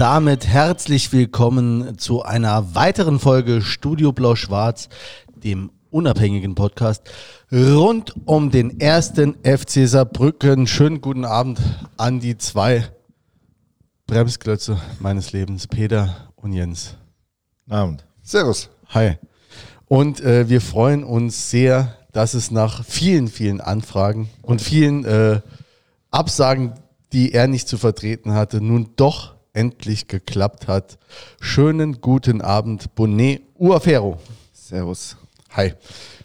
Damit herzlich willkommen zu einer weiteren Folge Studio Blau-Schwarz, dem unabhängigen Podcast rund um den ersten FC Saarbrücken. Schönen guten Abend an die zwei Bremsklötze meines Lebens, Peter und Jens. Abend. Servus. Hi. Und äh, wir freuen uns sehr, dass es nach vielen, vielen Anfragen und vielen äh, Absagen, die er nicht zu vertreten hatte, nun doch endlich geklappt hat. Schönen guten Abend, Bonnet Uafero. Servus. Hi.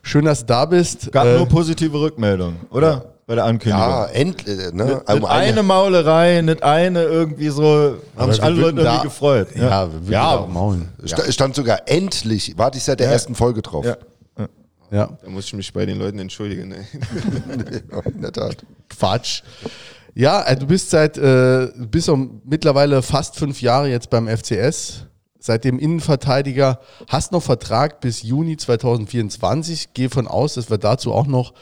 Schön, dass du da bist. Gab Äh, nur positive Rückmeldungen, oder? Bei der Ankündigung. Ja, endlich. Ne? Nicht, Um nicht eine Maulerei, nicht eine irgendwie so, haben sich alle Leute da- irgendwie gefreut. Ja, wir würden da auch maulen. Sta- stand sogar endlich. Warte ich seit der ersten Folge drauf. Ja. Ja, Da muss ich mich bei den Leuten entschuldigen. Ne? In der Tat. Quatsch. Ja, äh, du bist seit, äh, du bist um mittlerweile fast fünf Jahre jetzt beim FCS. Seitdem Innenverteidiger, hast noch Vertrag bis Juni 2024. Gehe von aus, dass wir dazu auch noch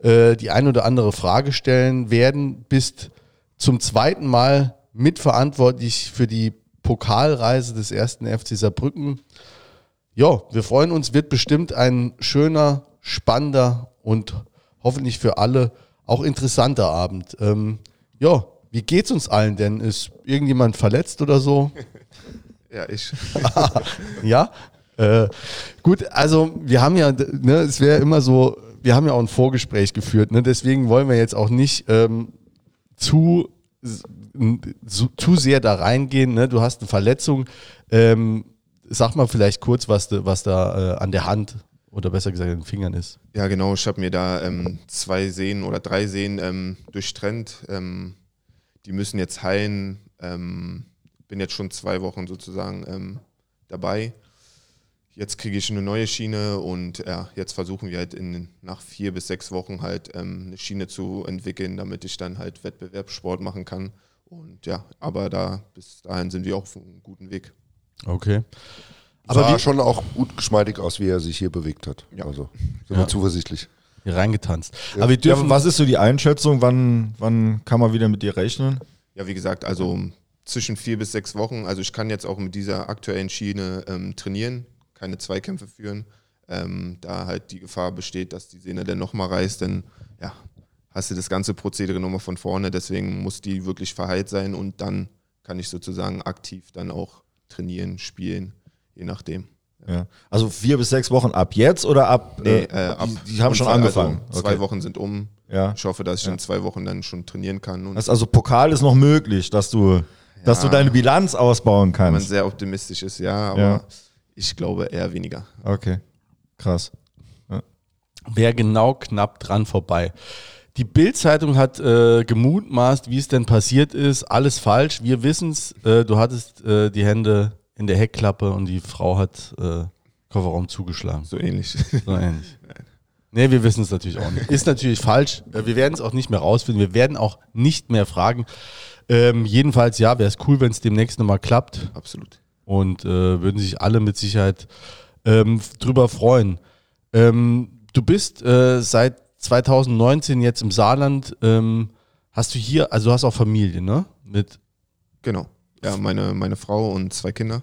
äh, die ein oder andere Frage stellen werden. Bist zum zweiten Mal mitverantwortlich für die Pokalreise des ersten FC Saarbrücken. Ja, wir freuen uns, wird bestimmt ein schöner, spannender und hoffentlich für alle auch interessanter Abend. Ähm, ja, wie geht's uns allen denn? Ist irgendjemand verletzt oder so? Ja, ich. Ja. Äh, gut, also wir haben ja, ne, es wäre immer so, wir haben ja auch ein Vorgespräch geführt, ne, deswegen wollen wir jetzt auch nicht ähm, zu, zu, zu sehr da reingehen. Ne? Du hast eine Verletzung. Ähm, sag mal vielleicht kurz, was, de, was da äh, an der Hand oder besser gesagt den Fingern ist. Ja, genau. Ich habe mir da ähm, zwei Sehnen oder drei Sehnen ähm, durchtrennt. Ähm, die müssen jetzt heilen. Ähm, bin jetzt schon zwei Wochen sozusagen ähm, dabei. Jetzt kriege ich eine neue Schiene und ja, jetzt versuchen wir halt in, nach vier bis sechs Wochen halt ähm, eine Schiene zu entwickeln, damit ich dann halt Wettbewerbssport machen kann. Und ja, aber da bis dahin sind wir auch auf einem guten Weg. Okay. Aber Aber sah schon auch gut geschmeidig aus, wie er sich hier bewegt hat. Ja. Also sind Ja. wir zuversichtlich. hier reingetanzt. Aber wir Ja, dürfen, aber was ist so die Einschätzung? Wann, wann kann man wieder mit dir rechnen? Ja, wie gesagt, also zwischen vier bis sechs Wochen. Also ich kann jetzt auch mit dieser aktuellen Schiene ähm, trainieren, keine Zweikämpfe führen. Ähm, da halt die Gefahr besteht, dass die Sehne dann nochmal reißt, dann ja, hast du das ganze Prozedere nochmal von vorne. Deswegen muss die wirklich verheilt sein und dann kann ich sozusagen aktiv dann auch trainieren, spielen, je nachdem. Ja. Also vier bis sechs Wochen ab jetzt oder ab? Nee, äh, äh, ab die, die haben schon angefangen. Also zwei Okay. Wochen sind um. Ja. Ich hoffe, dass ich in zwei Wochen dann schon trainieren kann. Und Das also Pokal ist noch möglich, dass du, dass du Ja. deine Bilanz ausbauen wenn man kannst. sehr optimistisch ist, ja, aber Ja. ich glaube eher weniger. Okay, krass. wäre genau knapp dran vorbei. Die Bild-Zeitung hat äh, gemutmaßt, wie es denn passiert ist. Alles falsch. Wir wissen es. Äh, du hattest äh, die Hände in der Heckklappe und die Frau hat äh, Kofferraum zugeschlagen. So ähnlich. So ähnlich. Nee, wir wissen es natürlich auch nicht. Ist natürlich falsch. Äh, Wir werden es auch nicht mehr rausfinden. Wir werden auch nicht mehr fragen. Ähm, jedenfalls, ja, wäre es cool, wenn es demnächst nochmal klappt Absolut. und äh, würden sich alle mit Sicherheit ähm, drüber freuen. Ähm, du bist äh, seit 2019 jetzt im Saarland. Ähm, hast du hier, also du hast auch Familie, ne? Mit Genau. Ja, meine, meine Frau und zwei Kinder.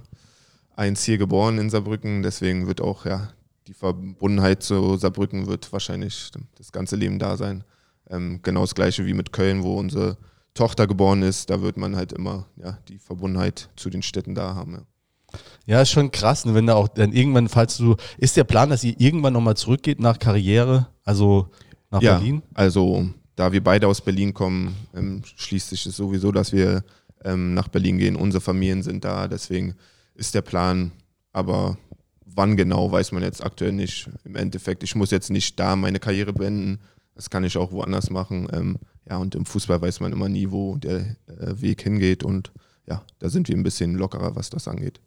Eins hier geboren in Saarbrücken, deswegen wird auch, ja, die Verbundenheit zu Saarbrücken wird wahrscheinlich das ganze Leben da sein. Ähm, genau das gleiche wie mit Köln, wo unsere Tochter geboren ist, da wird man halt immer ja, die Verbundenheit zu den Städten da haben. Ja. ja, ist schon krass, ne, wenn da auch dann irgendwann, falls du, ist der Plan, dass ihr irgendwann nochmal zurückgeht nach Karriere, also nach ja, Berlin? also da wir beide aus Berlin kommen, ähm, schließt sich es sowieso, dass wir ähm, nach Berlin gehen. Unsere Familien sind da, deswegen ist der Plan, aber wann genau, weiß man jetzt aktuell nicht. Im Endeffekt, ich muss jetzt nicht da meine Karriere beenden, das kann ich auch woanders machen. Ähm, ja, und im Fußball weiß man immer nie, wo der äh, Weg hingeht und ja, da sind wir ein bisschen lockerer, was das angeht.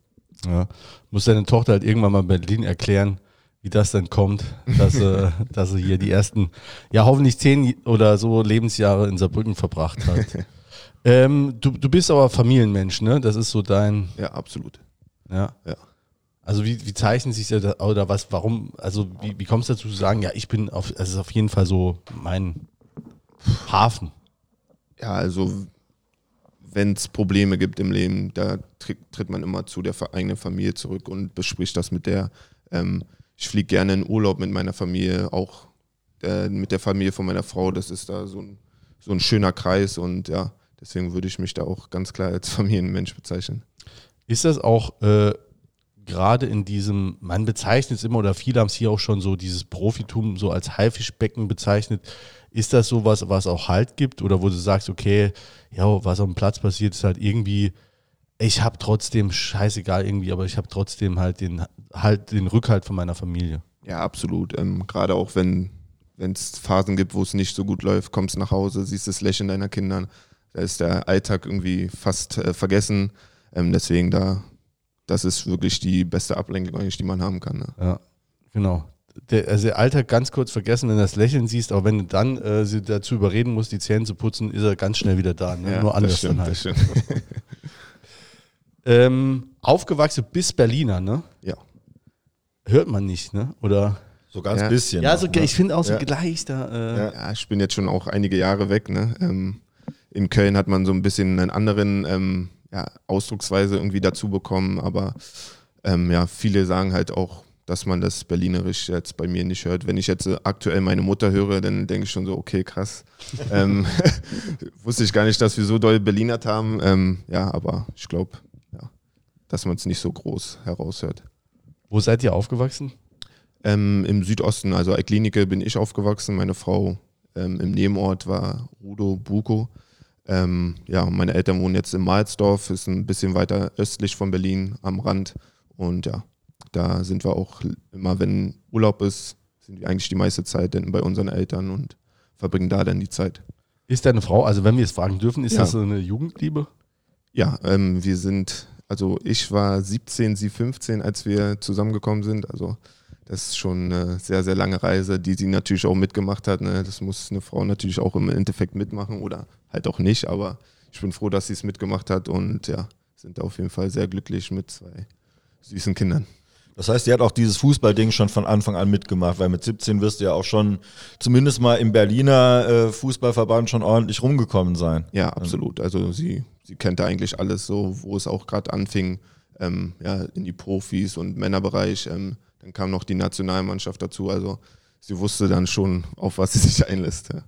Ja. Muss deine Tochter halt irgendwann mal Berlin erklären, wie das dann kommt, dass, äh, dass sie hier die ersten, ja hoffentlich zehn oder so Lebensjahre in Saarbrücken verbracht hat. ähm, du, du bist aber Familienmensch, ne? Das ist so dein, Ja, absolut. Ja. Ja. Also wie, wie zeichnet sich das oder was, warum, also wie, wie kommst du dazu zu sagen, ja, ich bin auf, es ist auf jeden Fall so mein Hafen. Ja, also wenn es Probleme gibt im Leben, da tritt, tritt man immer zu der eigenen Familie zurück und bespricht das mit der. Ähm, ich fliege gerne in Urlaub mit meiner Familie, auch äh, mit der Familie von meiner Frau. Das ist da so ein, so ein schöner Kreis und ja, deswegen würde ich mich da auch ganz klar als Familienmensch bezeichnen. Ist das auch äh, gerade in diesem, man bezeichnet es immer oder viele haben es hier auch schon so, dieses Profitum so als Haifischbecken bezeichnet. Ist das so was, was auch Halt gibt oder wo du sagst, okay, ja, was dem Platz passiert, ist halt irgendwie, ich habe trotzdem, scheißegal irgendwie, aber ich habe trotzdem halt den, halt den Rückhalt von meiner Familie. Ja, absolut. Ähm, Gerade auch wenn es Phasen gibt, wo es nicht so gut läuft, kommst nach Hause, siehst das Lächeln deiner Kinder, da ist der Alltag irgendwie fast äh, vergessen. Ähm, deswegen da, das ist wirklich die beste Ablenkung eigentlich, die man haben kann. Ne? Ja, genau. Der, also der Alltag ganz kurz vergessen, wenn du das Lächeln siehst, aber wenn du dann äh, sie dazu überreden musst, die Zähne zu putzen, ist er ganz schnell wieder da. Ne? Nur anders das stimmt, dann halt. Ähm, aufgewachsen bis Berliner, ne? ja. Hört man nicht, ne? Oder? So ganz Ja. bisschen. Ja, so, ne? ich finde auch so Ja. gleich da. Äh, Ja. ja, ich bin jetzt schon auch einige Jahre weg. Ne? Ähm, in Köln hat man so ein bisschen einen anderen ähm, ja, Ausdrucksweise irgendwie dazu bekommen, aber ähm, ja, viele sagen halt auch, dass man das Berlinerisch jetzt bei mir nicht hört. Wenn ich jetzt äh, aktuell meine Mutter höre, dann denke ich schon so, okay, krass. ähm, wusste ich gar nicht, dass wir so doll Berlinert haben. Ähm, ja, aber ich glaube, ja, dass man es nicht so groß heraushört. Wo seid ihr aufgewachsen? Ähm, Im Südosten, also Eiklinike, bin ich aufgewachsen. Meine Frau ähm, im Nebenort war Rudo Buko. Ähm, ja, meine Eltern wohnen jetzt in Mahlsdorf, ist ein bisschen weiter östlich von Berlin am Rand. Und ja, da sind wir auch immer, wenn Urlaub ist, sind wir eigentlich die meiste Zeit dann bei unseren Eltern und verbringen da dann die Zeit. Ist deine Frau, also wenn wir es fragen dürfen, ist Ja. das so eine Jugendliebe? Ja, ähm, wir sind, also ich war 17, sie 15, als wir zusammengekommen sind. Also das ist schon eine sehr, sehr lange Reise, die sie natürlich auch mitgemacht hat. Ne? Das muss eine Frau natürlich auch im Endeffekt mitmachen oder halt auch nicht. Aber ich bin froh, dass sie es mitgemacht hat und ja, sind auf jeden Fall sehr glücklich mit zwei süßen Kindern. Das heißt, die hat auch dieses Fußballding schon von Anfang an mitgemacht, weil mit 17 wirst du ja auch schon zumindest mal im Berliner äh, Fußballverband schon ordentlich rumgekommen sein. Ja, absolut. Also sie, sie kennt da eigentlich alles so, wo es auch gerade anfing, ähm, ja, in die Profis und Männerbereich. Ähm, dann kam noch die Nationalmannschaft dazu. Also sie wusste dann schon, auf was sie sich einlässt. Ja.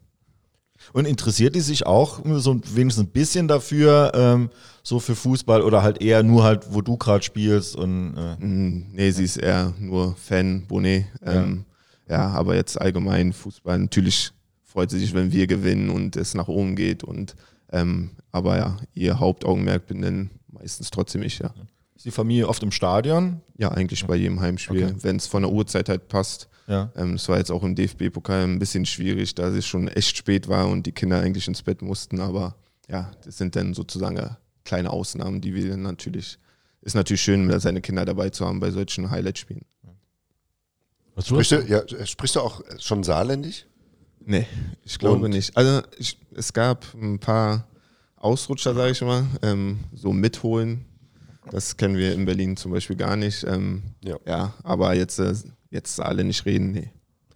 Und interessiert die sich auch so wenigstens ein bisschen dafür, ähm, so für Fußball oder halt eher nur halt, wo du gerade spielst und äh, Mm, Nee, sie ist eher nur Fan, Bonnet. Ähm, ja. aber jetzt allgemein Fußball. Natürlich freut sie sich, wenn wir gewinnen und es nach oben geht. Und, ähm, aber ja, ihr Hauptaugenmerk bin dann meistens trotzdem ich, ja. Die Familie oft im Stadion. Ja, eigentlich bei jedem Heimspiel, Okay. wenn es von der Uhrzeit halt passt. Ja. Ähm, das war jetzt auch im DFB-Pokal ein bisschen schwierig, da es schon echt spät war und die Kinder eigentlich ins Bett mussten. Aber ja, das sind dann sozusagen kleine Ausnahmen, die wir dann natürlich. Ist natürlich schön, seine Kinder dabei zu haben bei solchen Highlight-Spielen. Sprichst du, ja, sprichst du auch schon saarländisch? Nee, ich glaube Und? nicht. Also ich, es gab ein paar Ausrutscher, sage ich mal, ähm, so mitholen. Das kennen wir in Berlin zum Beispiel gar nicht. Ähm, Ja. ja. aber jetzt, äh, jetzt alle nicht reden, nee.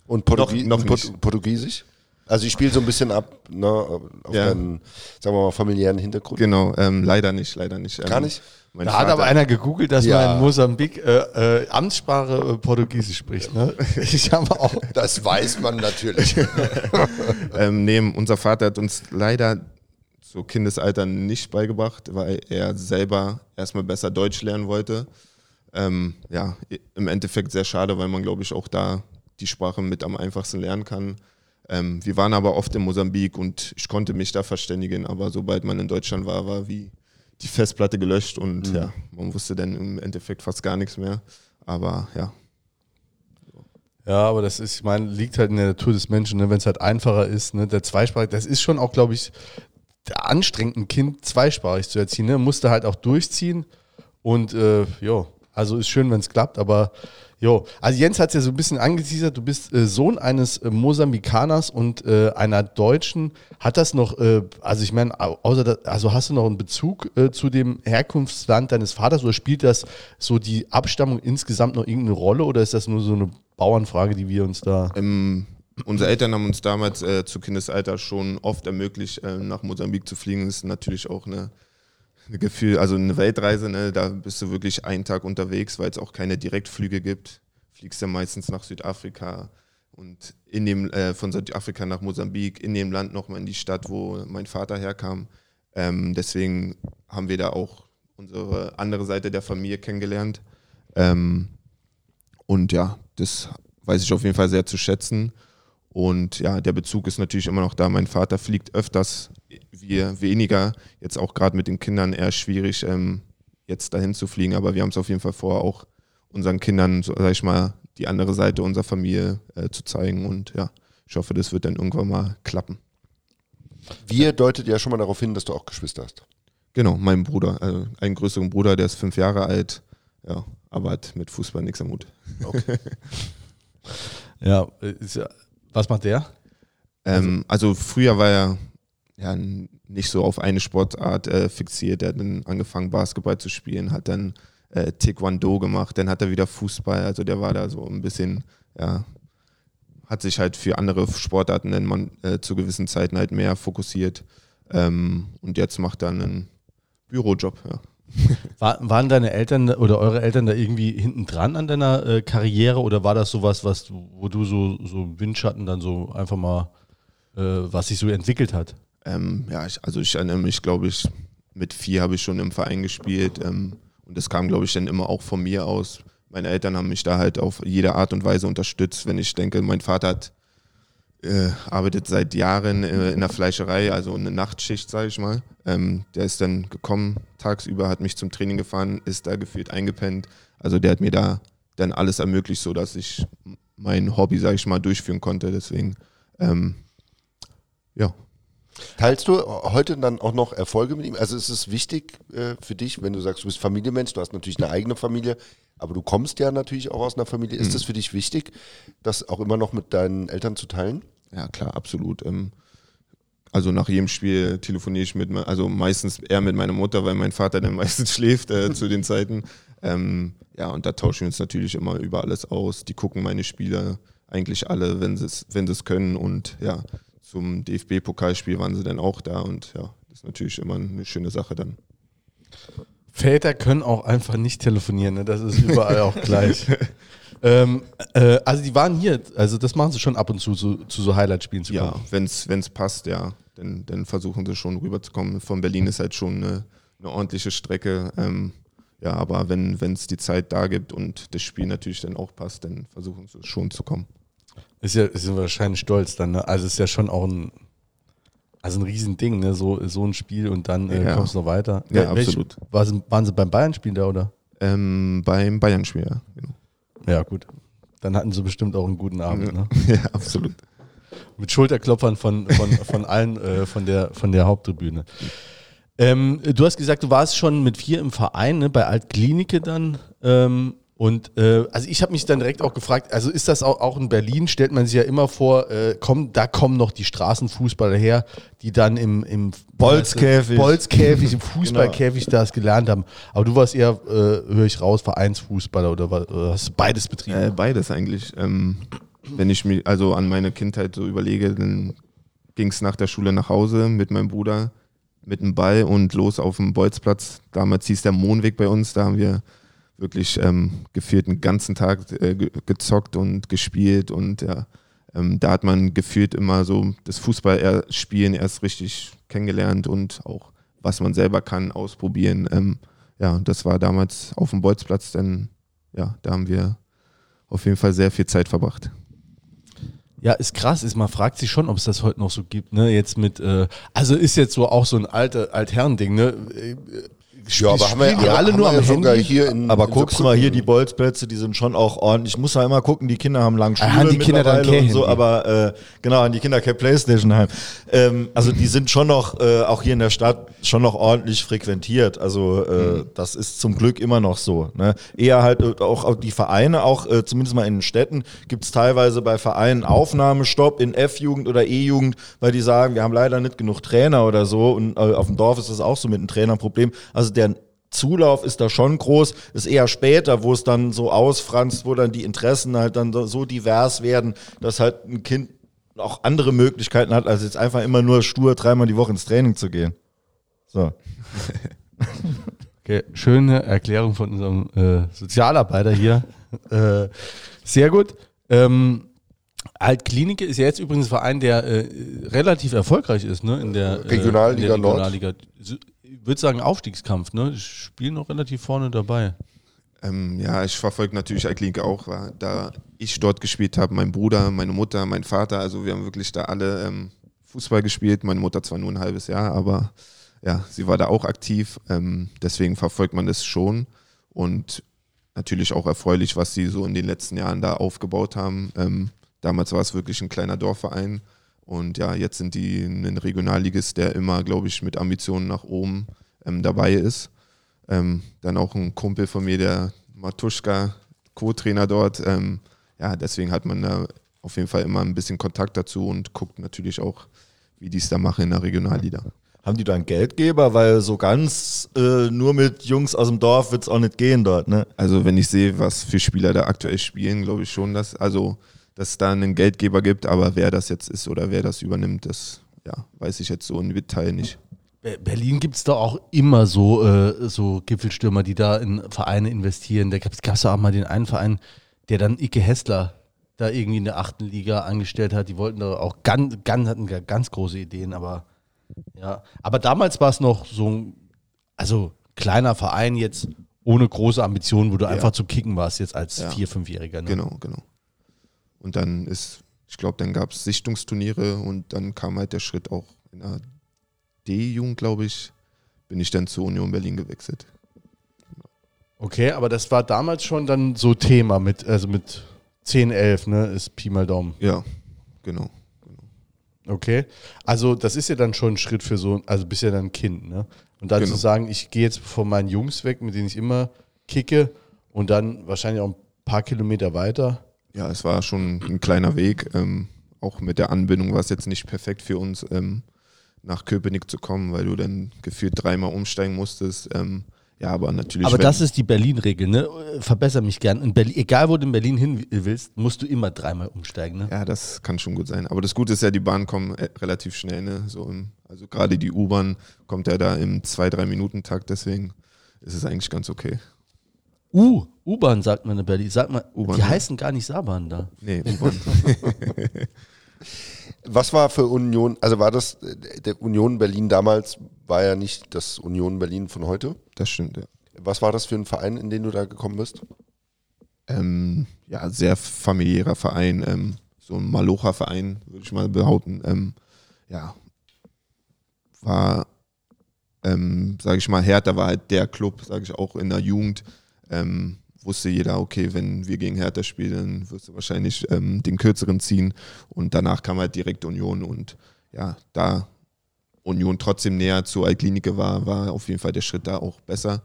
Und Portugie Noch- noch Port- nicht. Portugiesisch? Also ich spiele so ein bisschen ab, ne, auf Ja. deinen, sagen wir mal, familiären Hintergrund. Genau, ähm, leider nicht, leider nicht. Ähm, Gar nicht? Mein Da hat aber Vater- einer gegoogelt, dass Ja. man in Mosambik äh, äh, Amtssprache äh, Portugiesisch spricht. Ne? Ich habe auch. Das weiß man natürlich. ähm, nee, unser Vater hat uns leider zu Kindesalter nicht beigebracht, weil er selber erstmal besser Deutsch lernen wollte. Ähm, ja, im Endeffekt sehr schade, weil man, glaube ich, auch da die Sprache mit am einfachsten lernen kann. Ähm, wir waren aber oft in Mosambik und ich konnte mich da verständigen, aber sobald man in Deutschland war, war wie die Festplatte gelöscht und ja, man wusste dann im Endeffekt fast gar nichts mehr. Aber ja, Ja, aber das ist, ich meine, liegt halt in der Natur des Menschen, ne? wenn es halt einfacher ist. Ne? Der Zweisprachig, das ist schon auch, glaube ich, anstrengend, ein Kind zweisprachig zu erziehen. Ne? Musste halt auch durchziehen. Und äh, ja, also ist schön, wenn es klappt, aber jo. Also Jens hat es ja so ein bisschen angeteasert, du bist äh, Sohn eines äh, Mosambikaners und äh, einer Deutschen. Hat das noch, äh, also ich meine, au- außer das, also hast du noch einen Bezug äh, zu dem Herkunftsland deines Vaters oder spielt das so die Abstammung insgesamt noch irgendeine Rolle oder ist das nur so eine Bauernfrage, die wir uns da. Ähm, unsere Eltern haben uns damals äh, zu Kindesalter schon oft ermöglicht, äh, nach Mosambik zu fliegen. Das ist natürlich auch eine ein Gefühl, also eine Weltreise, ne, da bist du wirklich einen Tag unterwegs, weil es auch keine Direktflüge gibt. Fliegst ja meistens nach Südafrika und in dem, äh, von Südafrika nach Mosambik, in dem Land nochmal in die Stadt, wo mein Vater herkam. Ähm, deswegen haben wir da auch unsere andere Seite der Familie kennengelernt. Ähm, und ja, das weiß ich auf jeden Fall sehr zu schätzen. Und ja, der Bezug ist natürlich immer noch da. Mein Vater fliegt öfters, wir weniger. Jetzt auch gerade mit den Kindern eher schwierig, ähm, jetzt dahin zu fliegen. Aber wir haben es auf jeden Fall vor, auch unseren Kindern, sag ich mal, die andere Seite unserer Familie äh, zu zeigen. Und ja, ich hoffe, das wird dann irgendwann mal klappen. Wir deutet ja schon mal darauf hin, dass du auch Geschwister hast. Genau, mein Bruder, also einen größeren Bruder, der ist fünf Jahre alt, ja, aber hat mit Fußball nichts am Hut. Ja, äh, ist ja was macht der? Ähm, also früher war er ja nicht so auf eine Sportart äh, fixiert. Er hat dann angefangen Basketball zu spielen, hat dann äh, Taekwondo gemacht, dann hat er wieder Fußball. Also der war da so ein bisschen, ja, hat sich halt für andere Sportarten dann man, äh, zu gewissen Zeiten halt mehr fokussiert. Ähm, und jetzt macht er einen Bürojob, ja. War, waren deine Eltern oder eure Eltern da irgendwie hinten dran an deiner äh, Karriere oder war das sowas, was wo du so, so Windschatten dann so einfach mal, äh, was sich so entwickelt hat? Ähm, ja, ich, also ich erinnere mich, glaube ich, mit vier habe ich schon im Verein gespielt ähm, und das kam, glaube ich, dann immer auch von mir aus. Meine Eltern haben mich da halt auf jede Art und Weise unterstützt. Wenn ich denke, mein Vater hat, äh, arbeitet seit Jahren äh, in der Fleischerei, also eine Nachtschicht, sage ich mal. Ähm, der ist dann gekommen tagsüber, hat mich zum Training gefahren, ist da gefühlt eingepennt. Also der hat mir da dann alles ermöglicht, so dass ich mein Hobby, sage ich mal, durchführen konnte. Deswegen, ähm, ja. Teilst du heute dann auch noch Erfolge mit ihm? Also ist es wichtig äh, für dich, wenn du sagst, du bist Familienmensch, du hast natürlich eine eigene Familie, aber du kommst ja natürlich auch aus einer Familie. Ist es für dich wichtig, das auch immer noch mit deinen Eltern zu teilen? Ja, klar, absolut. Ähm, also nach jedem Spiel telefoniere ich mit, also meistens eher mit meiner Mutter, weil mein Vater dann meistens schläft äh, zu den Zeiten. Ähm, ja, und da tauschen wir uns natürlich immer über alles aus. Die gucken meine Spiele eigentlich alle, wenn sie es wenn sie es können. Und ja, zum DFB-Pokalspiel waren sie dann auch da. Und ja, das ist natürlich immer eine schöne Sache dann. Väter können auch einfach nicht telefonieren, ne? das ist überall auch gleich. ähm, äh, also die waren hier, also das machen sie schon ab und zu, so, zu so Highlight-Spielen zu Ja, kommen. wenn es passt, ja, dann, dann versuchen sie schon rüberzukommen. Von Berlin ist halt schon eine, eine ordentliche Strecke. Ähm, ja, aber wenn es die Zeit da gibt und das Spiel natürlich dann auch passt, dann versuchen sie schon zu kommen. Ist ja, sind wahrscheinlich stolz dann, ne? Also ist ja schon auch ein, also ein Riesending, ne? So, so ein Spiel und dann äh, Ja. kommst du noch weiter. Ja, Welch- absolut. Sie, waren sie beim Bayern-Spiel da, oder? Ähm, beim Bayern-Spiel, ja. Genau. Ja, gut. Dann hatten sie bestimmt auch einen guten Abend, ne? ja, absolut. Mit Schulterklopfern von, von, von allen äh, von, der, von der Haupttribüne. Ähm, du hast gesagt, du warst schon mit vier im Verein, ne, bei Altklinike dann. Ähm, und äh, also ich habe mich dann direkt auch gefragt, also ist das auch, auch in Berlin, stellt man sich ja immer vor, äh, komm, da kommen noch die Straßenfußballer her, die dann im, im Bolzkäfig. Bolzkäfig, im Fußballkäfig das gelernt haben. Aber du warst eher, äh, höre ich raus, Vereinsfußballer oder, oder hast du beides betrieben? Äh, beides eigentlich. Ähm, wenn ich mir also an meine Kindheit so überlege, dann ging es nach der Schule nach Hause mit meinem Bruder mit dem Ball und los auf dem Bolzplatz. Damals hieß der Mohnweg bei uns, da haben wir wirklich ähm, gefühlt den ganzen Tag äh, ge gezockt und gespielt und ja, ähm, da hat man gefühlt immer so das Fußballspielen erst richtig kennengelernt und auch was man selber kann, ausprobieren. Ähm, ja, das war damals auf dem Bolzplatz, denn ja, da haben wir auf jeden Fall sehr viel Zeit verbracht. Ja, ist krass, ist, man fragt sich schon, ob es das heute noch so gibt, ne? Jetzt mit, äh, also ist jetzt so auch so ein alte Altherren-Ding, ne? Ja, aber haben wir, die alle haben nur wir am Handy? hier in Aber in guckst du mal hier, die Bolzplätze, die sind schon auch ordentlich. Ich muss ja immer gucken, die Kinder haben lang Schule Ah, haben die Kinder dann und so, aber äh, genau, an die Kinder kein Playstation heim. Ähm, also die sind schon noch, äh, auch hier in der Stadt, schon noch ordentlich frequentiert. Also äh, das ist zum Glück immer noch so. Ne? Eher halt äh, auch, auch die Vereine, auch äh, zumindest mal in den Städten, gibt es teilweise bei Vereinen Aufnahmestopp in F-Jugend oder E-Jugend, weil die sagen, wir haben leider nicht genug Trainer oder so. Und äh, auf dem Dorf ist das auch so mit einem Trainerproblem. Also der Zulauf ist da schon groß, ist eher später, wo es dann so ausfranst, wo dann die Interessen halt dann so- divers werden, dass halt ein Kind auch andere Möglichkeiten hat, als jetzt einfach immer nur stur dreimal die Woche ins Training zu gehen. So. Okay, schöne Erklärung von unserem äh, Sozialarbeiter hier. äh, sehr gut. Ähm, Altklinike ist ja jetzt übrigens ein Verein, der äh, relativ erfolgreich ist, ne? In der äh, Regionalliga in der Nord. Ich würde sagen Aufstiegskampf, ne? Spielen noch relativ vorne dabei. Ähm, ja, ich verfolge natürlich Altklinike auch, da ich dort gespielt habe, mein Bruder, meine Mutter, mein Vater, also wir haben wirklich da alle ähm, Fußball gespielt. Meine Mutter zwar nur ein halbes Jahr, aber ja, sie war da auch aktiv. Ähm, deswegen verfolgt man das schon und natürlich auch erfreulich, was sie so in den letzten Jahren da aufgebaut haben. Ähm, damals war es wirklich ein kleiner Dorfverein und ja, jetzt sind die ein Regionalligist, der immer, glaube ich, mit Ambitionen nach oben ähm, dabei ist. Ähm, dann auch ein Kumpel von mir, der Matuschka, Co-Trainer dort. Ähm, ja, deswegen hat man da auf jeden Fall immer ein bisschen Kontakt dazu und guckt natürlich auch, wie die es da machen in der Regionalliga. Haben die da einen Geldgeber? Weil so ganz äh, nur mit Jungs aus dem Dorf wird es auch nicht gehen dort, ne? Also wenn ich sehe, was für Spieler da aktuell spielen, glaube ich schon, dass, also, dass es da einen Geldgeber gibt, aber wer das jetzt ist oder wer das übernimmt, das ja, weiß ich jetzt so im Detail nicht. Be- Berlin gibt es doch auch immer so, äh, so Gipfelstürmer, die da in Vereine investieren. Da gab es auch mal den einen Verein, der dann Icke Hessler da irgendwie in der achten Liga angestellt hat. Die wollten da auch ganz, ganz, hatten ga- ganz große Ideen, aber ja. Aber damals war es noch so ein, also kleiner Verein jetzt ohne große Ambitionen, wo du einfach zu kicken warst jetzt als Ja. Vier-, Fünfjähriger. Ne? Genau, genau. Und dann ist, ich glaube, dann gab es Sichtungsturniere und dann kam halt der Schritt auch in der D-Jugend, glaube ich, bin ich dann zur Union Berlin gewechselt. Okay, aber das war damals schon dann so Thema mit, also mit 10, 11, ne, ist Pi mal Daumen. Ja, genau. Okay. Also, das ist ja dann schon ein Schritt für so, also bist ja dann ein Kind, ne? Und dann Genau. zu sagen, ich gehe jetzt von meinen Jungs weg, mit denen ich immer kicke und dann wahrscheinlich auch ein paar Kilometer weiter. Ja, es war schon ein kleiner Weg. Ähm, auch mit der Anbindung war es jetzt nicht perfekt für uns, ähm, nach Köpenick zu kommen, weil du dann gefühlt dreimal umsteigen musstest. Ähm, ja, aber natürlich. Aber das ist die Berlin-Regel, ne? Verbessere mich gern. In Berlin, egal wo du in Berlin hin willst, musst du immer dreimal umsteigen, ne? Ja, das kann schon gut sein. Aber das Gute ist ja, die Bahnen kommen äh, relativ schnell. Ne? So im, also gerade die U-Bahn kommt ja da im 2-3-Minuten-Takt, deswegen ist es eigentlich ganz okay. U, U-Bahn sagt man in Berlin. Sag mal, U-Bahn, die ja. heißen gar nicht Saarbahn da. Nee, U-Bahn. Was war für Union, also war das, der Union Berlin damals war ja nicht das Union Berlin von heute. das stimmt, ja. Was war das für ein Verein, in den du da gekommen bist? Ähm, ja, sehr familiärer Verein, ähm, so ein Malocha-Verein, würde ich mal behaupten. Ähm, ja, war, ähm, sage ich mal, Hertha war halt der Club, sage ich auch in der Jugend. Ähm, wusste jeder, okay, wenn wir gegen Hertha spielen, wirst du wahrscheinlich ähm, den kürzeren ziehen. Und danach kam halt direkt Union und ja, da Union trotzdem näher zur Altklinike war, war auf jeden Fall der Schritt da auch besser.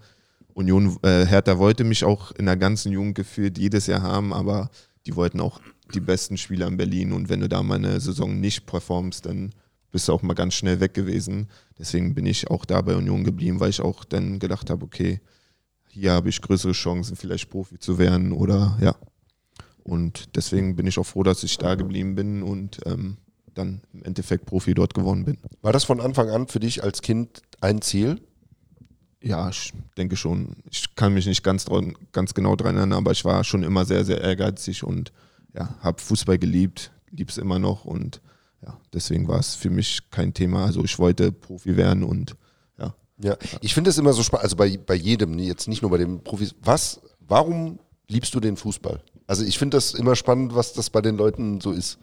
Union, äh, Hertha wollte mich auch in der ganzen Jugend gefühlt jedes Jahr haben, aber die wollten auch die besten Spieler in Berlin und wenn du da mal eine Saison nicht performst, dann bist du auch mal ganz schnell weg gewesen. Deswegen bin ich auch da bei Union geblieben, weil ich auch dann gedacht habe, okay, hier habe ich größere Chancen, vielleicht Profi zu werden oder ja. Und deswegen bin ich auch froh, dass ich da geblieben bin und ähm, dann im Endeffekt Profi dort geworden bin. War das von Anfang an für dich als Kind ein Ziel? Ja, ich denke schon. Ich kann mich nicht ganz, dran- ganz genau dran erinnern, aber ich war schon immer sehr, sehr ehrgeizig und ja, habe Fußball geliebt, liebe es immer noch und ja, deswegen war es für mich kein Thema. Also ich wollte Profi werden und ja. Ich finde es immer so spannend, also bei, bei jedem, jetzt nicht nur bei den Profis. Was, warum liebst du den Fußball? Also ich finde das immer spannend, was das bei den Leuten so ist.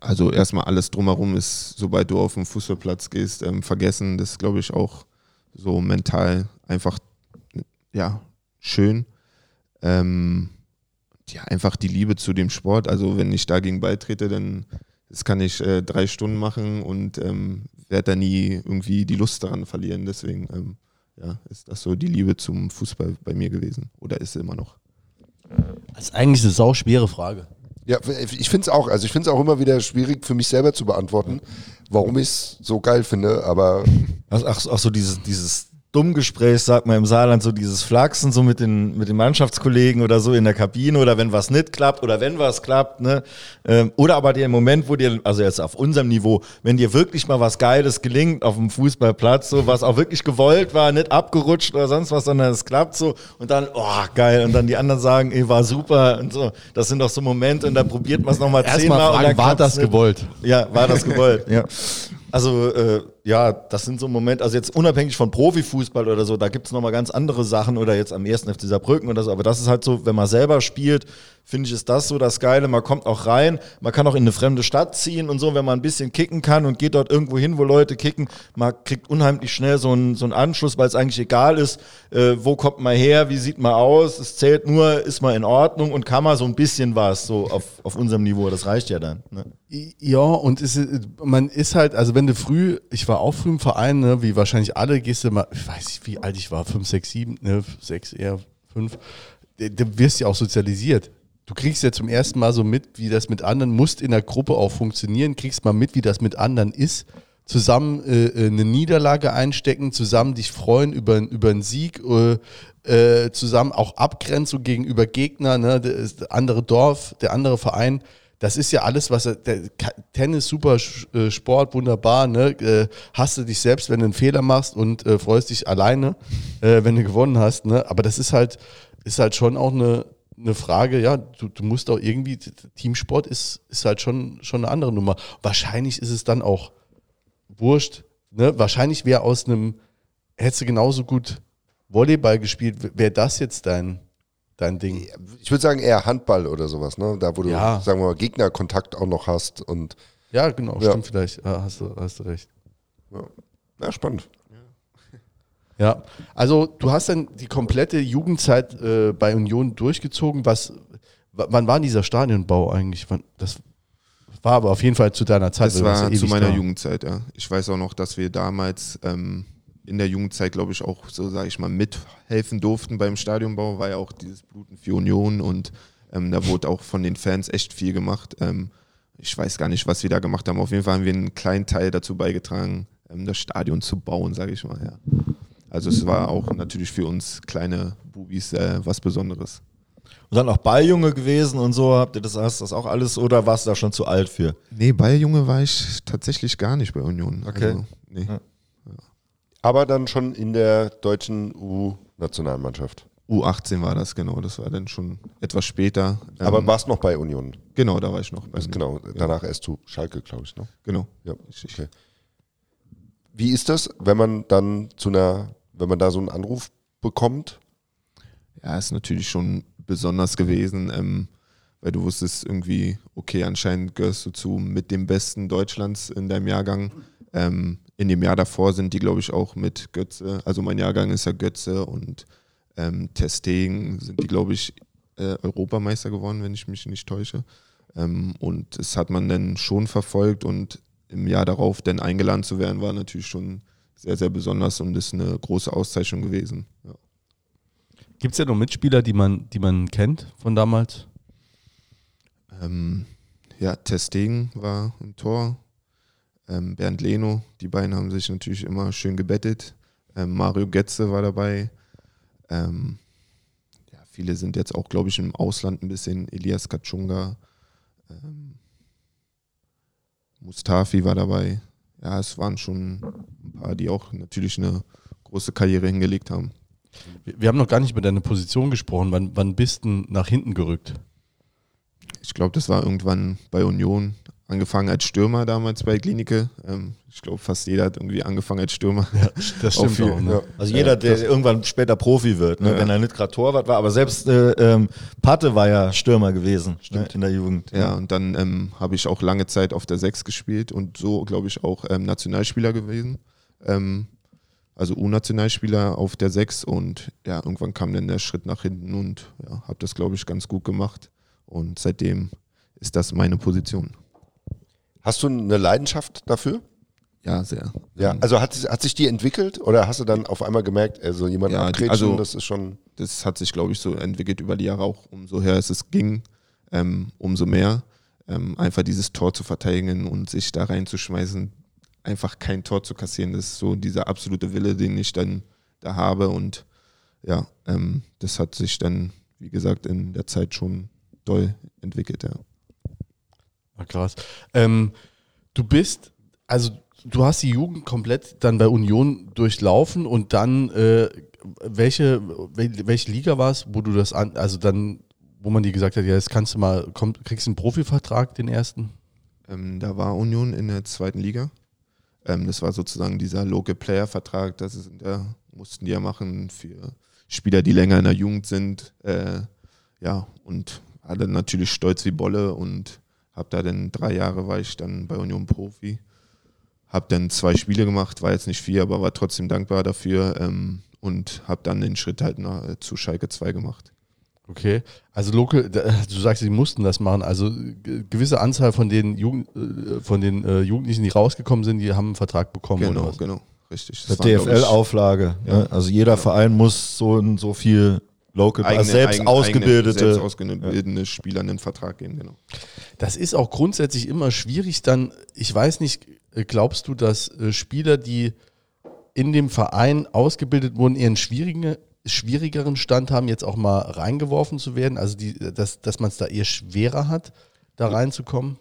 Also erstmal alles drumherum ist, sobald du auf den Fußballplatz gehst, ähm, vergessen. Das glaube ich, auch so mental einfach ja, schön. Ähm, ja, einfach die Liebe zu dem Sport. Also wenn ich dagegen beitrete, dann das kann ich äh, drei Stunden machen und ähm, werde da nie irgendwie die Lust daran verlieren. Deswegen ähm, ja, ist das so die Liebe zum Fußball bei mir gewesen oder ist immer noch. Das ist eigentlich eine sauschwere Frage. Ja, ich finde es auch, also ich finde es auch immer wieder schwierig für mich selber zu beantworten, warum ich es so geil finde, aber Ach, ach, ach so, dieses, dieses Dummgespräch, sagt man im Saarland, so dieses Flachsen so mit den, mit den Mannschaftskollegen oder so in der Kabine oder wenn was nicht klappt oder wenn was klappt, ne? Ähm, oder aber der Moment, wo dir, also jetzt auf unserem Niveau, wenn dir wirklich mal was Geiles gelingt auf dem Fußballplatz, so was auch wirklich gewollt war, nicht abgerutscht oder sonst was, sondern es klappt so und dann, oh, geil, und dann die anderen sagen, ey, war super und so. Das sind doch so Momente und da probiert man es nochmal zehnmal Erstmal und dann fragen, war das gewollt? Ja, war das gewollt, ja. Also äh, ja, das sind so Momente, also jetzt unabhängig von Profifußball oder so, da gibt es nochmal ganz andere Sachen oder jetzt am ersten FC Saarbrücken oder so, aber das ist halt so, wenn man selber spielt, finde ich, ist das so das Geile, man kommt auch rein, man kann auch in eine fremde Stadt ziehen und so, wenn man ein bisschen kicken kann und geht dort irgendwo hin, wo Leute kicken, man kriegt unheimlich schnell so einen, so einen Anschluss, weil es eigentlich egal ist, äh, wo kommt man her, wie sieht man aus, es zählt nur, ist man in Ordnung und kann man so ein bisschen was, so auf, auf unserem Niveau, das reicht ja dann. Ne? Ja, und ist, man ist halt, also wenn du früh, ich war auch früh im Verein, ne, wie wahrscheinlich alle, gehst du mal, ich weiß nicht, wie alt ich war, fünf, sechs, sieben, ne, sechs, eher fünf, du, du wirst ja auch sozialisiert. Du kriegst ja zum ersten Mal so mit, wie das mit anderen, musst in der Gruppe auch funktionieren, kriegst mal mit, wie das mit anderen ist, zusammen äh, äh, eine Niederlage einstecken, zusammen dich freuen über, über einen Sieg, äh, äh, zusammen auch Abgrenzung gegenüber Gegner, ne, das andere Dorf, der andere Verein. Das ist ja alles, was er- Tennis, super äh, Sport, wunderbar. Ne? Äh, Hast du dich selbst, wenn du einen Fehler machst und äh, freust dich alleine, äh, wenn du gewonnen hast. Ne? Aber das ist halt, ist halt schon auch eine, eine Frage. Ja, du, du musst auch irgendwie Teamsport ist, ist halt schon schon eine andere Nummer. Wahrscheinlich ist es dann auch wurscht. Ne? Wahrscheinlich wäre aus einem hättest du genauso gut Volleyball gespielt. Wäre das jetzt dein dein Ding? Ich würde sagen eher Handball oder sowas, ne? Da wo du, Ja. sagen wir mal, Gegnerkontakt auch noch hast und Ja, genau, Ja. stimmt vielleicht. Ja, hast, du, hast du recht. ja, spannend. Ja, also du hast dann die komplette Jugendzeit äh, bei Union durchgezogen. Was, wann war dieser Stadionbau eigentlich? Wann, das war aber auf jeden Fall zu deiner Zeit. Das war zu meiner da. Jugendzeit, ja. Ich weiß auch noch, dass wir damals ähm, in der Jugendzeit, glaube ich, auch so, sage ich mal, mithelfen durften beim Stadionbau, war ja auch dieses Bluten für Union und ähm, da wurde auch von den Fans echt viel gemacht. Ähm, ich weiß gar nicht, was wir da gemacht haben. Auf jeden Fall haben wir einen kleinen Teil dazu beigetragen, ähm, das Stadion zu bauen, sage ich mal, ja. Also es war auch natürlich für uns kleine Bubis äh, was Besonderes. Und dann auch Balljunge gewesen und so, habt ihr das, hast das auch alles oder warst du da schon zu alt für? Nee, Balljunge war ich tatsächlich gar nicht bei Union. Okay. Also, nee. Ja. Aber dann schon in der deutschen U-Nationalmannschaft. U18 war das, genau. Das war dann schon etwas später. Ähm, Aber warst noch bei Union. Genau, da war ich noch. Bei Also genau, danach erst zu Schalke, glaube ich. Ne? Genau. Ja, okay. Wie ist das, wenn man dann zu einer, wenn man da so einen Anruf bekommt? Ja, ist natürlich schon besonders gewesen, ähm, weil du wusstest irgendwie, okay, anscheinend gehörst du zu mit dem Besten Deutschlands in deinem Jahrgang. Ähm, in dem Jahr davor sind die, glaube ich, auch mit Götze, also mein Jahrgang ist ja Götze und ähm, Testegen sind die, glaube ich, äh, Europameister geworden, wenn ich mich nicht täusche. Ähm, und das hat man dann schon verfolgt und im Jahr darauf dann eingeladen zu werden, war natürlich schon sehr, sehr besonders und ist eine große Auszeichnung gewesen. Ja. Gibt es ja noch Mitspieler, die man, die man kennt von damals? Ähm, ja, Testegen war im Tor. Ähm, Bernd Leno, die beiden haben sich natürlich immer schön gebettet. Ähm, Mario Getze war dabei. Ähm, ja, viele sind jetzt auch, glaube ich, im Ausland ein bisschen. Elias Kachunga. Ähm, Mustafi war dabei. Ja, es waren schon ein paar, die auch natürlich eine große Karriere hingelegt haben. Wir, wir haben noch gar nicht über deine Position gesprochen. Wann, wann bist du nach hinten gerückt? Ich glaube, das war irgendwann bei Union. Angefangen als Stürmer damals bei Klinike. Ähm, ich glaube, fast jeder hat irgendwie angefangen als Stürmer. Das Auch viel, ne? Also jeder, der irgendwann später Profi wird, ne? Ja. wenn er nicht gerade Torwart war, aber selbst äh, ähm, Patte war ja Stürmer gewesen ne? in der Jugend. Ja, und dann ähm, habe ich auch lange Zeit auf der 6 gespielt und so, glaube ich, auch ähm, Nationalspieler gewesen. Ähm, also U-Nationalspieler auf der 6 und ja, irgendwann kam dann der Schritt nach hinten und ja, habe das, glaube ich, ganz gut gemacht. Und seitdem ist das meine Position. Hast du eine Leidenschaft dafür? Ja, sehr. Ja, also hat, hat sich die entwickelt oder hast du dann auf einmal gemerkt, also jemand Ja, abgrätschen, also- das ist schon. das hat sich, glaube ich, so entwickelt über die Jahre auch. Umso her es es ging, ähm, umso mehr. Ähm, einfach dieses Tor zu verteidigen und sich da reinzuschmeißen, einfach kein Tor zu kassieren, das ist so dieser absolute Wille, den ich dann da habe und ja, ähm, das hat sich dann, wie gesagt, in der Zeit schon doll entwickelt, ja. Ah, krass. Ähm, du bist, also du hast die Jugend komplett dann bei Union durchlaufen und dann äh, welche, wel- welche Liga war es, wo du das an, also dann, wo man dir gesagt hat, ja, jetzt kannst du mal, komm, kriegst du einen Profivertrag, den ersten? Ähm, da war Union in der zweiten Liga. Ähm, das war sozusagen dieser Local Player Vertrag, das ist, da mussten die ja machen für Spieler, die länger in der Jugend sind. Äh, ja, und dann natürlich stolz wie Bolle und habe da dann drei Jahre war ich dann bei Union Profi. Habe dann zwei Spiele gemacht, war jetzt nicht viel, aber war trotzdem dankbar dafür ähm, und habe dann den Schritt halt nach, äh, zu Schalke 2 gemacht. Okay, also Local, da- du sagst, sie mussten das machen. Also ge- gewisse Anzahl von den, Jugend, äh, von den äh, Jugendlichen, die rausgekommen sind, die haben einen Vertrag bekommen oder Genau, was? genau, richtig. Das ich, DFL-Auflage. Ja. Ne? Also jeder Verein muss so und so viel Local, also selbst eigen- ausgebildete. selbst ausgebildete Spieler einen Vertrag geben, genau. Das ist auch grundsätzlich immer schwierig. Dann, ich weiß nicht, äh, glaubst du, dass äh, Spieler, die in dem Verein ausgebildet wurden, eher einen schwierigen, schwierigeren Stand haben, jetzt auch mal reingeworfen zu werden? Also, die, dass, dass man es da eher schwerer hat, da reinzukommen?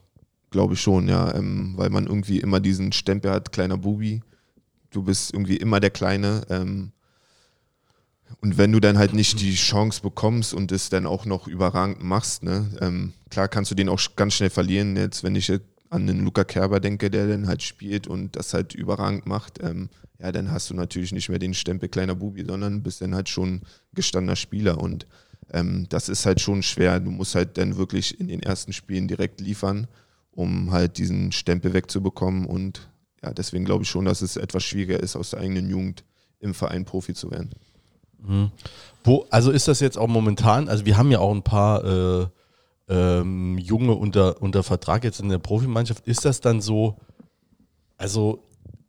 Glaube ich schon, ja, ähm, weil man irgendwie immer diesen Stempel hat, kleiner Bubi. Du bist irgendwie immer der Kleine. Ähm, und wenn du dann halt nicht die Chance bekommst und es dann auch noch überragend machst, ne, ähm, klar kannst du den auch ganz schnell verlieren. Jetzt, wenn ich an den Luca Kerber denke, der dann halt spielt und das halt überragend macht, ähm, ja, dann hast du natürlich nicht mehr den Stempel kleiner Bubi, sondern bist dann halt schon gestandener Spieler und ähm, das ist halt schon schwer. Du musst halt dann wirklich in den ersten Spielen direkt liefern, um halt diesen Stempel wegzubekommen und ja, deswegen glaube ich schon, dass es etwas schwieriger ist, aus der eigenen Jugend im Verein Profi zu werden. Wo, also ist das jetzt auch momentan, also wir haben ja auch ein paar äh, ähm, Junge unter, unter Vertrag jetzt in der Profimannschaft. Ist das dann so, also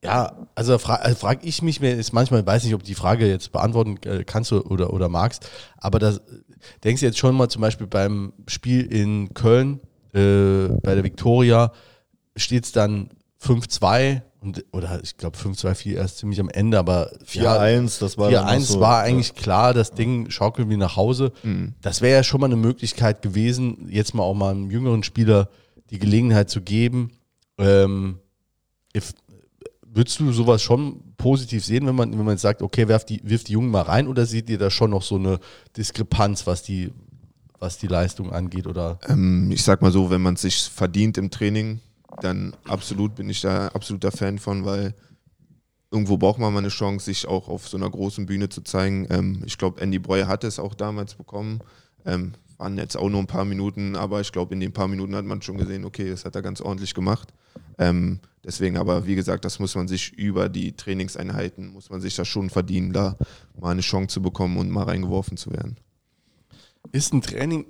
ja, also frage also frag ich mich, mir ist manchmal, weiß nicht, ob die Frage jetzt beantworten äh, kannst du oder, oder magst, aber das denkst du jetzt schon mal zum Beispiel beim Spiel in Köln, äh, bei der Viktoria, steht es dann 5-2 und, oder ich glaube 5-2-4 erst ziemlich am Ende, aber 4-1, das war dann 4-1 noch so, war eigentlich klar, das Ding schaukelt wie nach Hause. Das wäre ja schon mal eine Möglichkeit gewesen, jetzt mal auch mal einem jüngeren Spieler die Gelegenheit zu geben. Ähm, if, würdest du sowas schon positiv sehen, wenn man, wenn man jetzt sagt, okay, werft die, wirft die Jungen mal rein oder seht ihr da schon noch so eine Diskrepanz, was die, was die Leistung angeht? Oder Ähm, ich sag mal so, wenn man es sich verdient im Training, dann absolut bin ich da absoluter Fan von, weil irgendwo braucht man mal eine Chance, sich auch auf so einer großen Bühne zu zeigen. Ähm, ich glaube, Andy Breuer hat es auch damals bekommen. Ähm, waren jetzt auch nur ein paar Minuten, aber ich glaube, in den paar Minuten hat man schon gesehen, okay, das hat er ganz ordentlich gemacht. Ähm, deswegen aber, wie gesagt, das muss man sich über die Trainingseinheiten, muss man sich das schon verdienen, da mal eine Chance zu bekommen und mal reingeworfen zu werden. ist ein Training,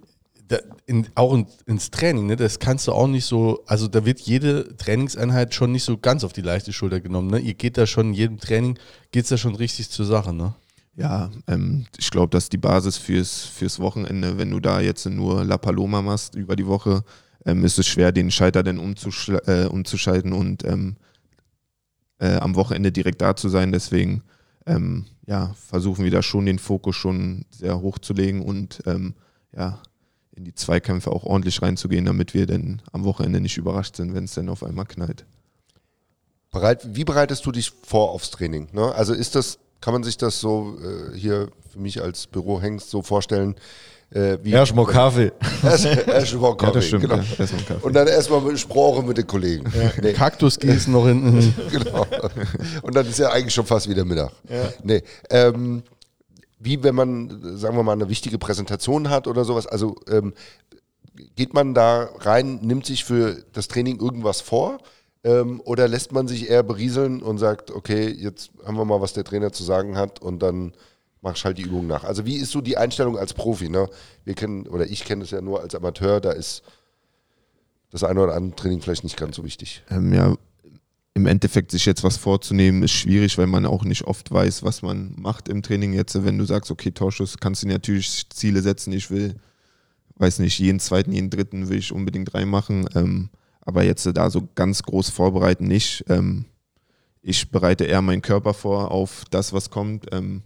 da, in, auch in, ins Training, ne, das kannst du auch nicht so, also da wird jede Trainingseinheit schon nicht so ganz auf die leichte Schulter genommen. Ne? Ihr geht da schon in jedem Training, geht es da schon richtig zur Sache. Ne? Ja, ähm, ich glaube, das ist die Basis fürs, fürs Wochenende. Wenn du da jetzt nur La Paloma machst über die Woche, ähm, ist es schwer, den Schalter dann umzuschla- äh, umzuschalten und ähm, äh, am Wochenende direkt da zu sein. Deswegen ähm, ja, versuchen wir da schon den Fokus schon sehr hoch zu legen und ähm, ja, in die Zweikämpfe auch ordentlich reinzugehen, damit wir dann am Wochenende nicht überrascht sind, wenn es dann auf einmal knallt. Bereit, wie bereitest du dich vor aufs Training? Ne? Also ist das, kann man sich das so äh, hier für mich als Bürohengst so vorstellen? Äh, wie Erstmal Kaffee. Erst, erst mal Kaffee, stimmt, genau. ja, erstmal Kaffee. Und dann erstmal mit Sprache mit den Kollegen. Nee, Kaktus gießen noch hinten. genau. Und dann ist ja eigentlich schon fast wieder Mittag. Nee, ähm, wie wenn man, sagen wir mal, eine wichtige Präsentation hat oder sowas, also ähm, geht man da rein, nimmt sich für das Training irgendwas vor ähm, oder lässt man sich eher berieseln und sagt, okay, jetzt haben wir mal, was der Trainer zu sagen hat und dann mach ich halt die Übung nach. Also wie ist so die Einstellung als Profi? Ne? Wir kennen, oder ich kenne es ja nur als Amateur, da ist das eine oder andere Training vielleicht nicht ganz so wichtig. Ähm, ja, im Endeffekt sich jetzt was vorzunehmen, ist schwierig, weil man auch nicht oft weiß, was man macht im Training. Jetzt, wenn du sagst, okay, Torschuss, kannst du natürlich Ziele setzen. Ich will, weiß nicht, jeden zweiten, jeden dritten will ich unbedingt reinmachen. Ähm, aber jetzt da so ganz groß vorbereiten nicht. Ähm, ich bereite eher meinen Körper vor auf das, was kommt. Ähm,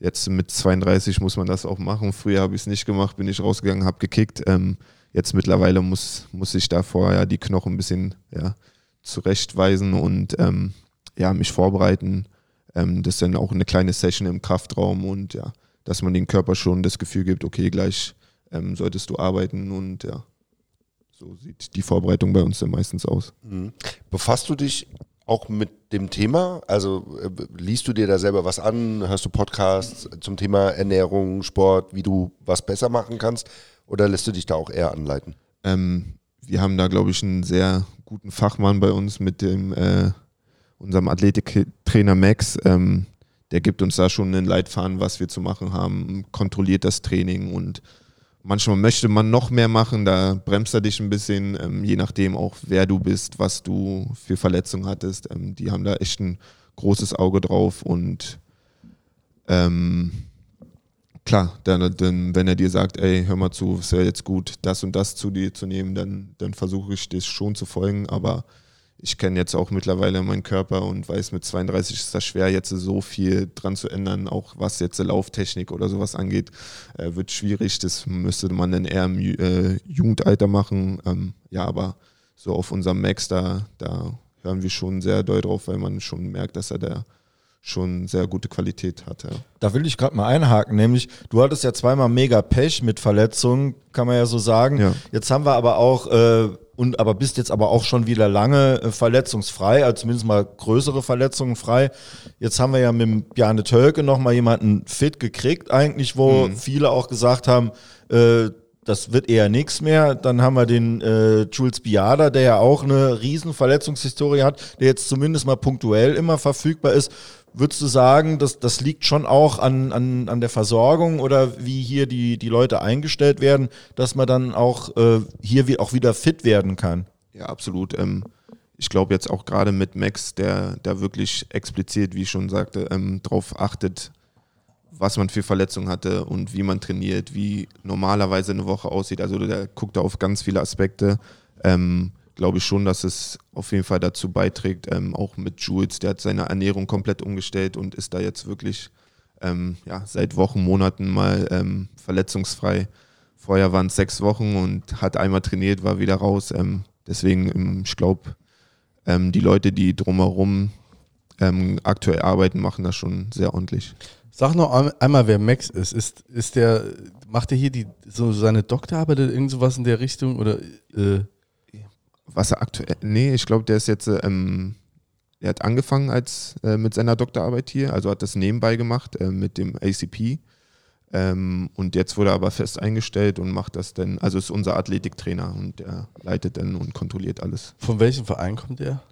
jetzt mit 32 muss man das auch machen. Früher habe ich es nicht gemacht, bin ich rausgegangen, habe gekickt. Ähm, jetzt mittlerweile muss, muss ich da vorher die Knochen ein bisschen ja, zurechtweisen und ähm, ja, mich vorbereiten. Ähm, das ist dann auch eine kleine Session im Kraftraum und ja, dass man dem Körper schon das Gefühl gibt, okay, gleich ähm, solltest du arbeiten und ja, so sieht die Vorbereitung bei uns dann meistens aus. Befasst du dich auch mit dem Thema? Also äh, liest du dir da selber was an? Hörst du Podcasts zum Thema Ernährung, Sport, wie du was besser machen kannst? Oder lässt du dich da auch eher anleiten? Ähm, wir haben da, glaube ich, einen sehr guten Fachmann bei uns mit dem äh, unserem Athletiktrainer Max. Ähm, der gibt uns da schon einen Leitfaden, was wir zu machen haben, kontrolliert das Training und manchmal möchte man noch mehr machen, da bremst er dich ein bisschen, ähm, je nachdem auch, wer du bist, was du für Verletzungen hattest. Ähm, die haben da echt ein großes Auge drauf und ähm, klar, dann, dann, wenn er dir sagt, ey, hör mal zu, es wäre jetzt gut, das und das zu dir zu nehmen, dann, dann versuche ich das schon zu folgen, aber ich kenne jetzt auch mittlerweile meinen Körper und weiß, mit 32 ist das schwer, jetzt so viel dran zu ändern, auch was jetzt Lauftechnik oder sowas angeht, äh, wird schwierig. Das müsste man dann eher im äh, Jugendalter machen. Ähm, ja, aber so auf unserem Max, da, da hören wir schon sehr doll drauf, weil man schon merkt, dass er da schon sehr gute Qualität hat. Ja. Da will ich gerade mal einhaken, nämlich du hattest ja zweimal mega Pech mit Verletzungen, kann man ja so sagen. Ja. Jetzt haben wir aber auch, äh, und aber bist jetzt aber auch schon wieder lange äh, verletzungsfrei, also zumindest mal größere Verletzungen frei. Jetzt haben wir ja mit Bjarne Tölke nochmal jemanden fit gekriegt, eigentlich, wo viele auch gesagt haben, äh, das wird eher nichts mehr. Dann haben wir den äh, Jules Biada, der ja auch eine riesen Verletzungshistorie hat, der jetzt zumindest mal punktuell immer verfügbar ist. Würdest du sagen, dass das liegt schon auch an, an, an der Versorgung oder wie hier die, die Leute eingestellt werden, dass man dann auch äh, hier wie, auch wieder fit werden kann? Ja, absolut. Ähm, ich glaube jetzt auch gerade mit Max, der da wirklich explizit, wie ich schon sagte, ähm, darauf achtet, was man für Verletzungen hatte und wie man trainiert, wie normalerweise eine Woche aussieht. Also der guckt da auf ganz viele Aspekte. Ähm, glaube ich schon, dass es auf jeden Fall dazu beiträgt, ähm, auch mit Jules, der hat seine Ernährung komplett umgestellt und ist da jetzt wirklich ähm, ja, seit Wochen, Monaten mal ähm, verletzungsfrei. Vorher waren es sechs Wochen und hat einmal trainiert, war wieder raus. Ähm, deswegen, ähm, ich glaube, ähm, die Leute, die drumherum aktuell arbeiten, machen das schon sehr ordentlich. Sag noch ein- einmal, wer Max ist. Ist, ist der, macht er hier die, so seine Doktorarbeit oder irgend sowas in der Richtung? Oder äh, Was er aktuell, nee, ich glaube, der ist jetzt, äh, ähm, er hat angefangen als äh, mit seiner Doktorarbeit hier, also hat das nebenbei gemacht äh, mit dem ACP. Ähm, und jetzt wurde er aber fest eingestellt und macht das dann, also ist unser Athletiktrainer und der leitet dann und kontrolliert alles. von welchem Verein kommt der?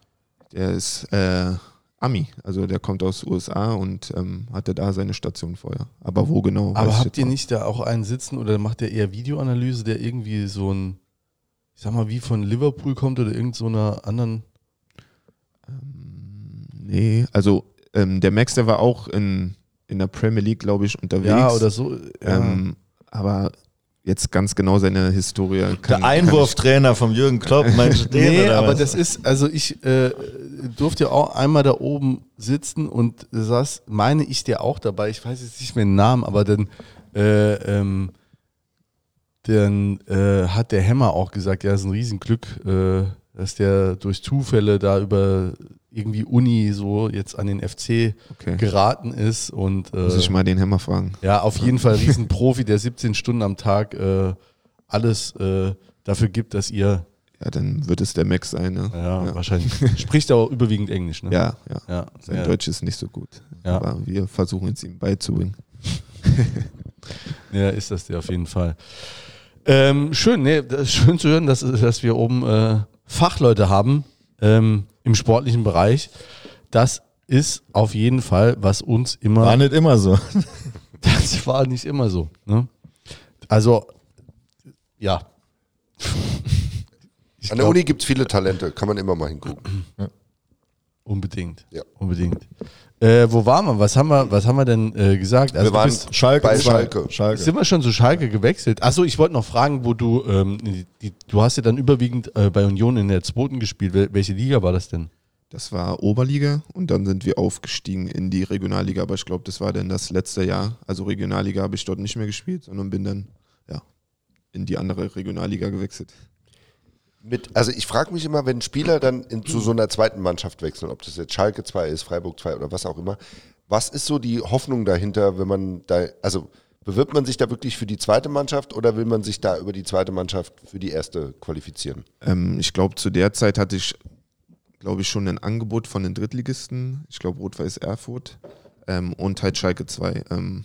Der ist äh, Ami, also der kommt aus USA und ähm, hatte da seine Station vorher. Aber wo genau? Aber habt ihr auch nicht da auch einen sitzen oder macht der eher Videoanalyse, der irgendwie so ein, ich sag mal, wie von Liverpool kommt oder irgend so einer anderen. Nee, also ähm, der Max, der war auch in, in der Premier League, glaube ich, unterwegs. Ja, oder so. Ja. Ähm, aber jetzt ganz genau seine Historie kann Der Einwurftrainer vom Jürgen Klopp, meinst du nee, aber was? das ist, also ich äh, durfte ja auch einmal da oben sitzen und saß, meine ich, der auch dabei. Ich weiß jetzt nicht mehr den Namen, aber dann, äh, ähm, dann äh, hat der Hämmer auch gesagt, ja, es ist ein Riesenglück, äh, dass der durch Zufälle da über irgendwie Uni so jetzt an den FC Okay. geraten ist und äh, Muss ich mal den Hämmer fragen. ja, auf jeden Fall Riesenprofi, der 17 Stunden am Tag äh, alles äh, dafür gibt, dass ihr, Ja, dann wird es der Max sein. Ne? ja, ja. wahrscheinlich, spricht aber überwiegend Englisch, ne? Ja, ja. Ja, Sein ja. Deutsch ist nicht so gut. Ja. Aber wir versuchen es ihm beizubringen. ja, ist das der auf jeden Fall. Ähm, schön, nee, das ist schön zu hören, dass, dass wir oben äh, Fachleute haben ähm, im sportlichen Bereich. Das ist auf jeden Fall, was uns immer. War nicht immer so. Das war nicht immer so. Ne? Also, ja. Ich An der glaub- Uni gibt es viele Talente, kann man immer mal hingucken. Unbedingt. Ja. Unbedingt. Äh, wo waren wir? Was haben wir, was haben wir denn äh, gesagt? Also Wir waren bist, Schalke bei. Schalke. Schalke. sind wir schon zu Schalke gewechselt? Achso, ich wollte noch fragen, wo du, ähm, die, die, du hast ja dann überwiegend äh, bei Union in der zweiten gespielt. Wel welche Liga war das denn? das war Oberliga und dann sind wir aufgestiegen in die Regionalliga, aber ich glaube, das war dann das letzte Jahr. Also Regionalliga habe ich dort nicht mehr gespielt, sondern bin dann ja, in die andere Regionalliga gewechselt. Mit, also ich frage mich immer, wenn Spieler dann in, zu so einer zweiten Mannschaft wechseln, ob das jetzt Schalke 2 ist, Freiburg 2 oder was auch immer, was ist so die Hoffnung dahinter, wenn man da, also bewirbt man sich da wirklich für die zweite Mannschaft oder will man sich da über die zweite Mannschaft für die erste qualifizieren? Ähm, ich glaube, zu der Zeit hatte ich, glaube ich, schon ein Angebot von den Drittligisten. Ich glaube, Rot-Weiß Erfurt ähm, und halt Schalke 2. Ähm,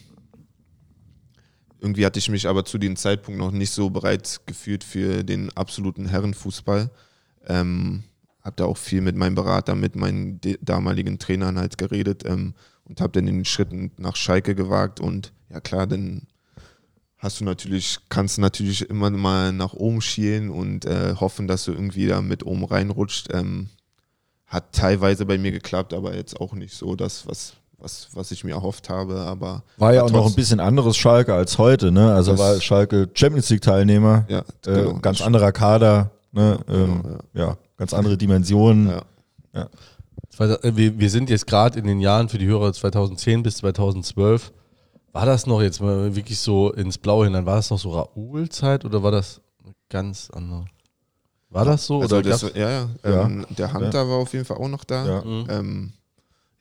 irgendwie hatte ich mich aber zu dem Zeitpunkt noch nicht so bereit gefühlt für den absoluten Herrenfußball. Ähm, habe da auch viel mit meinem Berater, mit meinen damaligen Trainern halt geredet ähm, und habe dann den Schritt nach Schalke gewagt und ja klar, dann hast du natürlich, kannst du natürlich immer mal nach oben schielen und äh, hoffen, dass du irgendwie da mit oben reinrutscht. Ähm, hat teilweise bei mir geklappt, aber jetzt auch nicht so das, was was, was ich mir erhofft habe. Aber war ja auch noch ein bisschen anderes Schalke als heute, ne? Also war Schalke Champions League Teilnehmer, ja, genau, äh, ganz anderer Kader, ne? Ähm, genau, ja. ja. ganz andere Dimensionen. Ja. ja. Äh, wir, sind jetzt gerade in den Jahren für die Hörer 2010 bis 2012. War das noch jetzt mal wirklich so ins Blaue hinein? War das noch so Raoul-Zeit oder war das ganz anders? War das so? Also das, ja, ja. Ähm, der Hunter war auf jeden Fall auch noch da. Ja. Mhm. Ähm,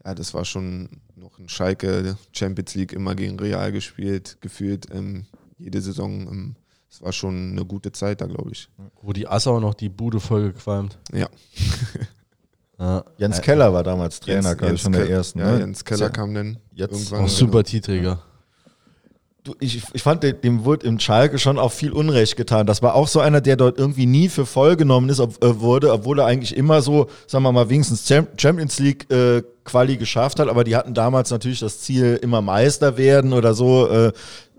ja, das war schon noch ein Schalke, Champions League immer gegen Real gespielt, gefühlt ähm, jede Saison. Ähm, es war schon eine gute Zeit da, glaube ich. Wo die Assau noch die Bude voll gequalmt. Ja. ja. Jens Keller war damals Trainer, glaube ich, von der ersten. Ja, ne? Jens Keller kam dann jetzt irgendwann. Auch super T-Träger. Du, ich, ich fand, dem wurde im Schalke schon auch viel Unrecht getan. Das war auch so einer, der dort irgendwie nie für voll genommen ist, ob, äh, wurde, obwohl er eigentlich immer so, sagen wir mal, wenigstens Champions League äh, Quali geschafft hat. Aber die hatten damals natürlich das Ziel, immer Meister werden oder so. Äh,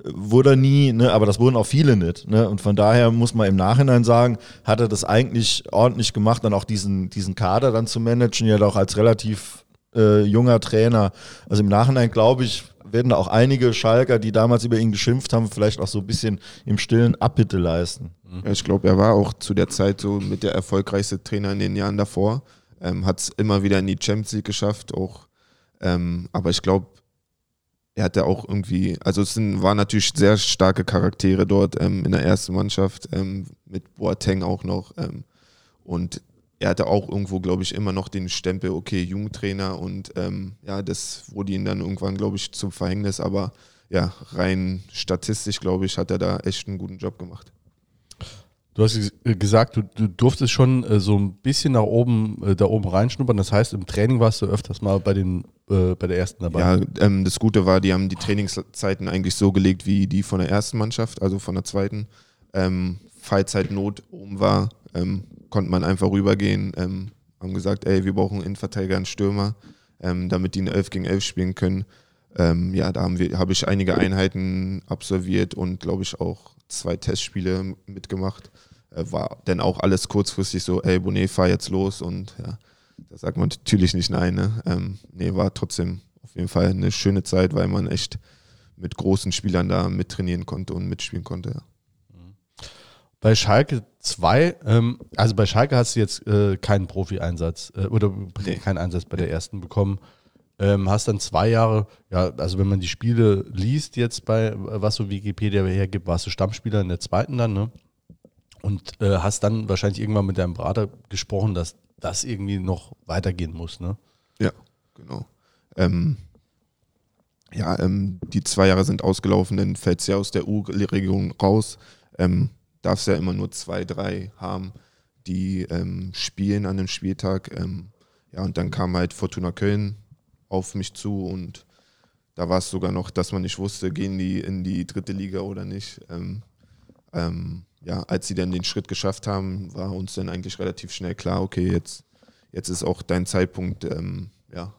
wurde nie, ne, aber das wurden auch viele nicht. Ne? Und von daher muss man im Nachhinein sagen, hat er das eigentlich ordentlich gemacht, dann auch diesen, diesen Kader dann zu managen, ja auch als relativ äh, junger Trainer. Also im Nachhinein glaube ich, werden da auch einige Schalker, die damals über ihn geschimpft haben, vielleicht auch so ein bisschen im stillen Abbitte leisten. Ja, ich glaube, er war auch zu der Zeit so mit der erfolgreichste Trainer in den Jahren davor. Ähm, Hat es immer wieder in die Champions League geschafft, auch. Ähm, aber ich glaube, er hatte auch irgendwie, also es sind, waren natürlich sehr starke Charaktere dort ähm, in der ersten Mannschaft, ähm, mit Boateng auch noch. Ähm, und er hatte auch irgendwo, glaube ich, immer noch den Stempel, okay, Jugendtrainer und ähm, ja, das wurde ihm dann irgendwann, glaube ich, zum Verhängnis, aber ja, rein statistisch, glaube ich, hat er da echt einen guten Job gemacht. Du hast gesagt, du, du durftest schon äh, so ein bisschen nach oben, äh, da oben reinschnuppern. Das heißt, im Training warst du öfters mal bei, den, äh, bei der ersten dabei. Ja, ähm, das Gute war, die haben die Trainingszeiten eigentlich so gelegt wie die von der ersten Mannschaft, also von der zweiten. Ähm, falls halt Not oben war, ähm, konnte man einfach rübergehen, ähm, haben gesagt, ey, wir brauchen einen Innenverteidiger, einen Stürmer, ähm, damit die eine 11 gegen 11 spielen können. Ähm, ja, da habe hab ich einige Einheiten absolviert und glaube ich auch zwei Testspiele mitgemacht. Äh, war dann auch alles kurzfristig so, ey, Bonet, fahr jetzt los und ja, da sagt man natürlich nicht nein. Ne? Ähm, nee, war trotzdem auf jeden Fall eine schöne Zeit, weil man echt mit großen Spielern da mittrainieren konnte und mitspielen konnte. Ja. Bei Schalke 2, ähm, also bei Schalke hast du jetzt äh, keinen Profi-Einsatz äh, oder nee. keinen Einsatz bei der ersten bekommen. Ähm, hast dann zwei Jahre, ja, also wenn man die Spiele liest jetzt bei, was so Wikipedia hergibt, warst du Stammspieler in der zweiten dann, ne? Und äh, hast dann wahrscheinlich irgendwann mit deinem Berater gesprochen, dass das irgendwie noch weitergehen muss, ne? Ja, genau. Ähm, ja, ähm, die zwei Jahre sind ausgelaufen, dann fällt es ja aus der U-Regelung raus. Ähm, darfst ja immer nur zwei, drei haben, die ähm, spielen an dem Spieltag. Ähm, ja, und dann kam halt Fortuna Köln auf mich zu und da war es sogar noch, dass man nicht wusste, gehen die in die dritte Liga oder nicht. Ähm, ähm ja, als sie dann den Schritt geschafft haben, war uns dann eigentlich relativ schnell klar, okay, jetzt, jetzt ist auch dein Zeitpunkt, ähm, ja,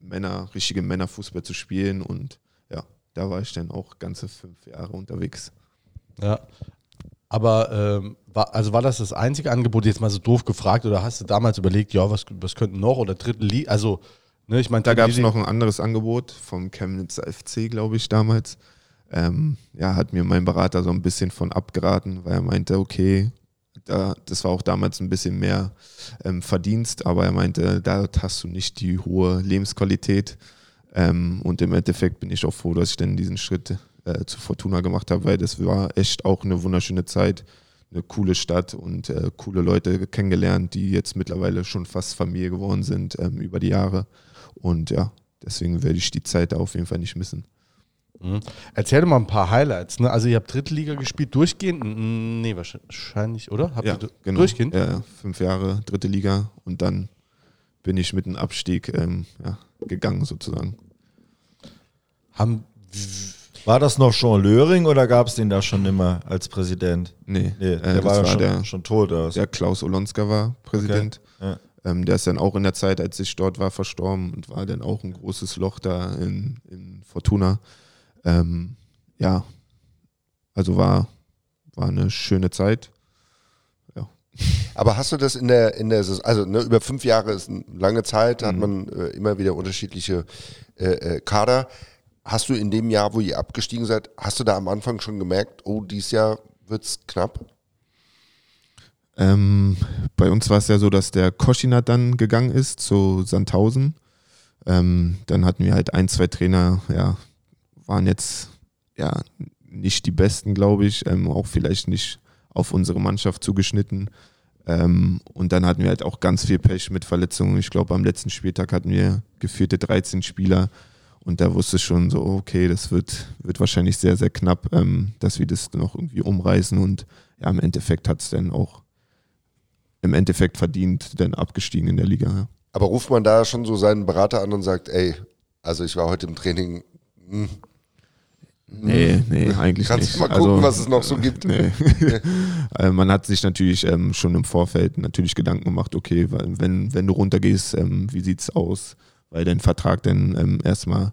Männer, richtige Männerfußball zu spielen und ja, da war ich dann auch ganze fünf Jahre unterwegs. Ja, aber ähm, war, also war das das einzige Angebot, jetzt mal so doof gefragt, oder hast du damals überlegt, ja, was, was könnten noch oder dritte Liga? Also, ne, ich meine, da gab es noch ein anderes Angebot vom Chemnitzer FC, glaube ich, damals. Ähm, ja, hat mir mein Berater so ein bisschen von abgeraten, weil er meinte, okay, da, das war auch damals ein bisschen mehr ähm, Verdienst, aber er meinte, da hast du nicht die hohe Lebensqualität. Ähm, und im Endeffekt bin ich auch froh, dass ich dann diesen Schritt äh, zu Fortuna gemacht habe, weil das war echt auch eine wunderschöne Zeit, eine coole Stadt und äh, coole Leute kennengelernt, die jetzt mittlerweile schon fast Familie geworden sind ähm, über die Jahre. Und ja, deswegen werde ich die Zeit da auf jeden Fall nicht missen. Mhm. Erzähl doch mal ein paar Highlights. Ne? Also ihr habt dritte Liga gespielt, durchgehend? Nee, wahrscheinlich, oder? Habt ja, ihr genau. durchgehend? Ja, fünf Jahre dritte Liga und dann bin ich mit dem Abstieg ähm, ja, gegangen sozusagen. Haben, War das noch Jean Löring oder gab es den da schon immer als Präsident? Nee, Nee, äh, der das war ja schon, der, schon tot. Oder was? der Klaus Olonska war Präsident. Ja. Ähm, der ist dann auch in der Zeit, als ich dort war, verstorben und war dann auch ein großes Loch da in, in Fortuna. Ähm, ja, also war, war eine schöne Zeit. Aber hast du das in der, in der Saison, also ne, über fünf Jahre ist eine lange Zeit, hat Mhm. man äh, immer wieder unterschiedliche äh, äh, Kader. Hast du in dem Jahr, wo ihr abgestiegen seid, hast du da am Anfang schon gemerkt, oh, dieses Jahr wird es knapp? Ähm, bei uns war es ja so, dass der Koschinat dann gegangen ist zu Sandhausen. Ähm, dann hatten wir halt ein, zwei Trainer, ja, waren jetzt ja nicht die besten, glaube ich, ähm, auch vielleicht nicht auf unsere Mannschaft zugeschnitten. Ähm, und dann hatten wir halt auch ganz viel Pech mit Verletzungen. Ich glaube, am letzten Spieltag hatten wir geführte 13 Spieler. Und da wusste ich schon so, okay, das wird, wird wahrscheinlich sehr, sehr knapp, ähm, dass wir das noch irgendwie umreißen. Und ja, im Endeffekt hat es dann auch im Endeffekt verdient, dann abgestiegen in der Liga. Ja. Aber ruft man da schon so seinen Berater an und sagt, ey, also ich war heute im Training, hm, Nee, nee, eigentlich Kannst nicht. du mal gucken, was es noch so gibt? Nee. Äh, Man hat sich natürlich ähm, schon im Vorfeld natürlich Gedanken gemacht, okay, wenn, wenn du runtergehst, ähm, wie sieht's aus? Weil dein Vertrag dann ähm, erstmal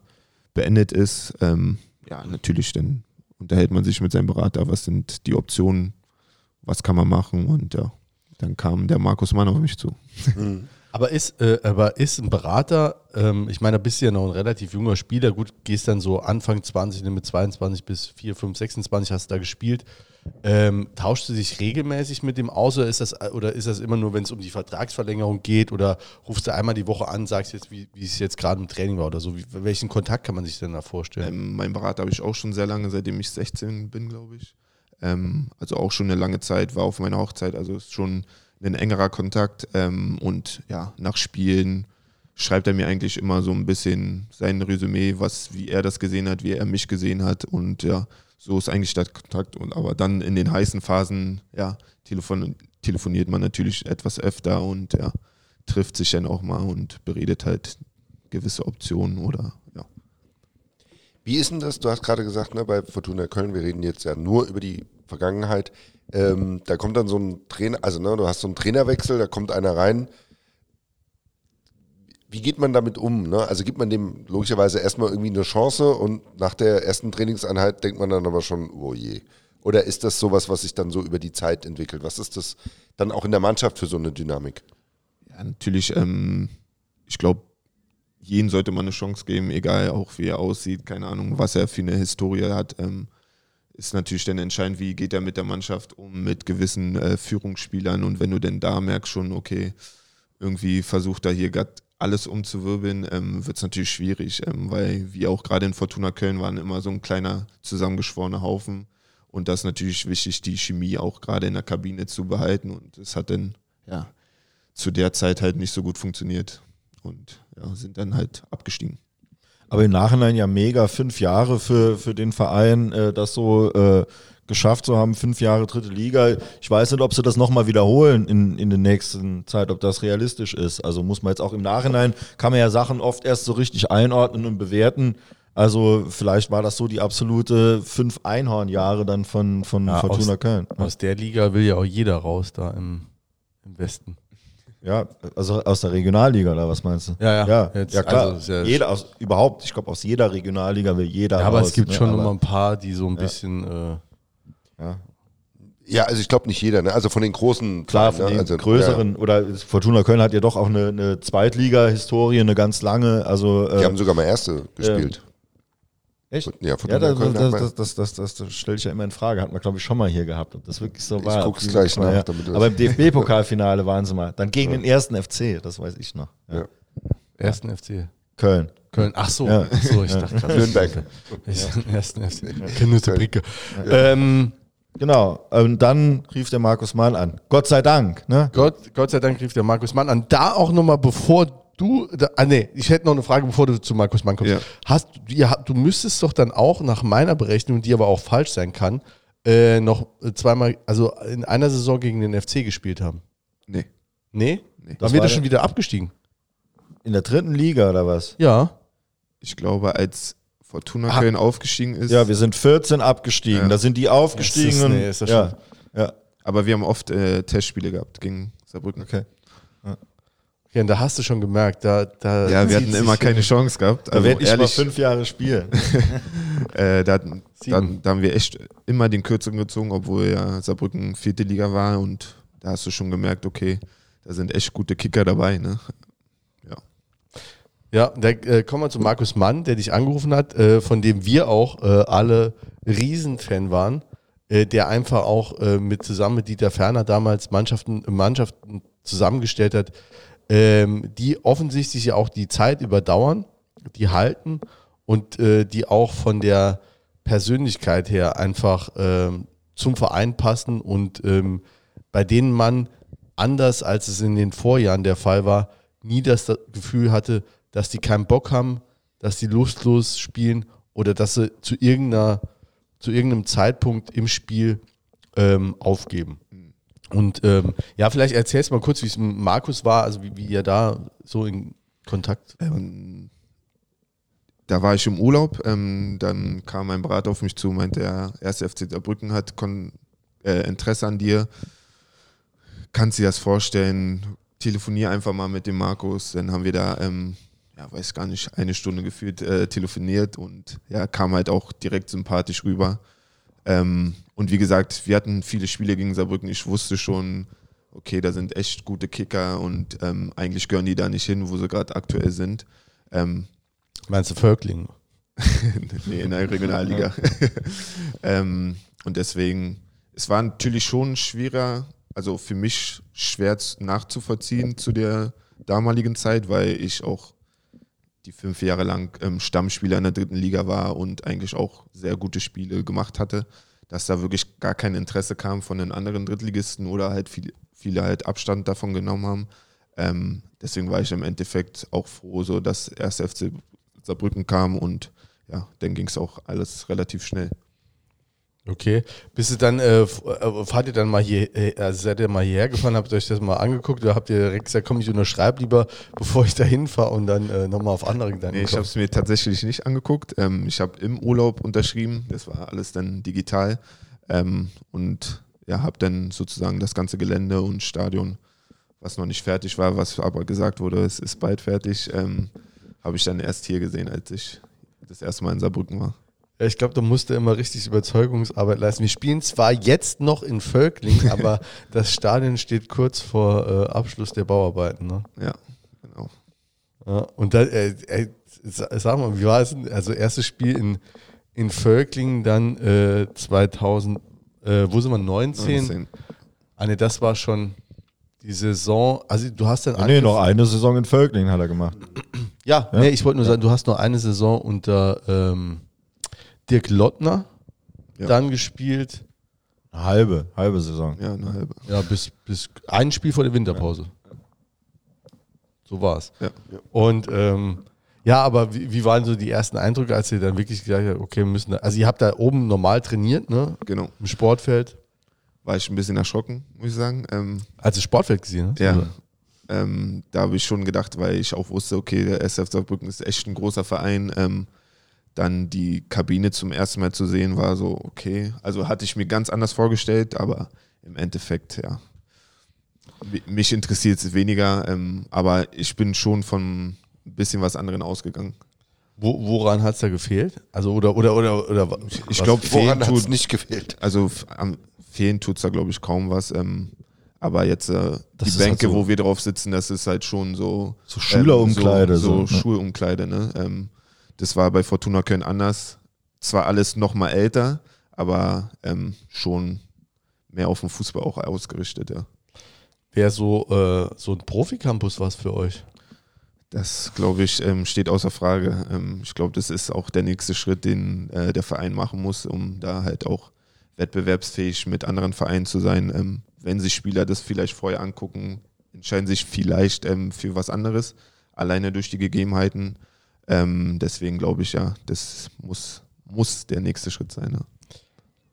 beendet ist. Ähm, ja, natürlich, dann unterhält man sich mit seinem Berater, was sind die Optionen, was kann man machen und ja, dann kam der Markus Mann auf mich zu. Aber ist, äh, aber ist ein Berater, ähm, ich meine, da bist du ja noch ein relativ junger Spieler, gut, gehst dann so Anfang 20, ne, mit 22 bis 4, 5, 26 hast du da gespielt. Ähm, tauschst du dich regelmäßig mit dem aus oder ist das, oder ist das immer nur, wenn es um die Vertragsverlängerung geht oder rufst du einmal die Woche an, sagst jetzt, wie, wie es jetzt gerade im Training war oder so? Wie, welchen Kontakt kann man sich denn da vorstellen? Ähm, mein Berater habe ich auch schon sehr lange, seitdem ich 16 bin, glaube ich. Ähm, also auch schon eine lange Zeit, war auf meiner Hochzeit, also ist schon ein engerer Kontakt. Ähm, und ja, nach Spielen schreibt er mir eigentlich immer so ein bisschen sein Resümee, was, wie er das gesehen hat, wie er mich gesehen hat. Und ja, so ist eigentlich der Kontakt. Und aber dann in den heißen Phasen, ja, telefon telefoniert man natürlich etwas öfter und ja, trifft sich dann auch mal und beredet halt gewisse Optionen oder ja. Wie ist denn das? Du hast gerade gesagt, ne, bei Fortuna Köln, wir reden jetzt ja nur über die Vergangenheit. Ähm, da kommt dann so ein Trainer, also ne, du hast so einen Trainerwechsel, da kommt einer rein. Wie geht man damit um? Ne? Also gibt man dem logischerweise erstmal irgendwie eine Chance und nach der ersten Trainingseinheit denkt man dann aber schon, oh je. Oder ist das sowas, was sich dann so über die Zeit entwickelt? Was ist das dann auch in der Mannschaft für so eine Dynamik? Ja, natürlich, ähm, ich glaube, jeden sollte man eine Chance geben, egal auch wie er aussieht, keine Ahnung, was er für eine Historie hat. Ähm, ist natürlich dann entscheidend, wie geht er mit der Mannschaft um, mit gewissen äh, Führungsspielern. Und wenn du denn da merkst schon, okay, irgendwie versucht er hier gerade alles umzuwirbeln, ähm, wird es natürlich schwierig, ähm, weil wir auch gerade in Fortuna Köln waren immer so ein kleiner zusammengeschworener Haufen. Und das ist natürlich wichtig, die Chemie auch gerade in der Kabine zu behalten. Und es hat dann, ja, zu der Zeit halt nicht so gut funktioniert und ja, sind dann halt abgestiegen. Aber im Nachhinein ja mega fünf Jahre für, für den Verein, äh, das so äh, geschafft zu haben, fünf Jahre dritte Liga. Ich weiß nicht, ob sie das nochmal wiederholen in, in der nächsten Zeit, ob das realistisch ist. Also muss man jetzt auch im Nachhinein, kann man ja Sachen oft erst so richtig einordnen und bewerten. Also vielleicht war das so die absolute fünf Einhornjahre dann von, von Ja, Fortuna aus- Köln. Aus der Liga will ja auch jeder raus da im, im Westen. Ja, also aus der Regionalliga oder was meinst du? Ja, ja. Ja, Jetzt, ja klar. also ja- jeder aus, überhaupt, ich glaube, aus jeder Regionalliga will jeder Ja, aber raus, es gibt ne? schon Aber- immer ein paar, die so ein bisschen. Äh, Ja. Ja, also ich glaube nicht jeder, ne? Also von den großen Klar, von den ne? also, größeren, oder Fortuna Köln hat ja doch auch eine, eine Zweitliga-Historie, eine ganz lange. Also, Ja, die äh, haben sogar mal erste gespielt. Echt? Ja, von Ja, der das, das, das, das, das, das, das stelle ich ja immer in Frage. Hat man, glaube ich, schon mal hier gehabt, ob das wirklich so war. guck's Ob die- gleich nach, Ja. Aber im DFB-Pokalfinale waren sie mal. Dann gegen den ersten FC, das weiß ich noch. Ja. Ja. Ersten FC. Köln. Köln. Ach so, Ja. ach so ich dachte gerade. Nürnberg. Ich, ersten FC. Knütte Bricke. Ähm, Genau. Und dann rief der Markus Mann an. Gott sei Dank. Ne? Gott, Gott sei Dank rief der Markus Mann an. Da auch nochmal, bevor du, da, ah nee, ich hätte noch eine Frage, bevor du zu Markus Mann kommst. Ja. Hast, ihr, du müsstest doch dann auch nach meiner Berechnung, die aber auch falsch sein kann, äh, noch zweimal, also in einer Saison gegen den FC gespielt haben. Nee. Nee? Nee. Dann wird er schon der- wieder abgestiegen. In der dritten Liga oder was? Ja. Ich glaube, als Fortuna Ah. Köln aufgestiegen ist. Ja, wir sind 14 abgestiegen. Ja. Da sind die aufgestiegen. Ist das- nee, ist das ja. ja. aber wir haben oft äh, Testspiele gehabt gegen Saarbrücken. Okay. Ja, und da hast du schon gemerkt, da, da Ja, wir hatten immer keine Chance gehabt. Da Also werde ich mal ehrlich, fünf Jahre spielen. äh, da, da, da haben wir echt immer den Kürzeren gezogen, obwohl ja Saarbrücken vierte Liga war und da hast du schon gemerkt, okay, da sind echt gute Kicker dabei. Ne? Ja. Da äh, kommen wir zu Markus Mann, der dich angerufen hat, äh, von dem wir auch äh, alle Riesenfan waren, äh, der einfach auch äh, mit zusammen mit Dieter Ferner damals Mannschaften, Mannschaften zusammengestellt hat, ähm, die offensichtlich ja auch die Zeit überdauern, die halten und äh, die auch von der Persönlichkeit her einfach ähm, zum Verein passen und ähm, bei denen man anders als es in den Vorjahren der Fall war, nie das Gefühl hatte, dass die keinen Bock haben, dass die lustlos spielen oder dass sie zu irgendeiner zu irgendeinem Zeitpunkt im Spiel ähm, aufgeben. Und ähm, ja, vielleicht erzählst du mal kurz, wie es mit Markus war, also wie, wie ihr da so in Kontakt. Ähm, da war ich im Urlaub, ähm, dann kam mein Berater auf mich zu, meinte, der erste FC Saarbrücken hat Kon äh, Interesse an dir. Kannst du dir das vorstellen? Telefonier einfach mal mit dem Markus. Dann haben wir da, ähm, ja, weiß gar nicht, eine Stunde gefühlt äh, telefoniert und ja, kam halt auch direkt sympathisch rüber. Ähm, und wie gesagt, wir hatten viele Spiele gegen Saarbrücken. Ich wusste schon, okay, da sind echt gute Kicker und ähm, eigentlich gehören die da nicht hin, wo sie gerade aktuell sind. Ähm, Meinst du Völkling? nee, in der Regionalliga. ähm, und deswegen, es war natürlich schon schwerer, also für mich schwer nachzuvollziehen zu der damaligen Zeit, weil ich auch die fünf Jahre lang ähm, Stammspieler in der dritten Liga war und eigentlich auch sehr gute Spiele gemacht hatte, dass da wirklich gar kein Interesse kam von den anderen Drittligisten oder halt viele, viele halt Abstand davon genommen haben. Ähm, deswegen war ich im Endeffekt auch froh, so dass erst FC Saarbrücken kam und ja, dann ging es auch alles relativ schnell. Okay. Bist du dann, äh, äh, fahrt ihr dann mal hier, äh, also seid ihr mal hierher gefahren, habt ihr euch das mal angeguckt oder habt ihr direkt gesagt, komm, ich unterschreibe lieber, bevor ich da hinfahre und dann äh, nochmal auf andere Gedanken Nee, ich habe es mir tatsächlich nicht angeguckt. Ähm, ich habe im Urlaub unterschrieben, das war alles dann digital ähm, und ja, habe dann sozusagen das ganze Gelände und Stadion, was noch nicht fertig war, was aber gesagt wurde, es ist bald fertig, ähm, habe ich dann erst hier gesehen, als ich das erste Mal in Saarbrücken war. Ja, Ich glaube, da musste immer richtig Überzeugungsarbeit leisten. Wir spielen zwar jetzt noch in Völkling, aber das Stadion steht kurz vor äh, Abschluss der Bauarbeiten. Ne? Ja, genau. Ja, und da, äh, äh, sa- sag mal, wie war es denn? Also erstes Spiel in, in Völkling, dann äh, 2000, äh, wo sind wir, 19? 19. Ah, nee, das war schon die Saison, also du hast dann nee, noch eine Saison in Völklingen hat er gemacht. Ja, Ja? Nee, ich wollte nur sagen, du hast nur eine Saison unter ähm, Dirk Lottner Ja. dann gespielt. Eine halbe, halbe Saison. Ja, eine halbe. Ja, bis, bis ein Spiel vor der Winterpause. So war es. Ja. Und ähm, ja, aber wie, wie waren so die ersten Eindrücke, als ihr dann wirklich gesagt habt, okay, wir müssen da, also ihr habt da oben normal trainiert, ne? Genau. Im Sportfeld. War ich ein bisschen erschrocken, muss ich sagen. Ähm, Als du Sportfeld gesehen hast? Ja. Ähm, da habe ich schon gedacht, weil ich auch wusste, okay, der SF Saarbrücken ist echt ein großer Verein. Ähm, dann die Kabine zum ersten Mal zu sehen, war so, okay. Also hatte ich mir ganz anders vorgestellt, aber im Endeffekt, ja. Mi- Mich interessiert es weniger, ähm, aber ich bin schon von ein bisschen was anderen ausgegangen. Wo, woran hat es da gefehlt? Also oder oder oder oder Ich glaube, Woran hat es nicht gefehlt? also am Fehlen tut es da, glaube ich, kaum was. Ähm, aber jetzt äh, die Bänke, halt so- wo wir drauf sitzen, das ist halt schon so. So Schülerumkleide, Ähm, so, so, so ne? Schulumkleide, ne? Ähm, das war bei Fortuna Köln anders. zwar alles noch mal älter, aber ähm, schon mehr auf den Fußball auch ausgerichtet, ja. Wäre so, äh, so ein Profi-Campus was für euch? Das, glaube ich, ähm, steht außer Frage. Ähm, ich glaube, das ist auch der nächste Schritt, den äh, der Verein machen muss, um da halt auch wettbewerbsfähig mit anderen Vereinen zu sein. Ähm, wenn sich Spieler das vielleicht vorher angucken, entscheiden sich vielleicht ähm, für was anderes, alleine durch die Gegebenheiten. Ähm, deswegen glaube ich, ja, das muss, muss der nächste Schritt sein. Ja.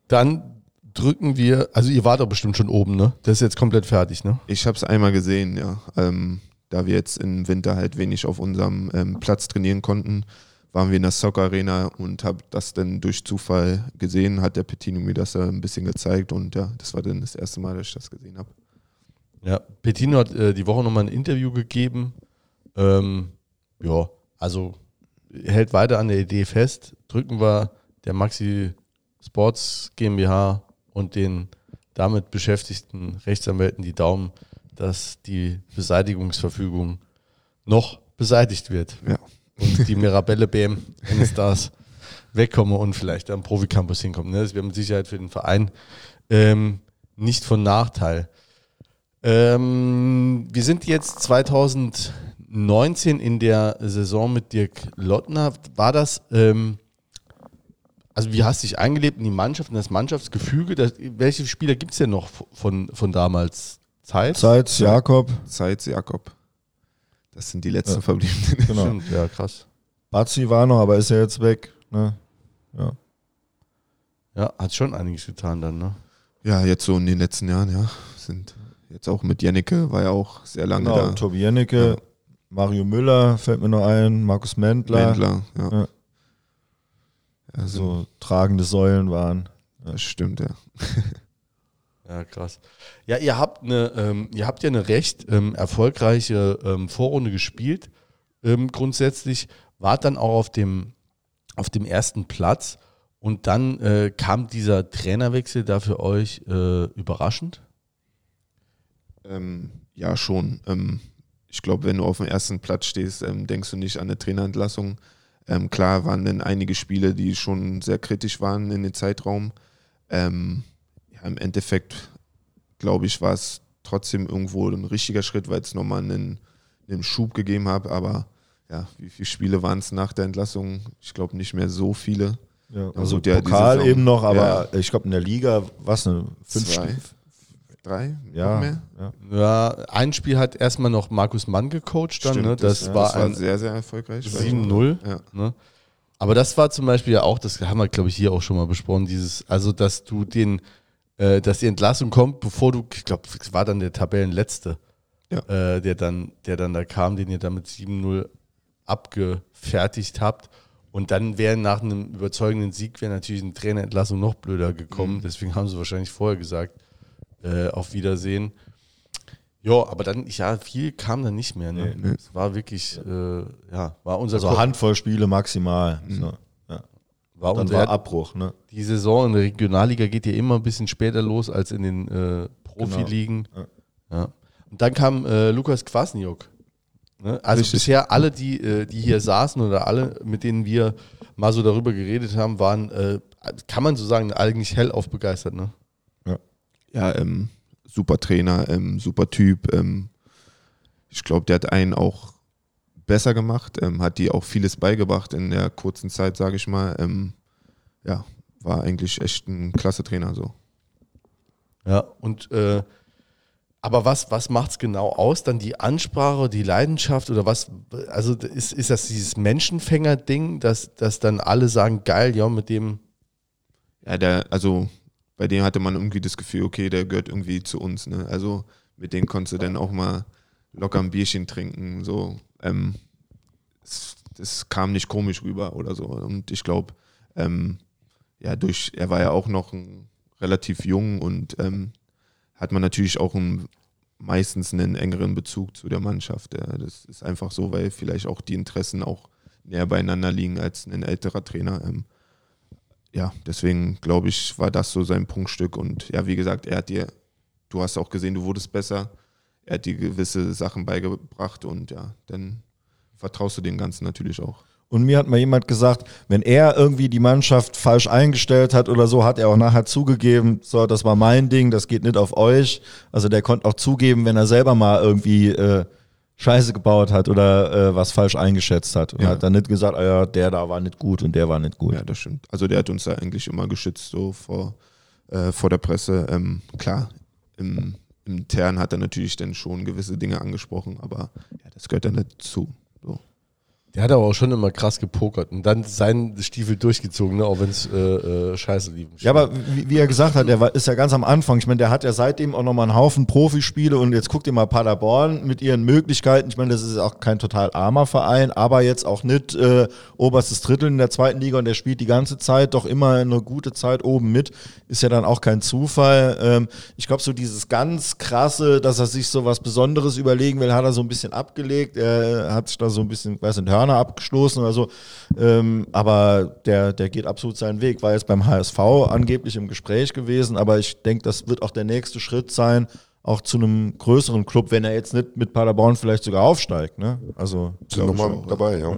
Dann drücken wir, also ihr wart doch bestimmt schon oben, ne? Das ist jetzt komplett fertig, ne? Ich habe es einmal gesehen, ja. Ähm, da wir jetzt im Winter halt wenig auf unserem ähm, Platz trainieren konnten, waren wir in der Soccer Arena und habe das dann durch Zufall gesehen, hat der Petino mir das ein bisschen gezeigt und ja, das war dann das erste Mal, dass ich das gesehen habe. Ja, Petino hat äh, die Woche nochmal ein Interview gegeben. Ähm, ja, also hält weiter an der Idee fest. Drücken wir der Maxi Sports GmbH und den damit beschäftigten Rechtsanwälten die Daumen, dass die Beseitigungsverfügung noch beseitigt wird. Ja. Und die Mirabelle BM, wenn es das wegkomme und vielleicht am Profi-Campus hinkommt. Ne? Das wäre mit Sicherheit für den Verein ähm, nicht von Nachteil. Ähm, wir sind jetzt 2019 in der Saison mit Dirk Lottner. War das, ähm, also wie hast du dich eingelebt in die Mannschaft, in das Mannschaftsgefüge? Das, welche Spieler gibt es denn noch von, von damals? Zeit? Zeit, Jakob. Zeit, Jakob. Das sind die letzten Ja. Verbliebenen. Genau. Stimmt, ja, krass. Bazzi war noch, aber ist ja jetzt weg. Ne? Ja. Ja, hat schon einiges getan dann, ne? Ja, jetzt so in den letzten Jahren, ja. Sind jetzt auch mit Jennecke, war ja auch sehr lange Genau, da. Tobi Jennecke, Ja. Mario Müller fällt mir noch ein, Markus Mendler. Wendler, ja. Ja. ja so, tragende Säulen waren. das stimmt, ja. Ja, krass. Ja, ihr habt eine, ähm, ihr habt ja eine recht ähm, erfolgreiche ähm, Vorrunde gespielt. Ähm, grundsätzlich wart dann auch auf dem, auf dem ersten Platz und dann äh, kam dieser Trainerwechsel da für euch äh, überraschend. Ähm, ja, schon. Ähm, ich glaube, wenn du auf dem ersten Platz stehst, ähm, denkst du nicht an eine Trainerentlassung. Ähm, klar waren dann einige Spiele, die schon sehr kritisch waren in den Zeitraum. Ähm, ja, Im Endeffekt, glaube ich, war es trotzdem irgendwo ein richtiger Schritt, weil es nochmal einen, einen Schub gegeben hat. Aber ja, wie viele Spiele waren es nach der Entlassung? Ich glaube nicht mehr so viele. Ja, Ja, also ja, Pokal Saison. eben noch, aber ich glaube in der Liga, was eine fünf Zwei, Spiele? Drei, Ja, noch mehr? ja. Ja, ein Spiel hat erstmal noch Markus Mann gecoacht dann, Stimmt, ne? Das, ja, war das war ein sehr, sehr erfolgreich. 7-0. Ja. Ne? Aber das war zum Beispiel ja auch, das haben wir, glaube ich, hier auch schon mal besprochen, dieses, also dass du den, äh, dass die Entlassung kommt, bevor du, ich glaube, es war dann der Tabellenletzte, Ja. äh, der, dann, der dann da kam, den ihr dann mit 7-0 abgefertigt habt. Und dann wäre nach einem überzeugenden Sieg wäre natürlich eine Trainerentlassung noch blöder gekommen. Deswegen haben sie wahrscheinlich vorher gesagt, äh, auf Wiedersehen. Ja, aber dann, ja, viel kam dann nicht mehr. Ne? Nee. Es war wirklich, äh, ja, war unser Also Ko- Handvoll Spiele maximal. So. Ja. war Dann unser war Abbruch. Ne? Die Saison in der Regionalliga geht ja immer ein bisschen später los als in den äh, Profiligen. Genau. Ja. Und dann kam äh, Lukas Kwasniok. Ne? Also Richtig. bisher alle, die, äh, die hier saßen oder alle, mit denen wir mal so darüber geredet haben, waren, äh, kann man so sagen, eigentlich hellauf begeistert. Ne? Ja, ähm, super Trainer, ähm, super Typ. Ähm, ich glaube, der hat einen auch besser gemacht, ähm, hat die auch vieles beigebracht in der kurzen Zeit, sage ich mal. Ähm, ja, war eigentlich echt ein klasse Trainer so. Ja, und äh, aber was, was macht es genau aus? Dann die Ansprache, die Leidenschaft oder was? Also ist, ist das dieses Menschenfänger-Ding, dass, dass dann alle sagen, geil, ja, mit dem Ja, der, also bei dem hatte man irgendwie das Gefühl, okay, der gehört irgendwie zu uns. Ne? Also mit dem konntest du dann auch mal locker ein Bierchen trinken. So, ähm, es, das kam nicht komisch rüber oder so. Und ich glaube, ähm, ja, durch, er war ja auch noch ein, relativ jung und ähm, hat man natürlich auch einen, meistens einen engeren Bezug zu der Mannschaft. Ja, das ist einfach so, weil vielleicht auch die Interessen auch näher beieinander liegen als ein älterer Trainer. Ähm, ja, deswegen glaube ich, war das so sein Prunkstück. Und ja, wie gesagt, er hat dir, du hast auch gesehen, du wurdest besser. Er hat dir gewisse Sachen beigebracht und ja, dann vertraust du dem Ganzen natürlich auch. Und mir hat mal jemand gesagt, wenn er irgendwie die Mannschaft falsch eingestellt hat oder so, hat er auch nachher zugegeben, so, das war mein Ding, das geht nicht auf euch. Also der konnte auch zugeben, wenn er selber mal irgendwie äh, Scheiße gebaut hat oder äh, was falsch eingeschätzt hat. Und Ja. hat dann nicht gesagt, ah ja, der da war nicht gut und der war nicht gut. Ja, das stimmt. Also der hat uns da eigentlich immer geschützt, so vor, äh, vor der Presse. Ähm, klar, im, im Intern hat er natürlich dann schon gewisse Dinge angesprochen, aber ja, das gehört dann dazu. So. Der hat aber auch schon immer krass gepokert und dann seinen Stiefel durchgezogen, ne? auch wenn es äh, äh, scheiße lief. Ja, aber wie, wie er gesagt hat, der war, ist ja ganz am Anfang. Ich meine, der hat ja seitdem auch nochmal einen Haufen Profispiele und jetzt guckt ihr mal Paderborn mit ihren Möglichkeiten. Ich meine, das ist auch kein total armer Verein, aber jetzt auch nicht äh, oberstes Drittel in der zweiten Liga und der spielt die ganze Zeit doch immer eine gute Zeit oben mit. Ist ja dann auch kein Zufall. Ähm, ich glaube, so dieses ganz krasse, dass er sich so was Besonderes überlegen will, hat er so ein bisschen abgelegt. Er hat sich da so ein bisschen, weiß nicht, Hörner abgestoßen oder so. Ähm, aber der, der geht absolut seinen Weg. War jetzt beim HSV angeblich im Gespräch gewesen, aber ich denke, das wird auch der nächste Schritt sein, auch zu einem größeren Club, wenn er jetzt nicht mit Paderborn vielleicht sogar aufsteigt. Ne? Also Sind nochmal dabei, ja.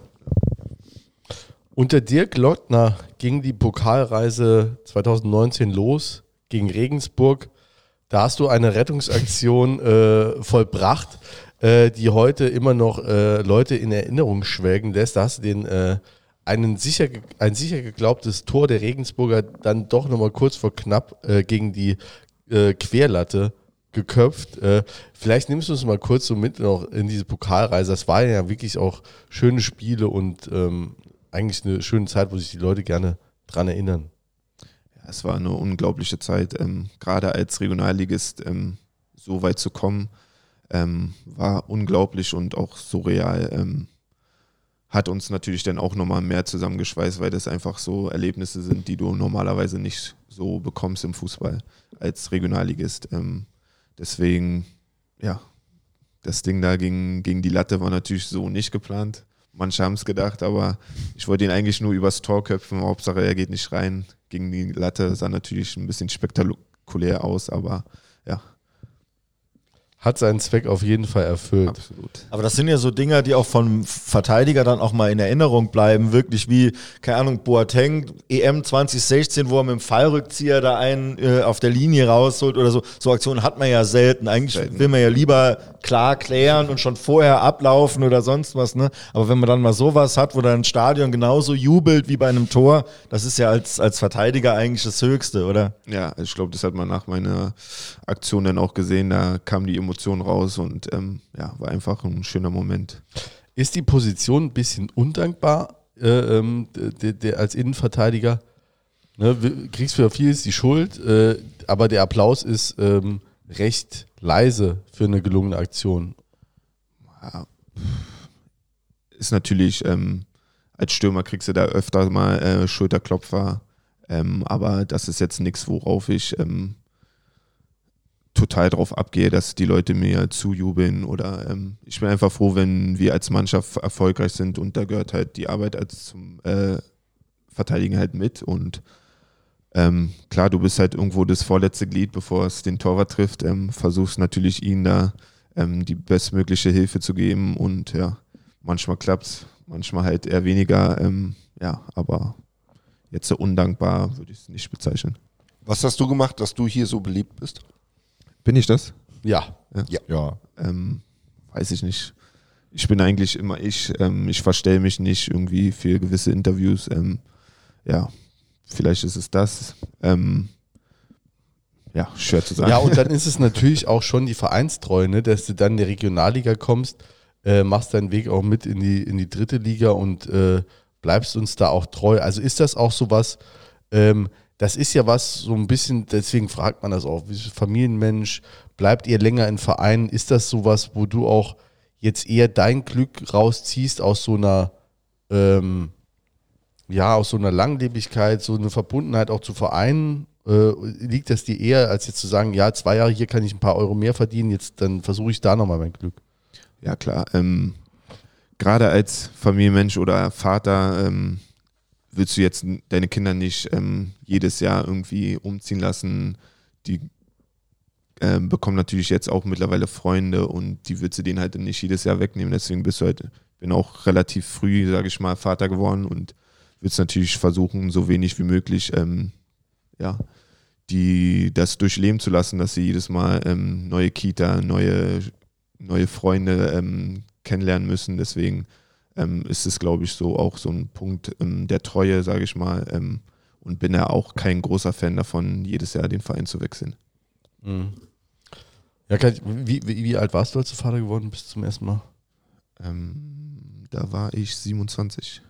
Unter Dirk Lottner ging die Pokalreise 2019 los gegen Regensburg. Da hast du eine Rettungsaktion äh, vollbracht, äh, die heute immer noch äh, Leute in Erinnerung schwelgen lässt. Da hast du den äh, einen sicher, ein sicher geglaubtes Tor der Regensburger dann doch nochmal kurz vor knapp äh, gegen die äh, Querlatte geköpft. Vielleicht nimmst du uns mal kurz so mit noch in diese Pokalreise. Das waren ja wirklich auch schöne Spiele und ähm, eigentlich eine schöne Zeit, wo sich die Leute gerne dran erinnern. Es war eine unglaubliche Zeit, ähm, gerade als Regionalligist ähm, so weit zu kommen, ähm, war unglaublich und auch surreal. Ähm, hat uns natürlich dann auch nochmal mehr zusammengeschweißt, weil das einfach so Erlebnisse sind, die du normalerweise nicht so bekommst im Fußball als Regionalligist. Ähm, deswegen, ja, das Ding da gegen, gegen die Latte war natürlich so nicht geplant. Manche haben es gedacht, aber ich wollte ihn eigentlich nur übers Tor köpfen. Hauptsache, er geht nicht rein. Gegen die Latte sah natürlich ein bisschen spektakulär aus, aber ja, Hat seinen Zweck auf jeden Fall erfüllt. absolut. Aber das sind ja so Dinger, die auch von Verteidiger dann auch mal in Erinnerung bleiben. Wirklich wie, keine Ahnung, Boateng, EM 2016, wo er mit dem Fallrückzieher da einen äh, auf der Linie rausholt oder so. So Aktionen hat man ja selten. Eigentlich Selten. will man ja lieber klar klären und schon vorher ablaufen oder sonst was. Ne? Aber wenn man dann mal sowas hat, wo dann ein Stadion genauso jubelt wie bei einem Tor, das ist ja als, als Verteidiger eigentlich das Höchste, oder? Ja, ich glaube, das hat man nach meiner Aktion dann auch gesehen. Da kam die Emotion raus und ähm, ja, war einfach ein schöner Moment. Ist die Position ein bisschen undankbar äh, ähm, der, der als Innenverteidiger? Ne, kriegst für vieles die Schuld, äh, aber der Applaus ist ähm, recht leise für eine gelungene Aktion. Ja, ist natürlich, ähm, als Stürmer kriegst du da öfter mal äh, Schulterklopfer, ähm, aber das ist jetzt nichts, worauf ich ähm, total drauf abgehe, dass die Leute mir zujubeln oder ähm, ich bin einfach froh, wenn wir als Mannschaft erfolgreich sind und da gehört halt die Arbeit als zum äh, Verteidigen halt mit und ähm, klar, du bist halt irgendwo das vorletzte Glied, bevor es den Torwart trifft, ähm, versuchst natürlich ihn da ähm, die bestmögliche Hilfe zu geben und ja, manchmal klappt manchmal halt eher weniger, ähm, ja, aber jetzt so undankbar würde ich es nicht bezeichnen. Was hast du gemacht, dass du hier so beliebt bist? Bin ich das? Ja, Ja. Ähm, weiß ich nicht. Ich bin eigentlich immer ich. Ähm, ich verstelle mich nicht irgendwie für gewisse Interviews. Ähm, ja, vielleicht ist es das. Ähm, ja, schwer zu sagen. Ja, und dann ist es natürlich auch schon die Vereinstreue, ne, dass du dann in die Regionalliga kommst, äh, machst deinen Weg auch mit in die, in die dritte Liga und äh, bleibst uns da auch treu. Also ist das auch sowas, ähm, das ist ja was so ein bisschen, deswegen fragt man das auch, wie Familienmensch, bleibt ihr länger in Vereinen? Ist das sowas, wo du auch jetzt eher dein Glück rausziehst aus so einer, ähm, ja, aus so einer Langlebigkeit, so eine Verbundenheit auch zu Vereinen? Äh, liegt das dir eher, als jetzt zu sagen, ja, zwei Jahre hier kann ich ein paar Euro mehr verdienen, jetzt dann versuche ich da nochmal mein Glück. Ja, klar. Ähm, Gerade als Familienmensch oder Vater ähm, willst du jetzt deine Kinder nicht ähm, jedes Jahr irgendwie umziehen lassen. Die ähm, bekommen natürlich jetzt auch mittlerweile Freunde und die willst du denen halt nicht jedes Jahr wegnehmen. Deswegen bist du halt bin auch relativ früh, sage ich mal, Vater geworden und es natürlich versuchen, so wenig wie möglich, ähm, ja, die das durchleben zu lassen, dass sie jedes Mal ähm, neue Kita, neue, neue Freunde ähm, kennenlernen müssen. Deswegen ist es, glaube ich, so auch so ein Punkt ähm, der Treue, sage ich mal. Ähm, und bin ja auch kein großer Fan davon, jedes Jahr den Verein zu wechseln. Mhm. Ja, ich, wie, wie, wie alt warst du, als du Vater geworden bist zum ersten Mal? Ähm, da war ich 27.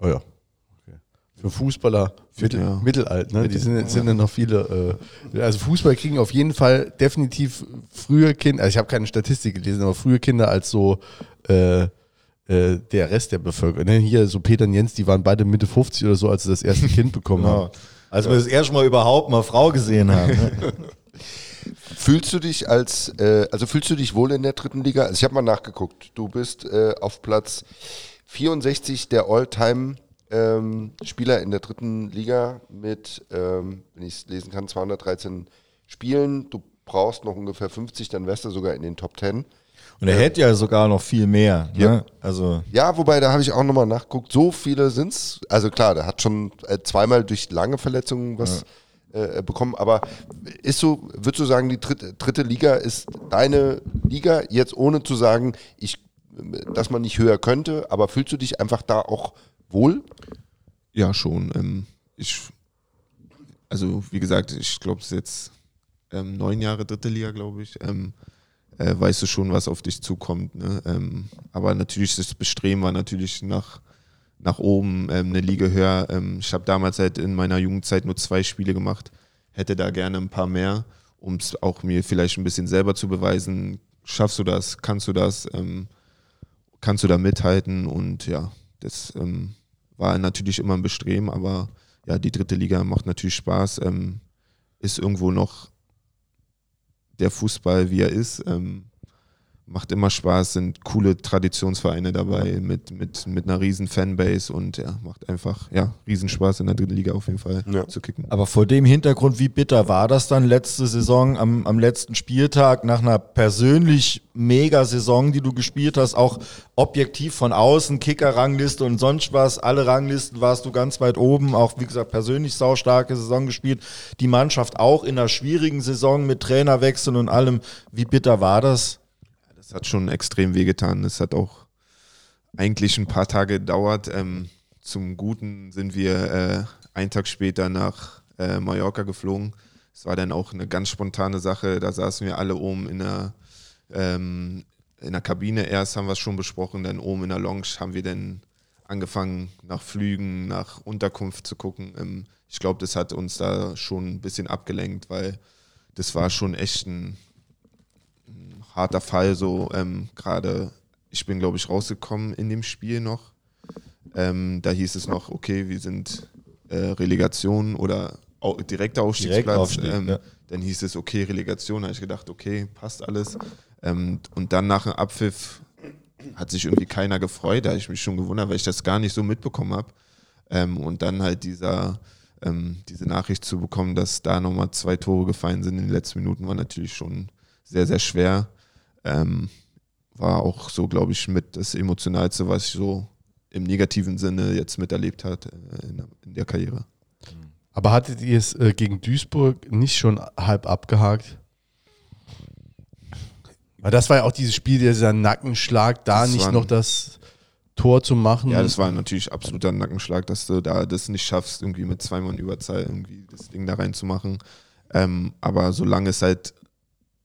Oh ja. Okay. Für Fußballer mittel, Ja. mittelalt, ne? Die sind, sind ja noch viele. Äh, also Fußball kriegen auf jeden Fall definitiv frühe Kinder, also ich habe keine Statistik gelesen, aber frühe Kinder als so äh, äh, der Rest der Bevölkerung. Ne? Hier so Peter und Jens, die waren beide Mitte 50 oder so, als sie das erste Kind bekommen Genau. haben. Als wir das erste Mal überhaupt mal Frau gesehen haben. Ne? Fühlst du dich als, äh, also fühlst du dich wohl in der dritten Liga? Also ich habe mal nachgeguckt. Du bist äh, auf Platz 64 der All-Time ähm, Spieler in der dritten Liga mit, ähm, wenn ich es lesen kann, 213 Spielen. Du brauchst noch ungefähr 50, dann wärst du sogar in den Top 10. Und er hätte ja sogar noch viel mehr. Ne? Ja. Also Ja, wobei, da habe ich auch nochmal nachgeguckt, so viele sind's. Also klar, der hat schon äh, zweimal durch lange Verletzungen was äh, bekommen, aber ist so, würdest du sagen, die dritte, dritte Liga ist deine Liga, jetzt ohne zu sagen, ich, dass man nicht höher könnte, aber fühlst du dich einfach da auch wohl? Ja, schon. Ähm, ich, also wie gesagt, ich glaube, es ist jetzt ähm, neun Jahre dritte Liga, glaube ich. Ähm, äh, weißt du schon, was auf dich zukommt. Ne? Ähm, aber natürlich das Bestreben war natürlich nach, nach oben ähm, eine Liga höher. Ähm, ich habe damals halt in meiner Jugendzeit nur zwei Spiele gemacht, hätte da gerne ein paar mehr, um es auch mir vielleicht ein bisschen selber zu beweisen. Schaffst du das? Kannst du das? Ähm, kannst du da mithalten? Und ja, das ähm, war natürlich immer ein Bestreben, aber ja, die dritte Liga macht natürlich Spaß, ähm, ist irgendwo noch der Fußball, wie er ist. Ähm, macht immer Spaß, sind coole Traditionsvereine dabei mit, mit, mit einer riesen Fanbase und ja, macht einfach ja, riesen Spaß in der dritten Liga auf jeden Fall Ja. zu kicken. Aber vor dem Hintergrund, wie bitter war das dann letzte Saison am, am letzten Spieltag nach einer persönlich mega Saison, die du gespielt hast, auch objektiv von außen, Kicker-Rangliste und sonst was, alle Ranglisten warst du ganz weit oben, auch wie gesagt persönlich saustarke Saison gespielt, die Mannschaft auch in einer schwierigen Saison mit Trainerwechseln und allem. Wie bitter war das? Das hat schon extrem wehgetan. Es hat auch eigentlich ein paar Tage gedauert. Ähm, zum Guten sind wir äh, einen Tag später nach äh, Mallorca geflogen. Es war dann auch eine ganz spontane Sache. Da saßen wir alle oben in der, ähm, in der Kabine. Erst haben wir es schon besprochen, dann oben in der Lounge haben wir dann angefangen, nach Flügen, nach Unterkunft zu gucken. Ähm, ich glaube, das hat uns da schon ein bisschen abgelenkt, weil das war schon echt ein harter Fall. So ähm, gerade, ich bin glaube ich rausgekommen in dem Spiel noch. Ähm, da hieß es noch, okay, wir sind äh, Relegation oder au direkter Aufstiegsplatz. Direktaufstieg, ähm, ja. Dann hieß es, okay, Relegation. Da habe ich gedacht, okay, passt alles. Ähm, und dann nach dem Abpfiff hat sich irgendwie keiner gefreut. Da habe ich mich schon gewundert, weil ich das gar nicht so mitbekommen habe. Ähm, und dann halt dieser, ähm, diese Nachricht zu bekommen, dass da nochmal zwei Tore gefallen sind in den letzten Minuten, war natürlich schon sehr, sehr schwer. Ähm, war auch so, glaube ich, mit das Emotionalste, was ich so im negativen Sinne jetzt miterlebt hat äh, in, der- in der Karriere. Aber hattet ihr es äh, gegen Duisburg nicht schon halb abgehakt? Weil das war ja auch dieses Spiel, dieser Nackenschlag, da Das nicht noch das Tor zu machen. Ja, das war natürlich absoluter Nackenschlag, dass du da das nicht schaffst, irgendwie mit zwei Mann Überzahl irgendwie das Ding da reinzumachen. Ähm, aber solange es halt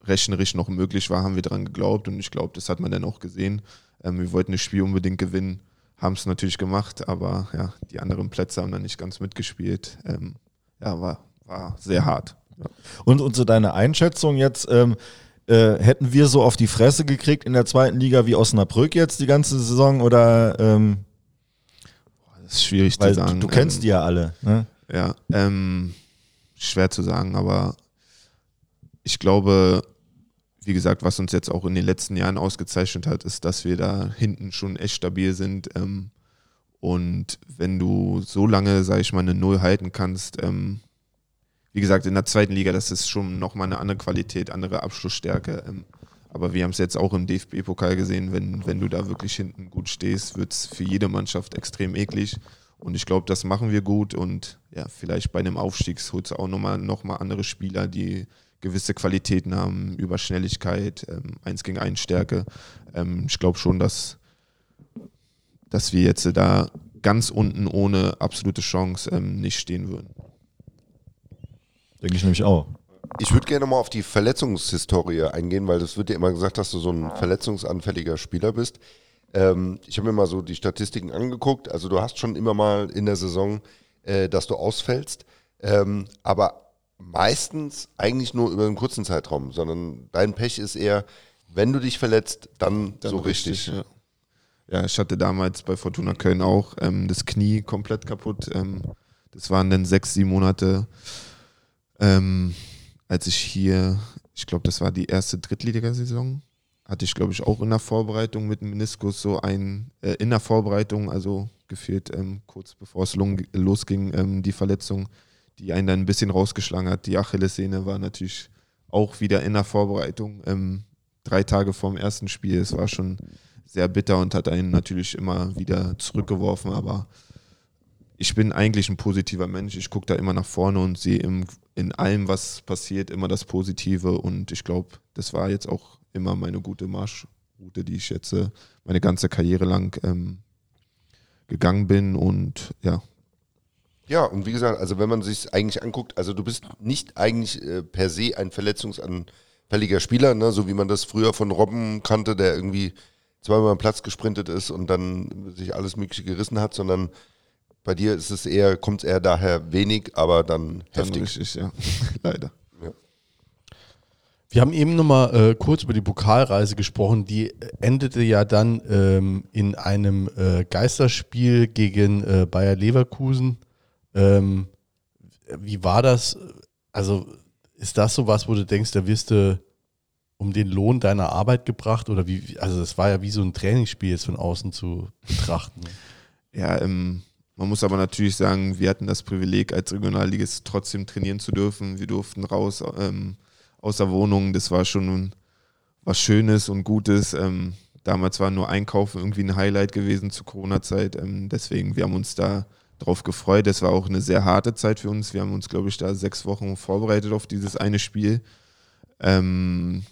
rechnerisch noch möglich war, haben wir daran geglaubt und ich glaube, das hat man dann auch gesehen. Ähm, wir wollten das Spiel unbedingt gewinnen, haben es natürlich gemacht, aber ja, die anderen Plätze haben dann nicht ganz mitgespielt. Ähm, ja, war, war sehr hart. Ja. Und, und so deine Einschätzung jetzt, ähm, äh, hätten wir so auf die Fresse gekriegt in der zweiten Liga wie Osnabrück jetzt die ganze Saison oder ähm, Das ist schwierig zu sagen. du, du kennst Ähm, die ja alle. Ne? Ja, ähm, schwer zu sagen, aber ich glaube, wie gesagt, was uns jetzt auch in den letzten Jahren ausgezeichnet hat, ist, dass wir da hinten schon echt stabil sind. Ähm, und wenn du so lange, sage ich mal, eine Null halten kannst, ähm, wie gesagt, in der zweiten Liga, das ist schon nochmal eine andere Qualität, andere Abschlussstärke. Ähm, Aber wir haben es jetzt auch im DFB-Pokal gesehen, wenn, wenn du da wirklich hinten gut stehst, wird es für jede Mannschaft extrem eklig. Und ich glaube, das machen wir gut. Und ja, vielleicht bei einem Aufstieg holt es auch nochmal noch mal andere Spieler, die gewisse Qualitäten haben, über Schnelligkeit, ähm, eins gegen eins Stärke. Ähm, ich glaube schon, dass, dass wir jetzt da ganz unten ohne absolute Chance ähm, nicht stehen würden. Denke ich nämlich auch. Ich würde gerne mal auf die Verletzungshistorie eingehen, weil es wird ja immer gesagt, dass du so ein verletzungsanfälliger Spieler bist. Ähm, ich habe mir mal so die Statistiken angeguckt. Also du hast schon immer mal in der Saison, äh, dass du ausfällst, ähm, aber meistens eigentlich nur über einen kurzen Zeitraum, sondern dein Pech ist eher, wenn du dich verletzt, dann, Dann so richtig. Ja. ja, ich hatte damals bei Fortuna Köln auch ähm, das Knie komplett kaputt. Ähm, das waren dann sechs, sieben Monate, ähm, als ich hier, ich glaube, das war die erste Drittligasaison, hatte ich, glaube ich, auch in der Vorbereitung mit dem Meniskus so ein, äh, in der Vorbereitung, also gefühlt ähm, kurz bevor es losging, ähm, die Verletzung, die einen dann ein bisschen rausgeschlagen hat. Die Achillessehne war natürlich auch wieder in der Vorbereitung, ähm, drei Tage vor dem ersten Spiel. Es war schon sehr bitter und hat einen natürlich immer wieder zurückgeworfen, aber ich bin eigentlich ein positiver Mensch. Ich gucke da immer nach vorne und sehe im, in allem, was passiert, immer das Positive. Und ich glaube, das war jetzt auch immer meine gute Marschroute, die ich jetzt äh, meine ganze Karriere lang ähm, gegangen bin. Und ja, Ja, und wie gesagt, also wenn man sich eigentlich anguckt, also du bist nicht eigentlich äh, per se ein verletzungsanfälliger Spieler, ne, so wie man das früher von Robben kannte, der irgendwie zweimal am Platz gesprintet ist und dann sich alles Mögliche gerissen hat, sondern bei dir ist es eher, kommt es eher daher wenig, aber dann dann heftig. richtig, ja, leider. Wir haben eben nochmal äh, kurz über die Pokalreise gesprochen. Die endete ja dann ähm, in einem äh, Geisterspiel gegen äh, Bayer Leverkusen. Ähm, wie war das? Also ist das so was, wo du denkst, da wirst du um den Lohn deiner Arbeit gebracht? Oder wie, also das war ja wie so ein Trainingsspiel jetzt von außen zu betrachten. Ja, ähm, man muss aber natürlich sagen, wir hatten das Privileg, als Regionalligist trotzdem trainieren zu dürfen. Wir durften raus ähm, aus der Wohnung. Das war schon was Schönes und Gutes. Ähm, damals war nur Einkaufen irgendwie ein Highlight gewesen zur Corona-Zeit. Ähm, deswegen, wir haben uns da drauf gefreut. Das war auch eine sehr harte Zeit für uns. Wir haben uns, glaube ich, da sechs Wochen vorbereitet auf dieses eine Spiel. Ähm,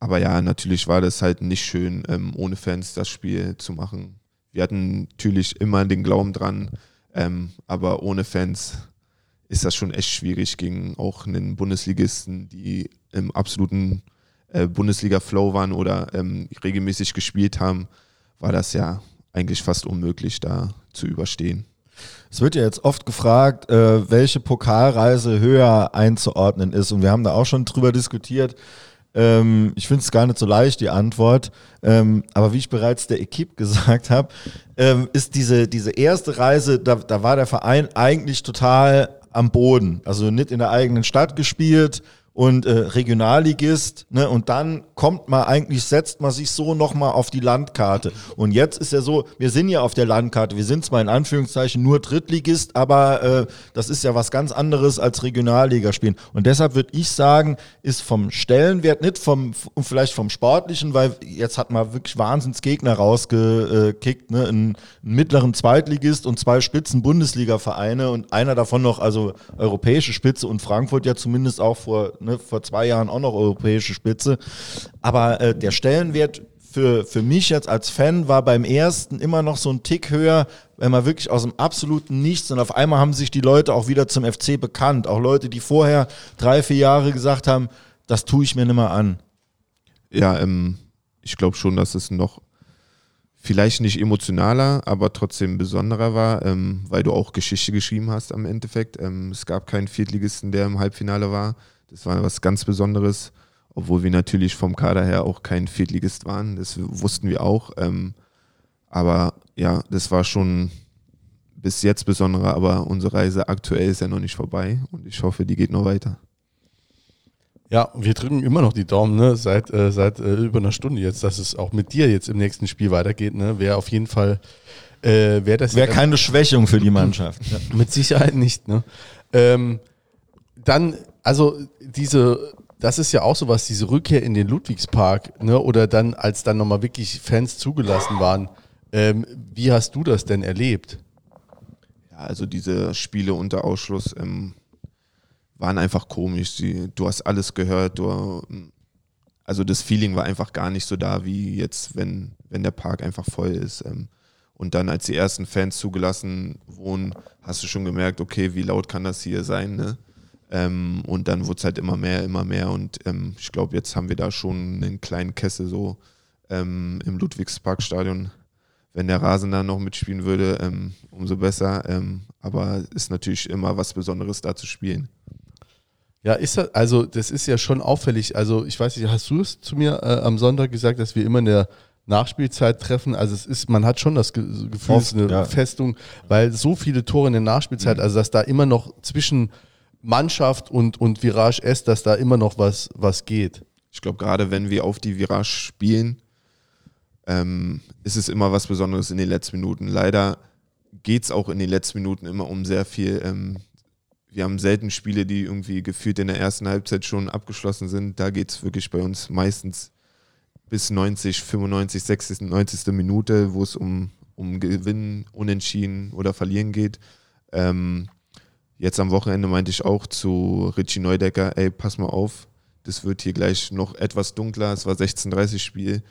aber ja, natürlich war das halt nicht schön, ähm, ohne Fans das Spiel zu machen. Wir hatten natürlich immer den Glauben dran, ähm, aber ohne Fans ist das schon echt schwierig gegen auch einen Bundesligisten, die im absoluten äh, Bundesliga-Flow waren oder ähm, regelmäßig gespielt haben, war das ja eigentlich fast unmöglich da zu überstehen. Es wird ja jetzt oft gefragt, äh, welche Pokalreise höher einzuordnen ist. Und wir haben da auch schon drüber diskutiert. Ähm, ich finde es gar nicht so leicht, die Antwort. Ähm, aber wie ich bereits der Equipe gesagt habe, ähm, ist diese, diese erste Reise, da, da war der Verein eigentlich total am Boden. Also nicht in der eigenen Stadt gespielt und äh, Regionalligist. Ne? Und dann kommt man eigentlich, setzt man sich so nochmal auf die Landkarte. Und jetzt ist ja so, wir sind ja auf der Landkarte. Wir sind zwar in Anführungszeichen nur Drittligist, aber äh, das ist ja was ganz anderes als Regionalliga spielen. Und deshalb würde ich sagen, ist vom Stellenwert, nicht vom, vielleicht vom Sportlichen, weil jetzt hat man wirklich Wahnsinnsgegner rausgekickt, ne? einen, einen mittleren Zweitligist und zwei Spitzen Bundesliga-Vereine und einer davon noch, also europäische Spitze und Frankfurt ja zumindest auch vor, ne, vor zwei Jahren auch noch europäische Spitze. Aber äh, der Stellenwert für, für mich jetzt als Fan war beim ersten immer noch so ein Tick höher, wenn man wirklich aus dem absoluten Nichts und auf einmal haben sich die Leute auch wieder zum FC bekannt. Auch Leute, die vorher drei, vier Jahre gesagt haben, das tue ich mir nicht mehr an. Ja, ähm, ich glaube schon, dass es noch vielleicht nicht emotionaler, aber trotzdem besonderer war, ähm, weil du auch Geschichte geschrieben hast am Endeffekt. Ähm, es gab keinen Viertligisten, der im Halbfinale war. Das war was ganz Besonderes, obwohl wir natürlich vom Kader her auch kein Viertligist waren. Das wussten wir auch. Ähm, aber ja, das war schon bis jetzt besonderer, aber unsere Reise aktuell ist ja noch nicht vorbei und ich hoffe, die geht noch weiter. Ja, wir drücken immer noch die Daumen, ne? Seit, äh, seit äh, über einer Stunde jetzt, dass es auch mit dir jetzt im nächsten Spiel weitergeht, ne? Wäre auf jeden Fall, äh, wäre das Wäre ja- keine Schwächung für die Mannschaft. Ja. Mit Sicherheit nicht, ne? Ähm, dann, also diese das ist ja auch sowas, diese Rückkehr in den Ludwigspark, ne? oder dann, als dann nochmal wirklich Fans zugelassen waren. Ähm, wie hast du das denn erlebt? Ja, also diese Spiele unter Ausschluss ähm, waren einfach komisch. Sie, du hast alles gehört, du, also das Feeling war einfach gar nicht so da, wie jetzt, wenn, wenn der Park einfach voll ist. Ähm, und dann, als die ersten Fans zugelassen wurden, hast du schon gemerkt, okay, wie laut kann das hier sein, ne? Ähm, und dann wurde es halt immer mehr, immer mehr. Und ähm, ich glaube, jetzt haben wir da schon einen kleinen Kessel so ähm, im Ludwigsparkstadion. Wenn der Rasen da noch mitspielen würde, ähm, umso besser. Ähm, aber ist natürlich immer was Besonderes da zu spielen. Ja, ist das, also das ist ja schon auffällig. Also ich weiß nicht, hast du es zu mir äh, am Sonntag gesagt, dass wir immer in der Nachspielzeit treffen. Also es ist, man hat schon das Gefühl, es ist eine ja. Festung, weil so viele Tore in der Nachspielzeit, mhm. also dass da immer noch zwischen Mannschaft und, und Virage S, dass da immer noch was, was geht. Ich glaube, gerade wenn wir auf die Virage spielen, ähm, ist es immer was Besonderes in den letzten Minuten. Leider geht es auch in den letzten Minuten immer um sehr viel. Ähm, wir haben selten Spiele, die irgendwie gefühlt in der ersten Halbzeit schon abgeschlossen sind. Da geht es wirklich bei uns meistens bis 90, 95, 60, 90. Minute, wo es um, um Gewinnen, Unentschieden oder Verlieren geht. Ähm, jetzt am Wochenende meinte ich auch zu Richie Neudecker, ey, pass mal auf, das wird hier gleich noch etwas dunkler, es war 16.30 Spiel,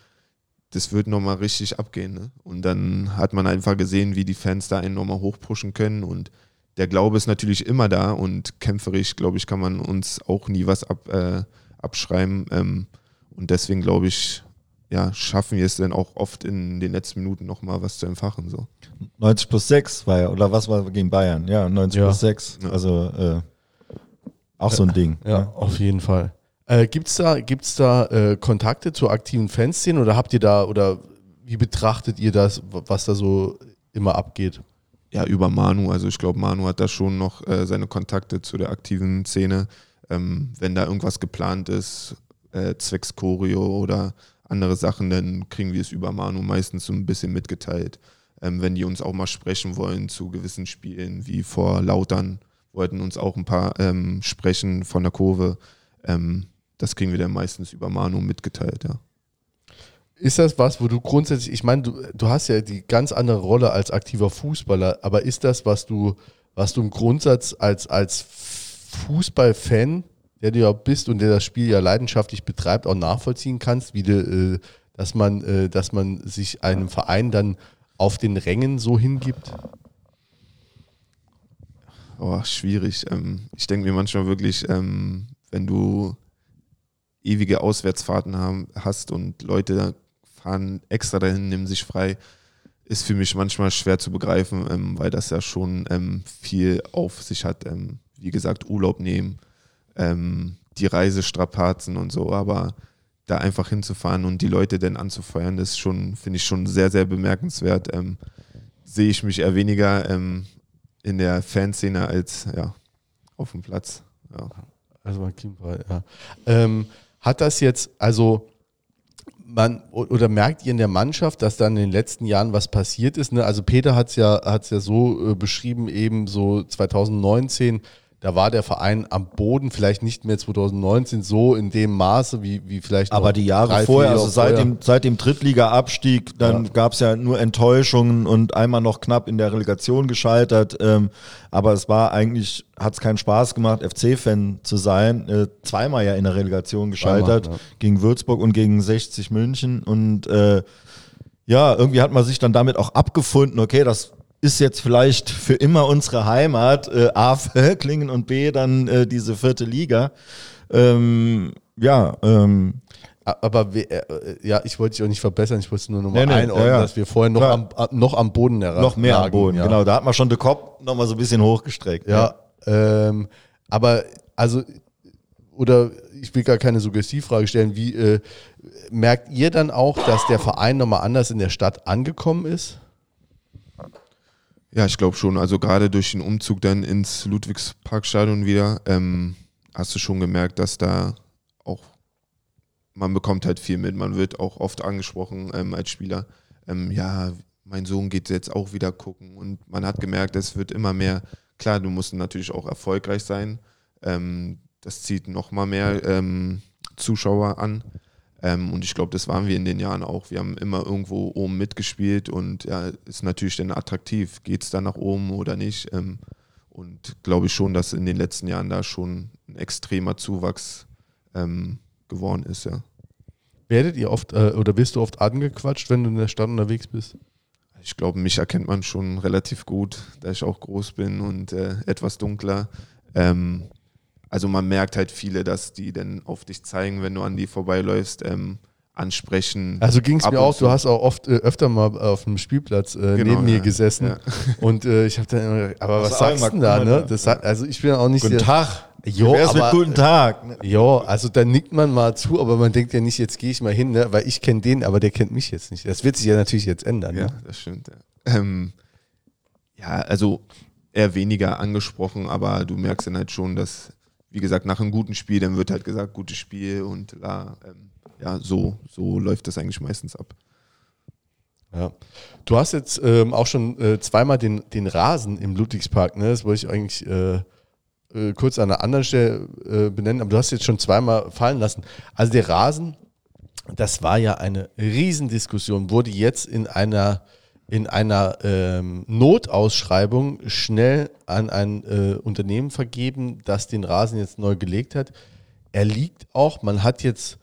das wird nochmal richtig abgehen. Ne? Und dann hat man einfach gesehen, wie die Fans da einen nochmal hochpushen können und der Glaube ist natürlich immer da und kämpferisch, glaube ich, kann man uns auch nie was ab, äh, abschreiben. Ähm, und deswegen glaube ich, ja, schaffen wir es dann auch oft in den letzten Minuten nochmal was zu entfachen. So. 90 plus 6 war ja, oder was war gegen Bayern? Ja, 90 ja. plus 6. Also äh, auch so ein Ding. Ja, ja. auf jeden Fall. Äh, Gibt es da, gibt's da äh, Kontakte zur aktiven Fanszene oder habt ihr da, oder wie betrachtet ihr das, was da so immer abgeht? Ja, über Manu. Also ich glaube, Manu hat da schon noch äh, seine Kontakte zu der aktiven Szene. Ähm, wenn da irgendwas geplant ist, äh, zwecks Choreo oder andere Sachen, dann kriegen wir es über Manu meistens so ein bisschen mitgeteilt. Ähm, wenn die uns auch mal sprechen wollen zu gewissen Spielen, wie vor Lautern, wollten uns auch ein paar ähm, sprechen von der Kurve. Ähm, das kriegen wir dann meistens über Manu mitgeteilt, ja. Ist das was, wo du grundsätzlich, ich meine, du, du hast ja die ganz andere Rolle als aktiver Fußballer, aber ist das, was du, was du im Grundsatz als, als Fußballfan der du ja bist und der das Spiel ja leidenschaftlich betreibt, auch nachvollziehen kannst, wie du, äh, dass man, äh, dass man sich einem Verein dann auf den Rängen so hingibt? Oh, schwierig. Ähm, ich denke mir manchmal wirklich, ähm, wenn du ewige Auswärtsfahrten haben, hast und Leute fahren extra dahin, nehmen sich frei, ist für mich manchmal schwer zu begreifen, ähm, weil das ja schon viel auf sich hat. Wie gesagt, Urlaub nehmen, ähm, die Reisestrapazen und so, aber da einfach hinzufahren und die Leute dann anzufeuern, das schon, finde ich schon sehr, sehr bemerkenswert. Ähm, sehe ich mich eher weniger ähm, in der Fanszene als ja, auf dem Platz. Ja. Also Kimper, ja. Ähm, hat das jetzt, also man oder merkt ihr in der Mannschaft, dass dann in den letzten Jahren was passiert ist? Ne? Also Peter hat es ja, hat's ja so äh, beschrieben, eben so 2019 da war der Verein am Boden, vielleicht nicht mehr 2019 so in dem Maße wie, wie vielleicht. Aber die Jahre drei, vorher, also seit vorher. dem, seit dem Drittliga-Abstieg, dann ja. gab es ja nur Enttäuschungen und einmal noch knapp in der Relegation gescheitert. Ähm, aber es war eigentlich, hat es keinen Spaß gemacht, FC-Fan zu sein. Äh, zweimal ja in der Relegation gescheitert, zweimal, ja. gegen Würzburg und gegen 60 München. Und äh, ja, irgendwie hat man sich dann damit auch abgefunden, okay, das ist jetzt vielleicht für immer unsere Heimat, äh, A für Klingen und B dann äh, diese vierte Liga. Ähm, ja, ähm, aber we, äh, ja, ich wollte dich auch nicht verbessern, ich wollte nur nochmal nee, nee, einordnen, ja, ja. dass wir vorher noch am, noch am Boden erreichen. Noch mehr lagen, am Boden, ja. genau. Da hat man schon den Kopf nochmal so ein bisschen hochgestreckt. Ja, ähm, aber also, oder ich will gar keine Suggestivfrage stellen, wie äh, merkt ihr dann auch, dass der Verein nochmal anders in der Stadt angekommen ist? Ja, ich glaube schon. Also gerade durch den Umzug dann ins Ludwigsparkstadion wieder, ähm, hast du schon gemerkt, dass da auch, man bekommt halt viel mit. Man wird auch oft angesprochen ähm, als Spieler. Ähm, ja, mein Sohn geht jetzt auch wieder gucken. Und man hat gemerkt, es wird immer mehr. Klar, du musst natürlich auch erfolgreich sein. Ähm, das zieht nochmal mehr ähm, Zuschauer an. Ähm, und ich glaube, das waren wir in den Jahren auch. Wir haben immer irgendwo oben mitgespielt und ja, ist natürlich dann attraktiv. Geht es da nach oben oder nicht? Ähm, und glaube ich schon, dass in den letzten Jahren da schon ein extremer Zuwachs ähm, geworden ist, ja. Werdet ihr oft äh, oder wirst du oft angequatscht, wenn du in der Stadt unterwegs bist? Ich glaube, mich erkennt man schon relativ gut, da ich auch groß bin und äh, etwas dunkler. Ähm, also man merkt halt viele, dass die dann auf dich zeigen, wenn du an die vorbeiläufst, ähm, ansprechen. Also ging es mir auch, du hast auch oft äh, öfter mal auf einem Spielplatz äh, Genau, neben mir ja, gesessen ja. und äh, ich habe dann immer, gedacht, aber was Also sagst du denn da, ne? da. Das sagt, also ich bin auch nicht Guten Tag. Jo, Wer ist mit aber- guten Tag? Ne? Ja, also da nickt man mal zu, aber man denkt ja nicht, jetzt gehe ich mal hin, ne? weil ich kenne den, aber der kennt mich jetzt nicht. Das wird sich ja natürlich jetzt ändern. Ja, Ne? das stimmt. Ja. Ähm, ja, also eher weniger angesprochen, aber du merkst dann halt schon, dass, wie gesagt, nach einem guten Spiel, dann wird halt gesagt, gutes Spiel und la, ähm, ja, so, so läuft das eigentlich meistens ab. Ja. Du hast jetzt ähm, auch schon äh, zweimal den, den Rasen im Ludwigspark, ne? das wollte ich eigentlich äh, äh, kurz an einer anderen Stelle äh, benennen, aber du hast jetzt schon zweimal fallen lassen. Also der Rasen, das war ja eine Riesendiskussion, wurde jetzt in einer, in einer ähm, Notausschreibung schnell an ein äh, Unternehmen vergeben, das den Rasen jetzt neu gelegt hat. Er liegt auch, man hat jetzt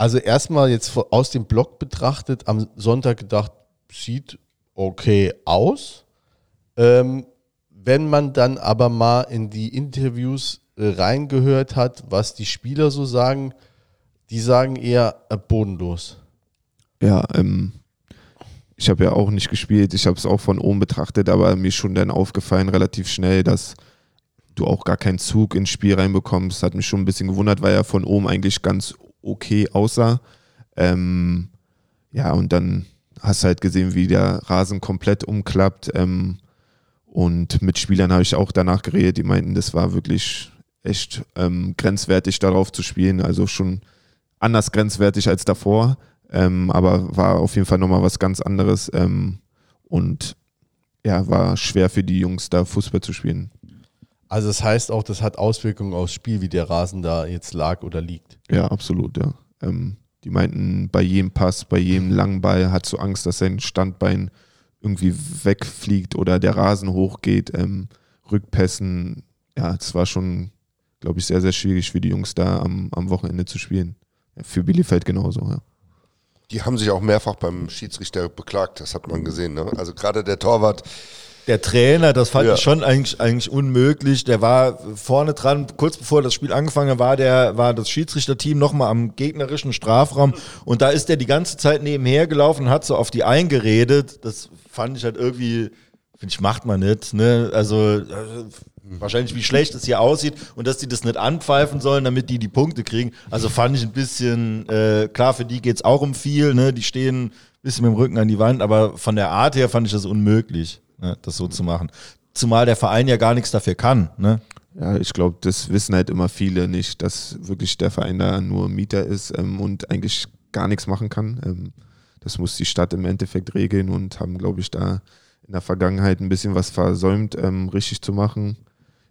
also erstmal jetzt aus dem Block betrachtet, am Sonntag gedacht, sieht okay aus. Ähm, wenn man dann aber mal in die Interviews äh, reingehört hat, was die Spieler so sagen, die sagen eher äh, bodenlos. Ja, ähm, ich habe ja auch nicht gespielt, ich habe es auch von oben betrachtet, aber mir ist schon dann aufgefallen relativ schnell, dass du auch gar keinen Zug ins Spiel reinbekommst. Hat mich schon ein bisschen gewundert, weil er von oben eigentlich ganz okay aussah. Ähm, ja, und dann hast du halt gesehen, wie der Rasen komplett umklappt. Ähm, und mit Spielern habe ich auch danach geredet, die meinten, das war wirklich echt ähm, grenzwertig darauf zu spielen. Also schon anders grenzwertig als davor. Ähm, aber war auf jeden Fall nochmal was ganz anderes. Ähm, und ja, war schwer für die Jungs, da Fußball zu spielen. Also das heißt auch, das hat Auswirkungen aufs Spiel, wie der Rasen da jetzt lag oder liegt. Ja, absolut, ja. Ähm, die meinten, bei jedem Pass, bei jedem langen Ball hat so Angst, dass sein Standbein irgendwie wegfliegt oder der Rasen hochgeht. Ähm, Rückpässen, ja, es war schon, glaube ich, sehr, sehr schwierig für die Jungs da am, am Wochenende zu spielen. Ja, für Bielefeld genauso, ja. Die haben sich auch mehrfach beim Schiedsrichter beklagt, das hat man gesehen. Ne? Also gerade der Torwart, Der Trainer, das fand Ja. ich schon eigentlich, eigentlich unmöglich. Der war vorne dran, kurz bevor das Spiel angefangen hat, war, der, war das Schiedsrichterteam nochmal am gegnerischen Strafraum und da ist der die ganze Zeit nebenher gelaufen und hat so auf die eingeredet. Das fand ich halt irgendwie, finde ich, macht man nicht. Ne? Also äh, wahrscheinlich, wie schlecht es hier aussieht und dass die das nicht anpfeifen sollen, damit die die Punkte kriegen. Also fand ich ein bisschen, äh, klar, für die geht es auch um viel. Ne? Die stehen ein bisschen mit dem Rücken an die Wand, aber von der Art her fand ich das unmöglich, ne? das so zu machen. Zumal der Verein ja gar nichts dafür kann. Ne? Ja, ich glaube, das wissen halt immer viele nicht, dass wirklich der Verein da nur Mieter ist ähm, und eigentlich gar nichts machen kann. Ähm, das muss die Stadt im Endeffekt regeln und haben, glaube ich, da in der Vergangenheit ein bisschen was versäumt, ähm, richtig zu machen.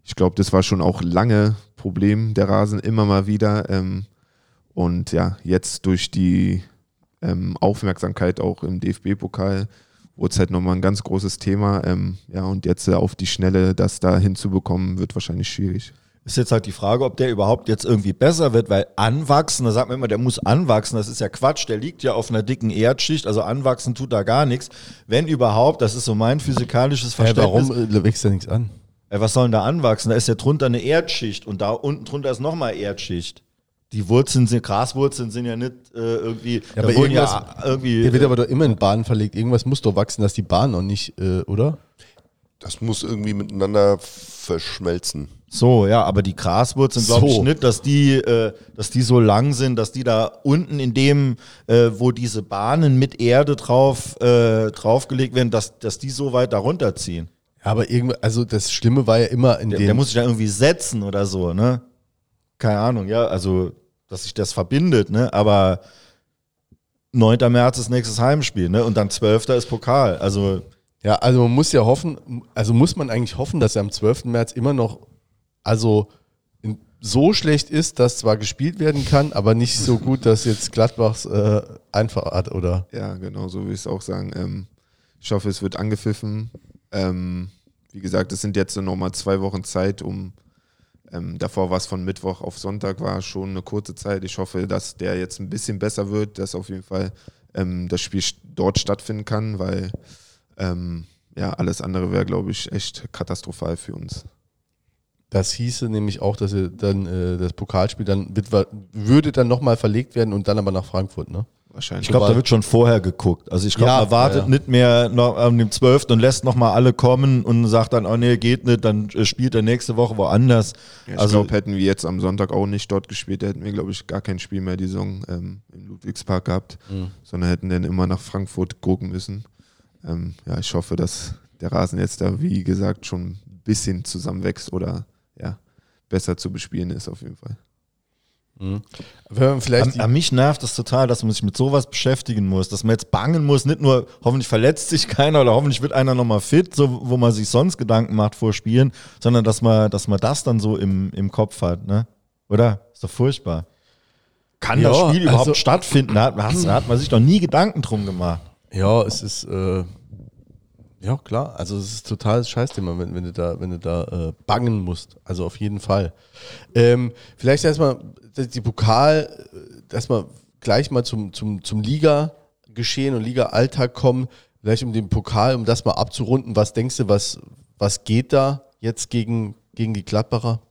Ich glaube, das war schon auch lange Problem, der Rasen immer mal wieder. Ähm, und ja, jetzt durch die ähm, Aufmerksamkeit auch im DFB-Pokal wurde es halt nochmal ein ganz großes Thema. Ähm, ja, und jetzt äh, auf die Schnelle das da hinzubekommen, wird wahrscheinlich schwierig. Ist jetzt halt die Frage, ob der überhaupt jetzt irgendwie besser wird, weil anwachsen, da sagt man immer, der muss anwachsen, das ist ja Quatsch, der liegt ja auf einer dicken Erdschicht, also anwachsen tut da gar nichts. Wenn überhaupt, das ist so mein physikalisches Verständnis. warum äh, wächst da nichts an? Ey, was soll denn da anwachsen? Da ist ja drunter eine Erdschicht und da unten drunter ist nochmal Erdschicht. Die Wurzeln sind, Graswurzeln sind ja nicht äh, irgendwie, Ja, aber wurden ja irgendwas- irgendwie. Hier wird aber doch immer in Bahnen verlegt. Irgendwas muss doch wachsen, dass die Bahn noch nicht, äh, oder? das muss irgendwie miteinander verschmelzen. So, ja, aber die Graswurzeln glaube ich So. nicht, dass die, äh, dass die so lang sind, dass die da unten in dem, äh, wo diese Bahnen mit Erde drauf, äh, draufgelegt werden, dass, dass die so weit da runterziehen. Ja, aber irgendwie, also das Schlimme war ja immer in Der, dem. der muss sich da irgendwie setzen oder so, ne? Keine Ahnung, ja, also, dass sich das verbindet, ne? Aber 9. März ist nächstes Heimspiel, ne? Und dann 12. ist Pokal. Also, Ja, also man muss ja hoffen, also muss man eigentlich hoffen, dass er am 12. März immer noch, also so schlecht ist, dass zwar gespielt werden kann, aber nicht so gut, dass jetzt Gladbachs äh, einfach hat, oder? Ja, genau, so will ich es auch sagen. Ähm, ich hoffe, es wird angepfiffen. Ähm, wie gesagt, es sind jetzt nochmal zwei Wochen Zeit, um ähm, davor es von Mittwoch auf Sonntag, war schon eine kurze Zeit. Ich hoffe, dass der jetzt ein bisschen besser wird, dass auf jeden Fall ähm, das Spiel dort stattfinden kann, weil ähm, ja, alles andere wäre, glaube ich, echt katastrophal für uns. Das hieße nämlich auch, dass er dann äh, das Pokalspiel dann wird, würde dann nochmal verlegt werden und dann aber nach Frankfurt, ne? Wahrscheinlich. Ich glaube, da wird schon vorher geguckt. Also ich glaube, Ja, man wartet ja, nicht mehr noch am dem 12. und lässt nochmal alle kommen und sagt dann, oh nee, geht nicht, dann äh, spielt er nächste Woche woanders. Ja, ich also glaube, hätten wir jetzt am Sonntag auch nicht dort gespielt, hätten wir, glaube ich, gar kein Spiel mehr die Saison ähm, im Ludwigspark gehabt, sondern hätten dann immer nach Frankfurt gucken müssen. Ähm, ja, ich hoffe, dass der Rasen jetzt da, wie gesagt, schon ein bisschen zusammenwächst oder besser zu bespielen ist auf jeden Fall. Mhm. An, an mich nervt es total, dass man sich mit sowas beschäftigen muss, dass man jetzt bangen muss, nicht nur hoffentlich verletzt sich keiner oder hoffentlich wird einer nochmal fit, so, wo man sich sonst Gedanken macht vor Spielen, sondern dass man, dass man das dann so im, im Kopf hat, ne? Oder? Ist doch furchtbar. Kann Ja, das Spiel überhaupt also- stattfinden? Da hat, da hat man sich doch nie Gedanken drum gemacht. Ja, es ist, äh, ja klar, also es ist total Scheißthema, wenn, wenn du da, wenn du da äh, bangen musst. Also auf jeden Fall. Ähm, vielleicht erstmal die Pokal, äh, erstmal gleich mal zum, zum, zum Liga-Geschehen und Liga-Alltag kommen. Vielleicht um den Pokal, um das mal abzurunden. Was denkst du, was, was geht da jetzt gegen, gegen die Gladbacher?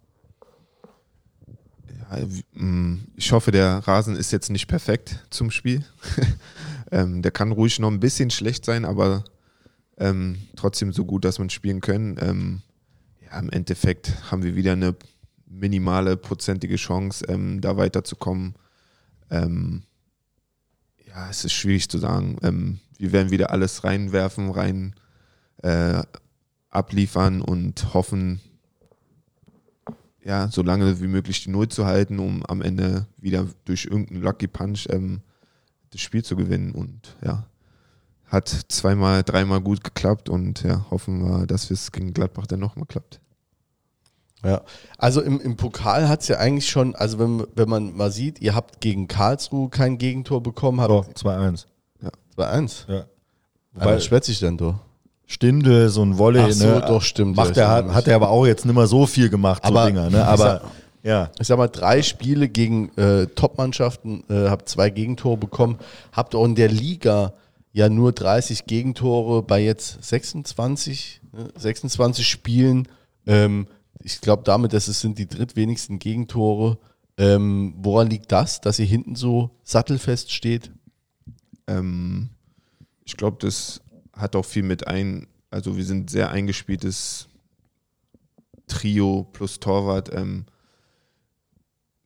Mh, ich hoffe, der Rasen ist jetzt nicht perfekt zum Spiel. ähm, der kann ruhig noch ein bisschen schlecht sein, aber ähm, trotzdem so gut, dass man spielen können. Ähm, ja, im Endeffekt haben wir wieder eine minimale prozentige Chance, ähm, da weiterzukommen. Ähm, ja, es ist schwierig zu sagen. Ähm, wir werden wieder alles reinwerfen, rein äh, abliefern und hoffen, ja, so lange wie möglich die Null zu halten, um am Ende wieder durch irgendeinen Lucky Punch ähm, das Spiel zu gewinnen. Und ja, hat zweimal, dreimal gut geklappt und ja, hoffen wir, dass es gegen Gladbach dann nochmal klappt. Ja, also im, im Pokal hat es ja eigentlich schon, also wenn, wenn man mal sieht, ihr habt gegen Karlsruhe kein Gegentor bekommen, habt Doch, 2-1. 2-1. Ja. Wobei, was schwätzt sich denn du? Stindel, so ein Volley, Ach so, ne? doch, stimmt, Macht ja, er, hat, er aber auch jetzt nicht mehr so viel gemacht, so Aber- Dinger, ne? Aber ja. Ich sag mal, drei Spiele gegen äh, Top-Mannschaften, äh, habt zwei Gegentore bekommen, habt auch in der Liga ja nur 30 Gegentore bei jetzt 26, ne, 26 Spielen. Ähm, ich glaube damit, dass es sind die drittwenigsten Gegentore. Ähm, woran liegt das, dass ihr hinten so sattelfest steht? Ähm, ich glaube, das hat auch viel mit ein, also wir sind sehr eingespieltes Trio plus Torwart. Ähm,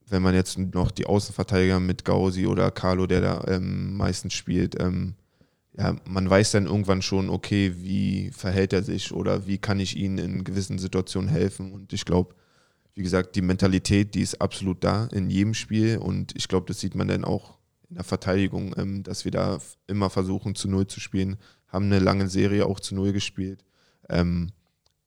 wenn man jetzt noch die Außenverteidiger mit Gausi oder Carlo, der da ähm, meistens spielt, ähm, ja, man weiß dann irgendwann schon, okay, wie verhält er sich oder wie kann ich ihm in gewissen Situationen helfen. Und ich glaube, wie gesagt, die Mentalität, die ist absolut da in jedem Spiel und ich glaube, das sieht man dann auch in der Verteidigung, ähm, dass wir da immer versuchen, zu Null zu spielen, haben eine lange Serie auch zu Null gespielt. Ähm,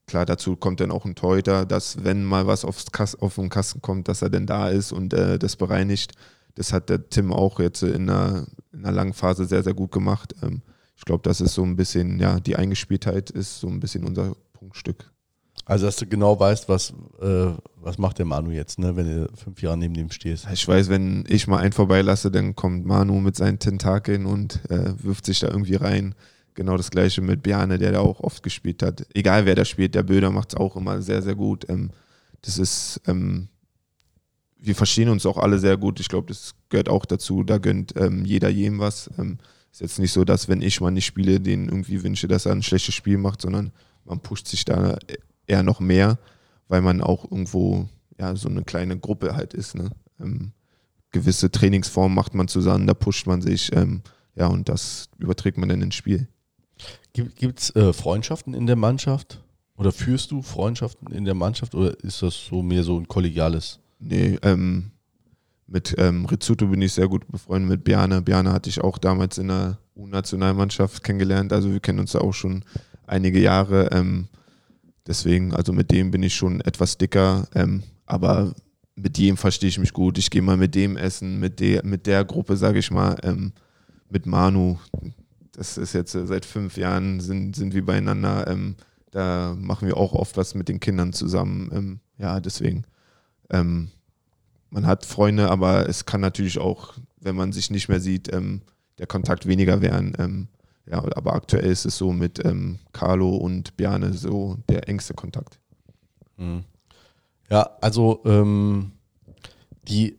klar, dazu kommt dann auch ein Torhüter, dass wenn mal was aufs Kass, auf den Kasten kommt, dass er dann da ist und äh, das bereinigt. Das hat der Tim auch jetzt in einer, in einer langen Phase sehr, sehr gut gemacht. Ähm, ich glaube, das ist so ein bisschen, ja, die Eingespieltheit ist so ein bisschen unser Punktstück. Also, dass du genau weißt, was, äh, was macht der Manu jetzt, ne, wenn du fünf Jahre neben dem stehst. Ich weiß, wenn ich mal einen vorbeilasse, dann kommt Manu mit seinen Tentakeln und äh, wirft sich da irgendwie rein. Genau das gleiche mit Bjarne, der da auch oft gespielt hat. Egal wer da spielt, der Böder macht es auch immer sehr, sehr gut. Ähm, das ist, ähm, wir verstehen uns auch alle sehr gut. Ich glaube, das gehört auch dazu. Da gönnt ähm, jeder jedem was. Ähm, ist jetzt nicht so, dass wenn ich mal nicht spiele, den irgendwie wünsche, dass er ein schlechtes Spiel macht, sondern man pusht sich da eher noch mehr, weil man auch irgendwo ja so eine kleine Gruppe halt ist. Ne? Ähm, gewisse Trainingsformen macht man zusammen, da pusht man sich, ähm, ja, und das überträgt man dann ins Spiel. Gibt es äh, Freundschaften in der Mannschaft? Oder führst du Freundschaften in der Mannschaft oder ist das so mehr so ein kollegiales? Nee, ähm, mit ähm, Rizzuto bin ich sehr gut befreundet, mit Bjarne. Bjarne hatte ich auch damals in der U-Nationalmannschaft kennengelernt, also wir kennen uns da auch schon einige Jahre. Ähm, deswegen, also mit dem bin ich schon etwas dicker, ähm, aber mit jedem verstehe ich mich gut. Ich gehe mal mit dem essen, mit der, mit der Gruppe, sage ich mal, ähm, mit Manu. Das ist jetzt äh, seit fünf Jahren sind, sind wir beieinander. Ähm, da machen wir auch oft was mit den Kindern zusammen. Ähm, ja, deswegen. Ähm, man hat Freunde, aber es kann natürlich auch, wenn man sich nicht mehr sieht, ähm, der Kontakt weniger werden. Ähm, ja, aber aktuell ist es so mit ähm, Carlo und Bjarne so der engste Kontakt. Ja, also ähm, die,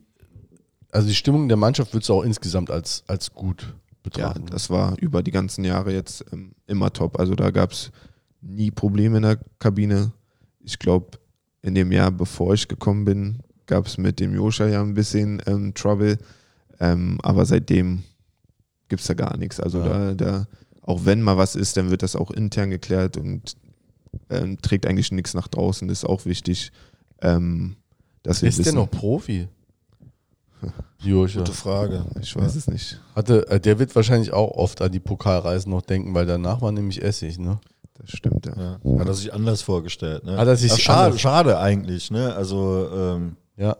also die Stimmung der Mannschaft würdest du auch insgesamt als, als gut Ja, betrachten. das war über die ganzen Jahre jetzt ähm, immer top. Also da gab es nie Probleme in der Kabine. Ich glaube, in dem Jahr, bevor ich gekommen bin, gab es mit dem Joscha ja ein bisschen ähm, Trouble. Ähm, aber seitdem gibt es da gar nichts. Also Ja. da, da, auch wenn mal was ist, dann wird das auch intern geklärt und ähm, trägt eigentlich nichts nach draußen. Das ist auch wichtig. Ähm, dass wir ist der wissen, noch Profi? Joscha. Gute Frage. Ich weiß es nicht. Hatte, äh, der wird wahrscheinlich auch oft an die Pokalreisen noch denken, weil danach war nämlich Essig, ne? Das stimmt, ja. Ja. Hat er sich anders vorgestellt. Ne? Hat er sich Ja, schade, schade eigentlich. Ne? Also ähm, Ja.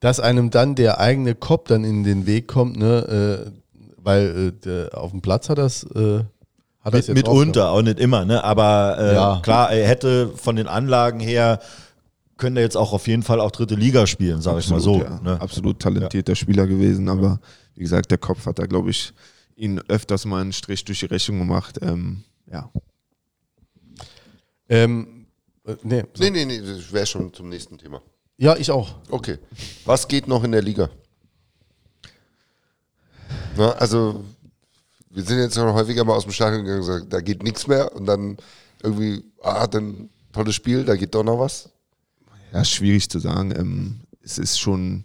Dass einem dann der eigene Kopf dann in den Weg kommt, ne? Äh, weil äh, der, auf dem Platz hat das, äh, hat mit, mitunter, auch nicht immer. Ne? Aber äh, Ja. klar, er hätte von den Anlagen her, könnte er jetzt auch auf jeden Fall auch dritte Liga spielen, sage ich mal so. ja. Ne? Absolut talentierter Spieler gewesen, aber wie gesagt, der Kopf hat da, glaube ich, ihn öfters mal einen Strich durch die Rechnung gemacht. Ähm, ja. Ähm, äh, nee, so. Nee, nee, nee, das wäre schon zum nächsten Thema. Ja, ich auch. Okay. Was geht noch in der Liga? Na, also, wir sind jetzt schon häufiger mal aus dem Stadion gegangen und gesagt, da geht nichts mehr und dann irgendwie, ah, dann tolles Spiel, da geht doch noch was. ja, schwierig zu sagen. Ähm, es ist schon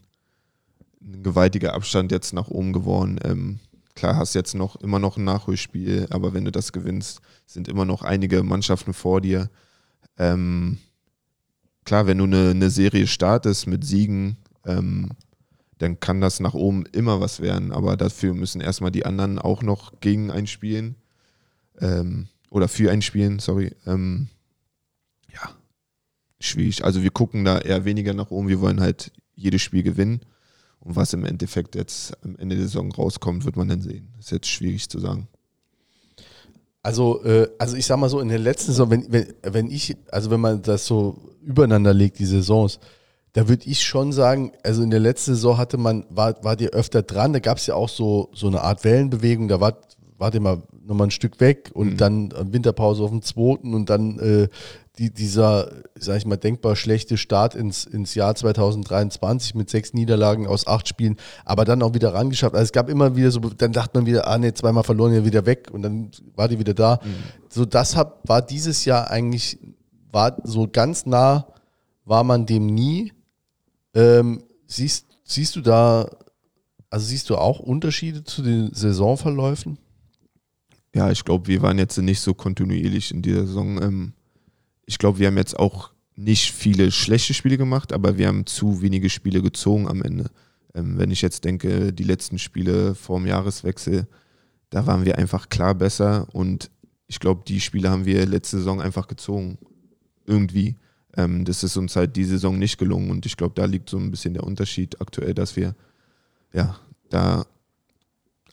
ein gewaltiger Abstand jetzt nach oben geworden. Ähm, klar, hast jetzt noch immer noch ein Nachholspiel, aber wenn du das gewinnst, sind immer noch einige Mannschaften vor dir. Ähm, klar, wenn du eine, eine Serie startest mit Siegen, ähm, dann kann das nach oben immer was werden, aber dafür müssen erstmal die anderen auch noch gegen einspielen. Ähm, oder für einspielen, sorry. Ähm, ja, schwierig. Also wir gucken da eher weniger nach oben. Wir wollen halt jedes Spiel gewinnen. Und was im Endeffekt jetzt am Ende der Saison rauskommt, wird man dann sehen. ist jetzt schwierig zu sagen. Also, äh, also ich sag mal so, in der letzten Saison, wenn, wenn, wenn ich, also wenn man das so übereinander legt, die Saisons, da würde ich schon sagen, also in der letzten Saison hatte man, war, war dir öfter dran, da gab es ja auch so, so eine Art Wellenbewegung, da war, war dir mal nochmal ein Stück weg und dann äh, Winterpause auf dem zweiten und dann äh, die, dieser, sag ich mal, denkbar schlechte Start ins, ins Jahr 2023 mit sechs Niederlagen aus acht Spielen, aber dann auch wieder rangeschafft. Also es gab immer wieder so, dann dachte man wieder, ah nee, zweimal verloren, ja wieder weg und dann war die wieder da. So das hab, war dieses Jahr eigentlich, war so ganz nah, war man dem nie. Ähm, siehst, siehst du da, also siehst du auch Unterschiede zu den Saisonverläufen? Ja, ich glaube, wir waren jetzt nicht so kontinuierlich in dieser Saison. Ähm, ich glaube, wir haben jetzt auch nicht viele schlechte Spiele gemacht, aber wir haben zu wenige Spiele gezogen am Ende. Ähm, wenn ich jetzt denke, die letzten Spiele vor dem Jahreswechsel, da waren wir einfach klar besser und ich glaube, die Spiele haben wir letzte Saison einfach gezogen. Irgendwie. Ähm, das ist uns halt die Saison nicht gelungen und ich glaube, da liegt so ein bisschen der Unterschied aktuell, dass wir ja da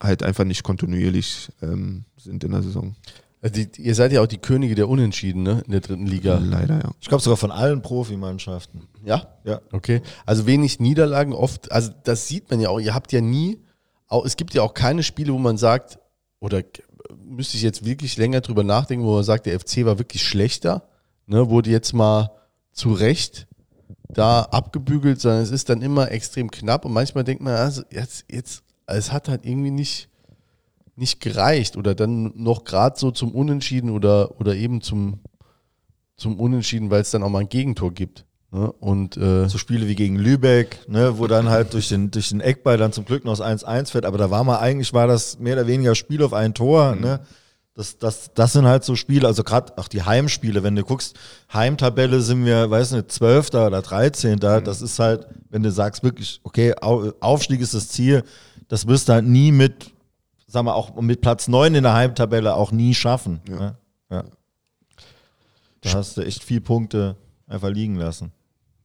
halt einfach nicht kontinuierlich ähm, sind in der Saison. Also die, ihr seid ja auch die Könige der Unentschieden, ne? In der dritten Liga. Leider, ja. Ich glaube sogar von allen Profimannschaften. Ja? Ja. Okay. Also wenig Niederlagen oft, also das sieht man ja auch, ihr habt ja nie, auch, es gibt ja auch keine Spiele, wo man sagt, oder müsste ich jetzt wirklich länger drüber nachdenken, wo man sagt, der FC war wirklich schlechter, ne, wurde jetzt mal zu Recht da abgebügelt, sondern es ist dann immer extrem knapp und manchmal denkt man, also jetzt, jetzt, es hat halt irgendwie nicht, nicht gereicht oder dann noch gerade so zum Unentschieden oder, oder eben zum, zum Unentschieden, weil es dann auch mal ein Gegentor gibt. Ne? Und äh, So Spiele wie gegen Lübeck, ne, wo dann halt durch den, durch den Eckball dann zum Glück noch das 1-1 fährt, aber da war mal eigentlich, war das mehr oder weniger Spiel auf ein Tor, ne? Das, das, das sind halt so Spiele, also gerade auch die Heimspiele, wenn du guckst, Heimtabelle sind wir, weiß nicht, 12. oder 13. Das ist halt, wenn du sagst wirklich, okay, Au- Aufstieg ist das Ziel, das wirst du halt nie mit, sag mal, auch mit Platz 9 in der Heimtabelle auch nie schaffen. Ja. Ne? Ja. Da hast du echt viel Punkte einfach liegen lassen.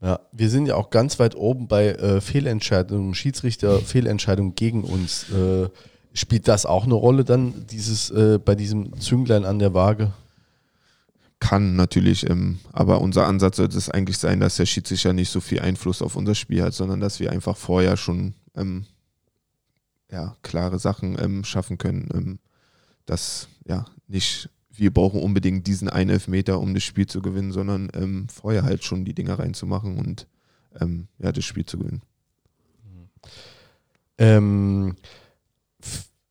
Ja, wir sind ja auch ganz weit oben bei äh, Fehlentscheidungen, Schiedsrichter, Fehlentscheidungen gegen uns. Äh, spielt das auch eine Rolle dann, dieses äh, bei diesem Zünglein an der Waage? Kann natürlich, ähm, aber unser Ansatz sollte es eigentlich sein, dass der Schiedsrichter nicht so viel Einfluss auf unser Spiel hat, sondern dass wir einfach vorher schon ähm, ja, klare Sachen ähm, schaffen können. Ähm, dass ja nicht, wir brauchen unbedingt diesen einen Elfmeter, um das Spiel zu gewinnen, sondern ähm, vorher halt schon die Dinger reinzumachen und ähm, ja, das Spiel zu gewinnen. Ähm,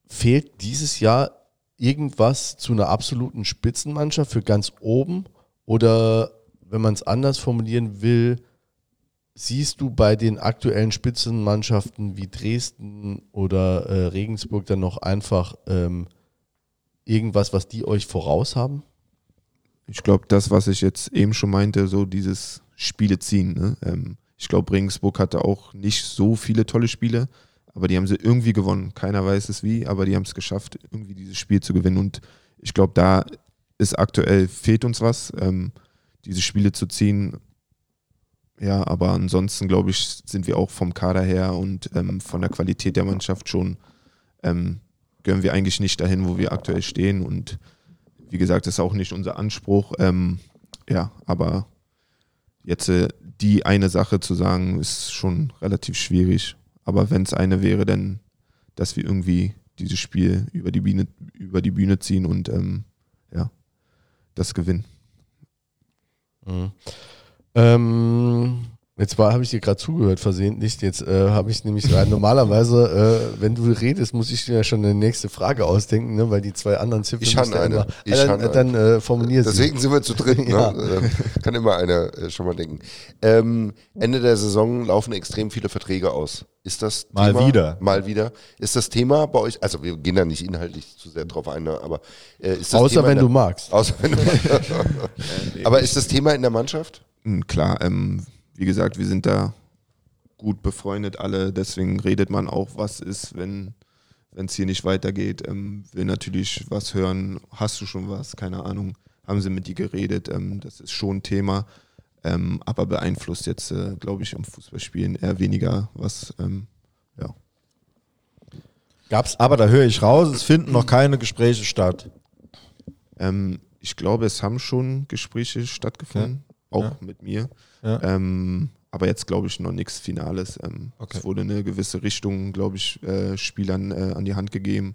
fehlt dieses Jahr irgendwas zu einer absoluten Spitzenmannschaft für ganz oben? Oder wenn man es anders formulieren will, siehst du bei den aktuellen Spitzenmannschaften wie Dresden oder äh, Regensburg dann noch einfach ähm, irgendwas, was die euch voraus haben? Ich glaube, das, was ich jetzt eben schon meinte, so dieses Spiele ziehen. Ne? Ähm, ich glaube, Regensburg hatte auch nicht so viele tolle Spiele, aber die haben sie irgendwie gewonnen. Keiner weiß es wie, aber die haben es geschafft, irgendwie dieses Spiel zu gewinnen. Und ich glaube, da ist aktuell, fehlt uns was, ähm, diese Spiele zu ziehen. Ja, aber ansonsten, glaube ich, sind wir auch vom Kader her und ähm, von der Qualität der Mannschaft schon, ähm, gehören wir eigentlich nicht dahin, wo wir aktuell stehen. Und wie gesagt, das ist auch nicht unser Anspruch. Ähm, ja, aber jetzt äh, die eine Sache zu sagen, ist schon relativ schwierig. Aber wenn es eine wäre, dann, dass wir irgendwie dieses Spiel über die Bühne, über die Bühne ziehen und ähm, ja, das gewinnen. Mhm. Ähm, Jetzt habe ich dir gerade zugehört, versehentlich. Jetzt äh, habe ich nämlich rein. Normalerweise, äh, wenn du redest, muss ich dir ja schon eine nächste Frage ausdenken, ne? weil die zwei anderen Ziffern. Ich habe eine. Immer, ich äh, dann eine. dann äh, formulier Deswegen sind wir zu dritt. Ne? Ja. Äh, Kann immer einer äh, schon mal denken. Ähm, Ende der Saison laufen extrem viele Verträge aus. Ist das Mal Thema, wieder. Mal wieder. Ist das Thema bei euch? Also wir gehen da nicht inhaltlich zu sehr drauf ein, ne? aber äh, ist das Außer Thema wenn in du der, magst. Außer wenn du Aber ist das Thema in der Mannschaft? Klar, ähm, wie gesagt, wir sind da gut befreundet alle, deswegen redet man auch, was ist, wenn es hier nicht weitergeht. Ähm, will natürlich was hören, hast du schon was, keine Ahnung, haben sie mit dir geredet, ähm, das ist schon ein Thema, ähm, aber beeinflusst jetzt, äh, glaube ich, im Fußballspielen eher weniger was, ähm, ja. Gab's Aber da höre ich raus, es finden noch keine Gespräche statt. Ähm, ich glaube, es haben schon Gespräche stattgefunden, auch Ja. mit mir. Ja. Ähm, aber jetzt glaube ich noch nichts Finales. Ähm, Okay. Es wurde eine gewisse Richtung, glaube ich, äh, Spielern äh, an die Hand gegeben,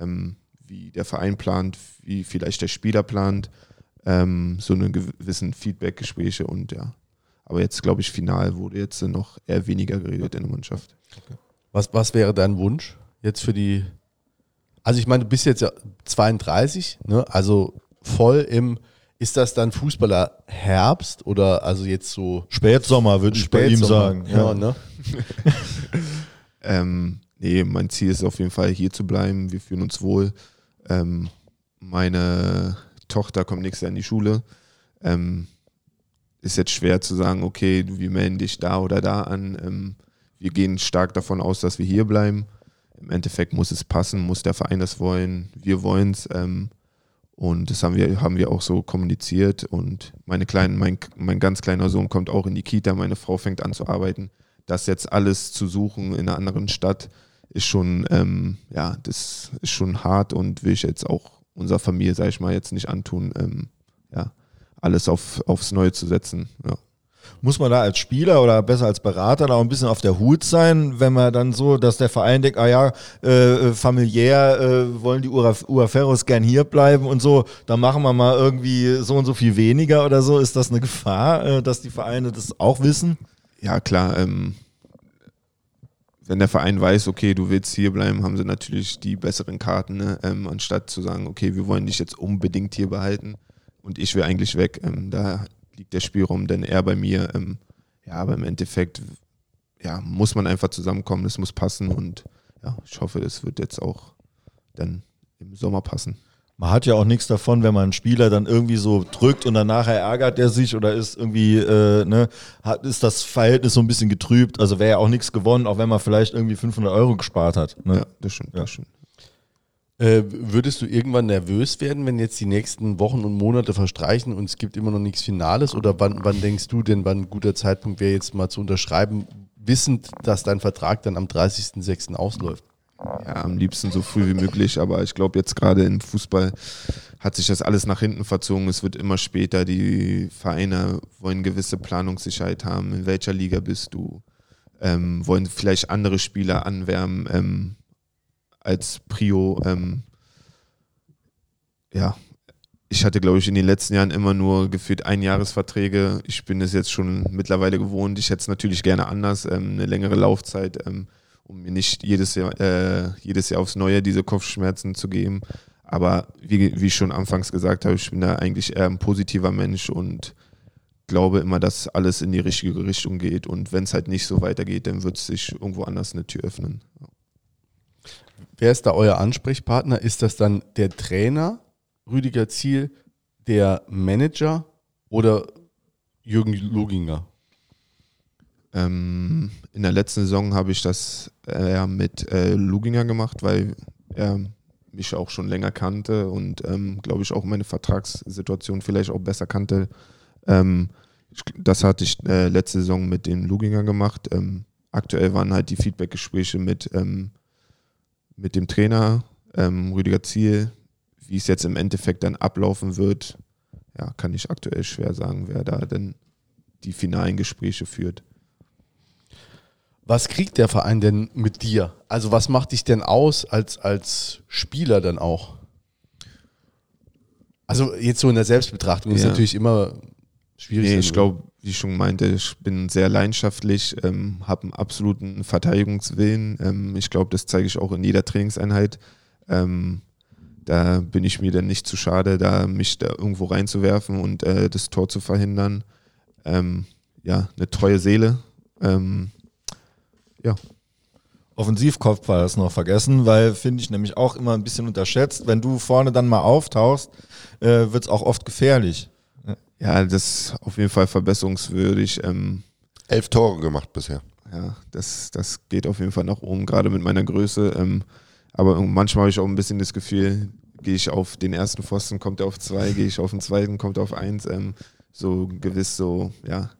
ähm, wie der Verein plant, wie vielleicht der Spieler plant, ähm, so eine gewissen Feedback-Gespräche und ja. Aber jetzt glaube ich, final wurde jetzt noch eher weniger geredet in der Mannschaft. Was, was wäre dein Wunsch jetzt für die? Also ich meine, du bist jetzt ja 32, ne? Also voll im. Ist das dann Fußballer Herbst oder also jetzt so Spätsommer würde ich bei ihm sagen. Ja, ne? Ähm, nee, mein Ziel ist auf jeden Fall hier zu bleiben. Wir fühlen uns wohl. Ähm, meine Tochter kommt nächstes Jahr in die Schule. Ähm, ist jetzt schwer zu sagen, okay, wir melden dich da oder da an. Ähm, wir gehen stark davon aus, dass wir hier bleiben. Im Endeffekt muss es passen, muss der Verein das wollen. Wir wollen es. Ähm, und das haben wir, haben wir auch so kommuniziert. Und meine kleinen, mein, mein ganz kleiner Sohn kommt auch in die Kita, meine Frau fängt an zu arbeiten. Das jetzt alles zu suchen in einer anderen Stadt ist schon, ähm, ja, das ist schon hart und will ich jetzt auch unserer Familie, sage ich mal, jetzt nicht antun, ähm, ja, alles auf, aufs Neue zu setzen. Ja. Muss man da als Spieler oder besser als Berater da auch ein bisschen auf der Hut sein, wenn man dann so, dass der Verein denkt, ah ja, äh, familiär äh, wollen die Ura- Uraferros gern hier bleiben und so, dann machen wir mal irgendwie so und so viel weniger oder so. Ist das eine Gefahr, äh, dass die Vereine das auch wissen? ja, klar, ähm, wenn der Verein weiß, okay, du willst hier bleiben, haben sie natürlich die besseren Karten, ne? ähm, anstatt zu sagen, okay, wir wollen dich jetzt unbedingt hier behalten und ich will eigentlich weg. Ähm, da liegt der Spielraum dann eher bei mir. Ähm, ja, aber im Endeffekt ja, muss man einfach zusammenkommen, das muss passen und ja, ich hoffe, das wird jetzt auch dann im Sommer passen. Man hat ja auch nichts davon, wenn man einen Spieler dann irgendwie so drückt und dann nachher ärgert er sich oder ist irgendwie, äh, ne, hat, ist das Verhältnis so ein bisschen getrübt. Also wäre ja auch nichts gewonnen, auch wenn man vielleicht irgendwie 500 Euro gespart hat. Ne? Ja, das stimmt, Ja. das stimmt. Äh, würdest du irgendwann nervös werden, wenn jetzt die nächsten Wochen und Monate verstreichen und es gibt immer noch nichts Finales? Oder wann, wann denkst du denn, wann ein guter Zeitpunkt wäre, jetzt mal zu unterschreiben, wissend, dass dein Vertrag dann am 30.06. ausläuft? Ja, am liebsten so früh wie möglich, aber ich glaube jetzt gerade im Fußball hat sich das alles nach hinten verzogen. Es wird immer später. Die Vereine wollen gewisse Planungssicherheit haben. In welcher Liga bist du? Ähm, wollen vielleicht andere Spieler anwärmen ähm, als Prio. Ähm, ja, ich hatte, glaube ich, in den letzten Jahren immer nur gefühlt Einjahresverträge. Ich bin es jetzt schon mittlerweile gewohnt. Ich hätte es natürlich gerne anders, ähm, eine längere Laufzeit, ähm, um mir nicht jedes Jahr, äh, jedes Jahr aufs Neue diese Kopfschmerzen zu geben. Aber wie, wie ich schon anfangs gesagt habe, ich bin da eigentlich eher ein positiver Mensch und glaube immer, dass alles in die richtige Richtung geht. Und wenn es halt nicht so weitergeht, dann wird sich irgendwo anders eine Tür öffnen. Wer ist da euer Ansprechpartner? Ist das dann der Trainer, Rüdiger Ziel, der Manager oder Jürgen Loginger? Ähm, in der letzten Saison habe ich das eher mit äh, Luginger gemacht, weil er mich auch schon länger kannte und ähm, glaube ich auch meine Vertragssituation vielleicht auch besser kannte. Ähm, ich, das hatte ich äh, letzte Saison mit dem Luginger gemacht. Ähm, aktuell waren halt die Feedbackgespräche mit, ähm, mit dem Trainer ähm, Rüdiger Ziel. Wie es jetzt im Endeffekt dann ablaufen wird, ja, kann ich aktuell schwer sagen, wer da denn die finalen Gespräche führt. Was kriegt der Verein denn mit dir? Also was macht dich denn aus als, als Spieler dann auch? Also jetzt so in der Selbstbetrachtung ist Ja. natürlich immer schwierig. Nee, ich glaube, wie ich schon meinte, ich bin sehr leidenschaftlich, ähm, habe einen absoluten Verteidigungswillen. Ähm, ich glaube, das zeige ich auch in jeder Trainingseinheit. Ähm, da bin ich mir dann nicht zu schade, da mich da irgendwo reinzuwerfen und äh, das Tor zu verhindern. Ähm, ja, eine treue Seele. Ähm, ja, Offensivkopfball ist noch vergessen, weil finde ich nämlich auch immer ein bisschen unterschätzt. Wenn du vorne dann mal auftauchst, äh, wird es auch oft gefährlich. Ja, das ist auf jeden Fall verbesserungswürdig. Ähm, Elf Tore gemacht bisher. ja, das, das geht auf jeden Fall nach oben, gerade mit meiner Größe. Ähm, aber manchmal habe ich auch ein bisschen das Gefühl, gehe ich auf den ersten Pfosten, kommt er auf zwei, gehe ich auf den zweiten, kommt er auf eins. Ähm, so gewiss so, ja,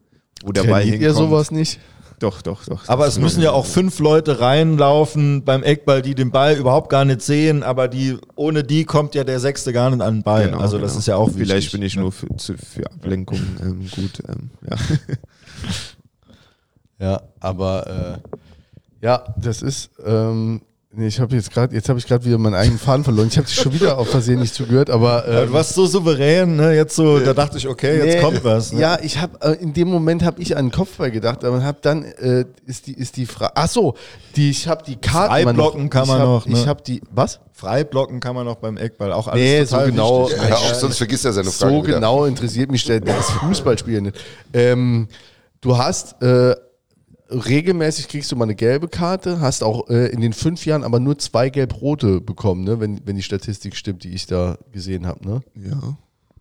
wo der Ball Trainiert ihr hinkommt. sowas nicht? Doch, doch, doch. Aber Das es müssen ja auch fünf Leute reinlaufen beim Eckball, die den Ball überhaupt gar nicht sehen, aber die ohne die kommt ja der Sechste gar nicht an den Ball. Genau, also das genau. ist ja auch wichtig. Vielleicht bin ich ne? nur für, zu, für Ablenkung ähm, gut. Ähm, ja. Ja, aber äh, ja, das ist. Ähm, nee, ich habe jetzt gerade, jetzt habe ich gerade wieder meinen eigenen Faden verloren. Ich habe dich schon wieder auf Versehen nicht zugehört, aber. Ja, Ähm, du warst so souverän, ne? Jetzt so, da dachte ich, okay, jetzt Nee, kommt was. Ne? Ja, ich habe äh, in dem Moment habe ich an den Kopfball gedacht, aber habe dann äh, ist die ist die Frage. Ach so, die ich habe die Karten immer Freiblocken kann ich man hab, noch, ne? Ich habe die was? Freiblocken kann man noch beim Eckball auch alles Nee, total so genau. wichtig. Ja, auch sonst vergisst er seine Frage So wieder. genau interessiert mich der, das Fußballspiel nicht. Ähm, du hast äh, regelmäßig kriegst du mal eine gelbe Karte, hast auch äh, in den fünf Jahren aber nur zwei gelb-rote bekommen, ne? wenn, wenn die Statistik stimmt, die ich da gesehen habe. Ne? ja,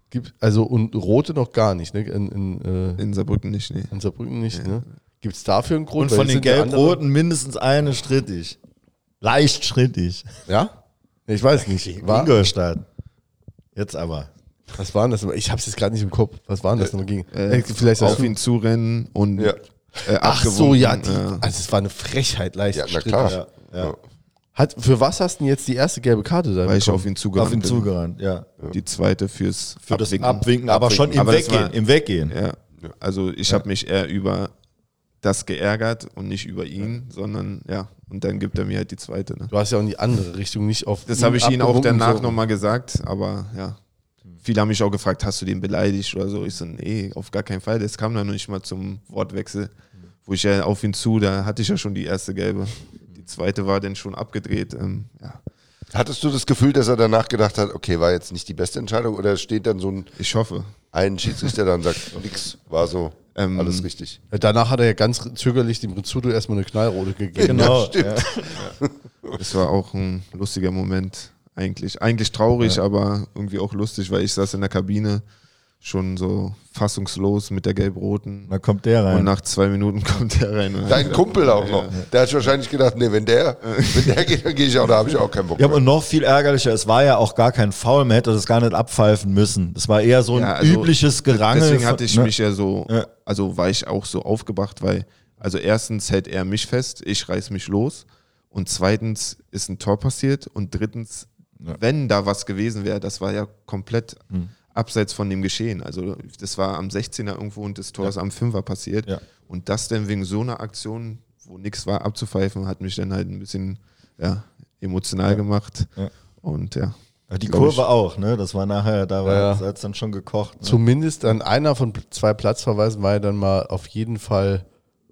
Gibt, also und rote noch gar nicht, ne? In, in, äh, in Saarbrücken nicht, nee. in Saarbrücken nicht. Ne? Gibt es dafür einen Grund? Und von den ja Gelb-Roten mindestens eine strittig. Leicht strittig. Ja? Ich weiß nicht. War, Ingolstadt. Jetzt aber. was waren das? Ich habe es jetzt gerade nicht im Kopf. Was waren das nochmal gegen? Äh, Äh, vielleicht auf ihn zurennen und Ja. Äh, Ach so, ja, die, also es war eine Frechheit leicht. Ja, na klar. Ja, ja. Hat, für was hast du denn jetzt die erste gelbe Karte da weil ich auf ihn zugerannt Auf ihn bin. zugerannt, ja. Die zweite fürs Für das Abwinken. Abwinken, aber schon im Aber Weggehen. war- Im Weggehen. Ja. Also ich habe mich eher über das geärgert und nicht über ihn, sondern ja, und dann gibt er mir halt die zweite. Ne? Du hast ja auch in die andere Richtung nicht auf. Das habe ich ihn auch danach so. nochmal gesagt, aber ja. Viele haben mich auch gefragt, hast du den beleidigt oder so? Ich so, nee, auf gar keinen Fall. Das kam dann noch nicht mal zum Wortwechsel, wo ich ja auf ihn zu, da hatte ich ja schon die erste gelbe. Die zweite war dann schon abgedreht. Ähm, ja. Hattest du das Gefühl, dass er danach gedacht hat, okay, war jetzt nicht die beste Entscheidung oder steht dann so ein, Ich hoffe. ein Schiedsrichter da und sagt, nix, war so, Ähm, alles richtig. Danach hat er ja ganz zögerlich dem Rizzuto erstmal eine Knallrote gegeben. Genau. stimmt. Das war auch ein lustiger Moment eigentlich. Eigentlich traurig, aber irgendwie auch lustig, weil ich saß in der Kabine schon so fassungslos mit der gelb-roten. Dann kommt der Und rein. nach zwei Minuten kommt der rein. Und Dein Kumpel auch noch. Der hat wahrscheinlich gedacht, nee, wenn der, wenn der geht, dann gehe ich auch, da habe ich auch keinen Bock Ja, mehr. und noch viel ärgerlicher, es war ja auch gar kein Foul, man hätte das gar nicht abpfeifen müssen. Das war eher so ein Ja, also übliches Gerangel. Deswegen hatte ich ne? mich ja so, Ja. also war ich auch so aufgebracht, weil, also erstens hält er mich fest, ich reiß mich los. Und zweitens ist ein Tor passiert. Und drittens, wenn da was gewesen wäre, das war ja komplett Hm. abseits von dem Geschehen. Also das war am 16er irgendwo und das Tor ist am 5er passiert. Ja. Und das dann wegen so einer Aktion, wo nichts war, abzupfeifen, hat mich dann halt ein bisschen ja, emotional gemacht. Ja. Und ja. Ja, Die Kurve ich. auch, ne? Das war nachher, da war Ja, ja. hat's dann schon gekocht. Ne? Zumindest an einer von zwei Platzverweisen war ja dann mal auf jeden Fall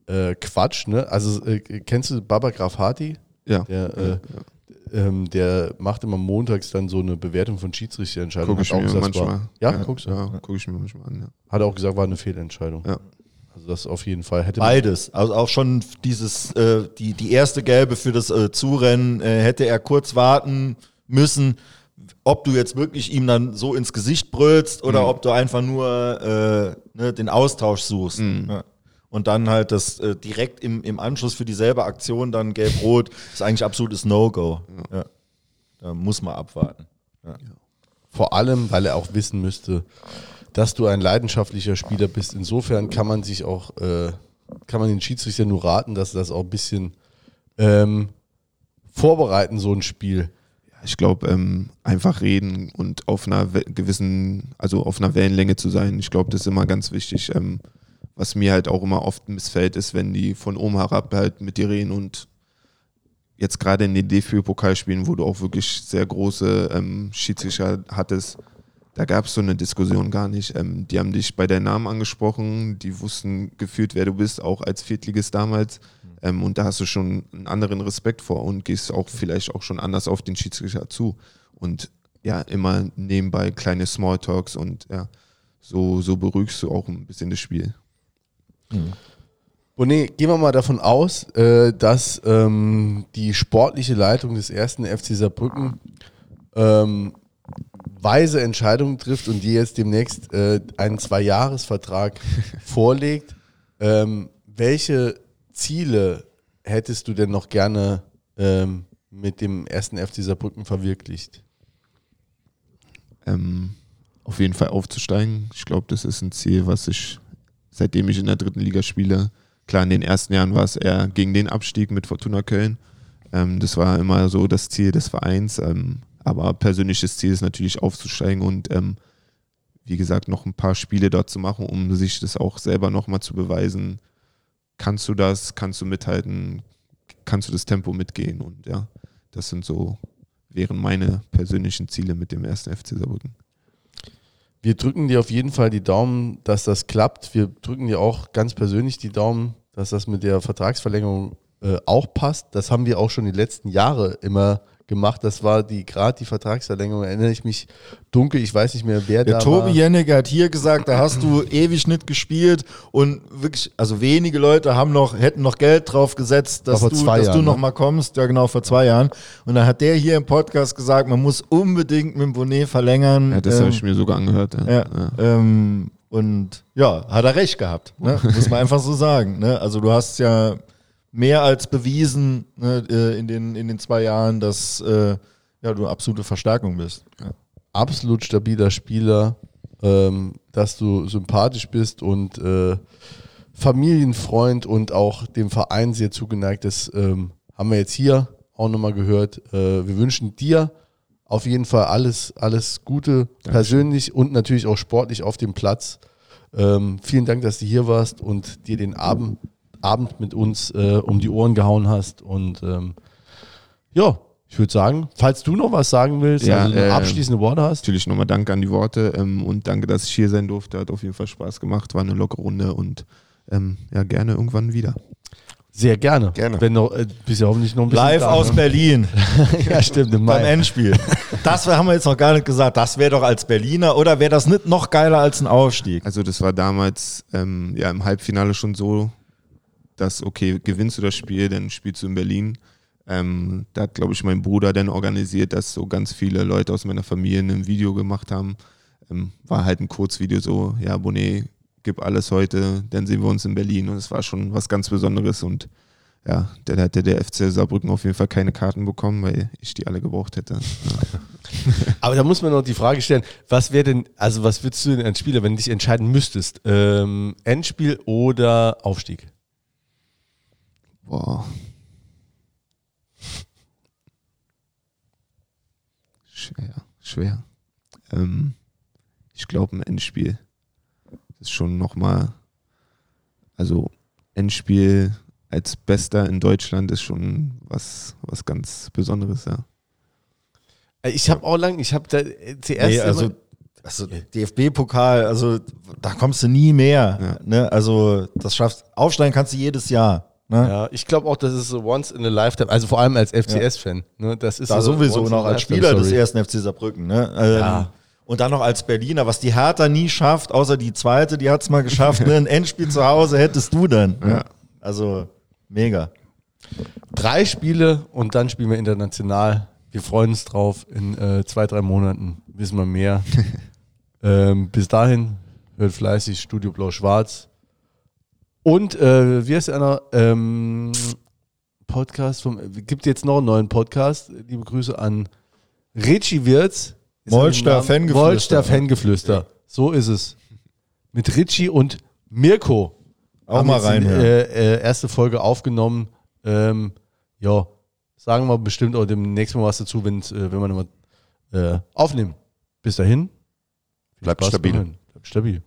äh, Quatsch. Ne? Also äh, kennst du Baba Grafati? Ja. Der, äh, ähm, der macht immer montags dann so eine Bewertung von Schiedsrichterentscheidungen. Gucke ich mir gesagt, es manchmal. War, ja, guckst du? Ja, gucke ich mir manchmal an. Ja. Hat er auch gesagt, war eine Fehlentscheidung. Ja. Also das auf jeden Fall hätte man- Beides. Also auch schon dieses, äh, die, die erste Gelbe für das äh, Zurennen äh, hätte er kurz warten müssen, ob du jetzt wirklich ihm dann so ins Gesicht brüllst oder Mhm. ob du einfach nur äh, ne, den Austausch suchst. Mhm. Ja. Und dann halt das äh, direkt im, im Anschluss für dieselbe Aktion dann gelb-rot ist eigentlich absolutes No-Go. Ja. Da muss man abwarten. Vor allem, weil er auch wissen müsste, dass du ein leidenschaftlicher Spieler bist. Insofern kann man sich auch, äh, kann man den Schiedsrichter nur raten, dass sie das auch ein bisschen ähm, vorbereiten, so ein Spiel. Ich glaube, ähm, einfach reden und auf einer gewissen, also auf einer Wellenlänge zu sein. Ich glaube, das ist immer ganz wichtig. Ähm, was mir halt auch immer oft missfällt, ist, wenn die von oben herab halt mit dir reden und jetzt gerade in den DFB-Pokalspielen, wo du auch wirklich sehr große ähm, Schiedsrichter hattest, da gab es so eine Diskussion gar nicht. Ähm, die haben dich bei deinem Namen angesprochen, die wussten gefühlt, wer du bist, auch als Viertligist damals. Ähm, und da hast du schon einen anderen Respekt vor und gehst auch vielleicht auch schon anders auf den Schiedsrichter zu. Und ja, immer nebenbei kleine Smalltalks und ja, so, so beruhigst du auch ein bisschen das Spiel. Bonet, gehen wir mal davon aus, äh, dass ähm, die sportliche Leitung des ersten FC Saarbrücken ähm, weise Entscheidungen trifft und dir jetzt demnächst äh, einen Zwei-Jahres-Vertrag vorlegt. Ähm, welche Ziele hättest du denn noch gerne ähm, mit dem ersten FC Saarbrücken verwirklicht? ähm, auf jeden Fall aufzusteigen. Ich glaube, das ist ein Ziel, was ich, seitdem ich in der dritten Liga spiele, klar, in den ersten Jahren war es eher gegen den Abstieg mit Fortuna Köln. Ähm, das war immer so das Ziel des Vereins. Ähm, aber persönliches Ziel ist natürlich aufzusteigen und ähm, wie gesagt, noch ein paar Spiele dort zu machen, um sich das auch selber nochmal zu beweisen. Kannst du das? Kannst du mithalten? Kannst du das Tempo mitgehen? Und ja, das sind so, wären meine persönlichen Ziele mit dem ersten FC Saarbrücken. Wir drücken dir auf jeden Fall die Daumen, dass das klappt. Wir drücken dir auch ganz persönlich die Daumen, dass das mit der Vertragsverlängerung äh, auch passt. Das haben wir auch schon die letzten Jahre immer gemacht. Das war die gerade die Vertragsverlängerung, erinnere ich mich dunkel. Ich weiß nicht mehr, wer Der da Tobi war. Jennecke hat hier gesagt, da hast du ewig nicht gespielt und wirklich, also wenige Leute haben noch, hätten noch Geld drauf gesetzt, dass du, dass du noch ne? mal kommst. Ja, genau, vor zwei Jahren. Und dann hat der hier im Podcast gesagt, man muss unbedingt mit dem Bonnet verlängern. Ja, das Ähm, habe ich mir sogar angehört. Ja. Ja, Ja. Ähm, und ja, hat er recht gehabt, ne? muss man einfach so sagen. Ne? Also du hast ja mehr als bewiesen ne, äh, in, den, in den zwei Jahren, dass äh, ja, du eine absolute Verstärkung bist. Ja. absolut stabiler Spieler, ähm, dass du sympathisch bist und äh, Familienfreund und auch dem Verein sehr zugeneigt ist, ähm, haben wir jetzt hier auch nochmal gehört. Äh, wir wünschen dir auf jeden Fall alles, alles Gute, persönlich und natürlich auch sportlich auf dem Platz. Ähm, vielen Dank, dass du hier warst und dir den Abend, Abend mit uns äh, um die Ohren gehauen hast. Und ähm, ja, ich würde sagen, falls du noch was sagen willst, Ja, also äh, abschließende Worte hast. Natürlich nochmal Danke an die Worte ähm, und danke, dass ich hier sein durfte. Hat auf jeden Fall Spaß gemacht, war eine lockere Runde und ähm, ja, gerne irgendwann wieder. Sehr gerne. Gerne. Wenn noch, äh, bist ja hoffentlich noch ein bisschen Live da, aus ne? Berlin ja, stimmt, im beim. Endspiel. Das haben wir jetzt noch gar nicht gesagt. Das wäre doch als Berliner oder wäre das nicht noch geiler als ein Aufstieg? Also das war damals ähm, ja im Halbfinale schon so, dass okay, gewinnst du das Spiel, dann spielst du in Berlin. Ähm, da hat, glaube ich, mein Bruder dann organisiert, dass so ganz viele Leute aus meiner Familie ein Video gemacht haben. ähm, war halt ein Kurzvideo so, ja, Bonet, gib alles heute, dann sehen wir uns in Berlin und es war schon was ganz Besonderes und ja, dann hätte der FC Saarbrücken auf jeden Fall keine Karten bekommen, weil ich die alle gebraucht hätte. Aber da muss man noch die Frage stellen, was wäre denn, also was würdest du denn als Spieler, wenn du dich entscheiden müsstest, ähm, Endspiel oder Aufstieg? Boah. Schwer, schwer. Ähm, ich glaube, ein Endspiel ist schon nochmal, also Endspiel als Bester in Deutschland ist schon was, was ganz Besonderes, ja. Äh, Ich habe auch lang, ich habe da äh, zuerst Nee, also, also DFB-Pokal, also da kommst du nie mehr. Ja. Ne? Also das schaffst, aufsteigen kannst du jedes Jahr. Ne? ja, ich glaube auch, das ist so once in a lifetime, also vor allem als FCS-Fan. Ne, das ist Da so sowieso noch als Spieler des story. ersten FC Saarbrücken. Ne? Ähm, Ja. Und dann noch als Berliner, was die Hertha nie schafft, außer die zweite, die hat es mal geschafft. ne? Ein Endspiel zu Hause hättest du dann. Ne? Also mega. Drei Spiele und dann spielen wir international. Wir freuen uns drauf. In äh, zwei, drei Monaten wissen wir mehr. ähm, bis dahin hört fleißig Studio Blau-Schwarz. Und äh, wie heißt einer? Ähm, Podcast vom. Gibt jetzt noch einen neuen Podcast. Liebe Grüße an Richie Wirz. Er Molster? Fangeflüster. Molster Fangeflüster. So ist es. Mit Richie und Mirko. Auch mal jetzt die, reinhören. Äh, äh, erste Folge aufgenommen. Ähm, ja, sagen wir bestimmt auch demnächst mal was dazu, äh, wenn wir nochmal äh, aufnehmen. Bis dahin. Bleibt stabil. Bleibt stabil.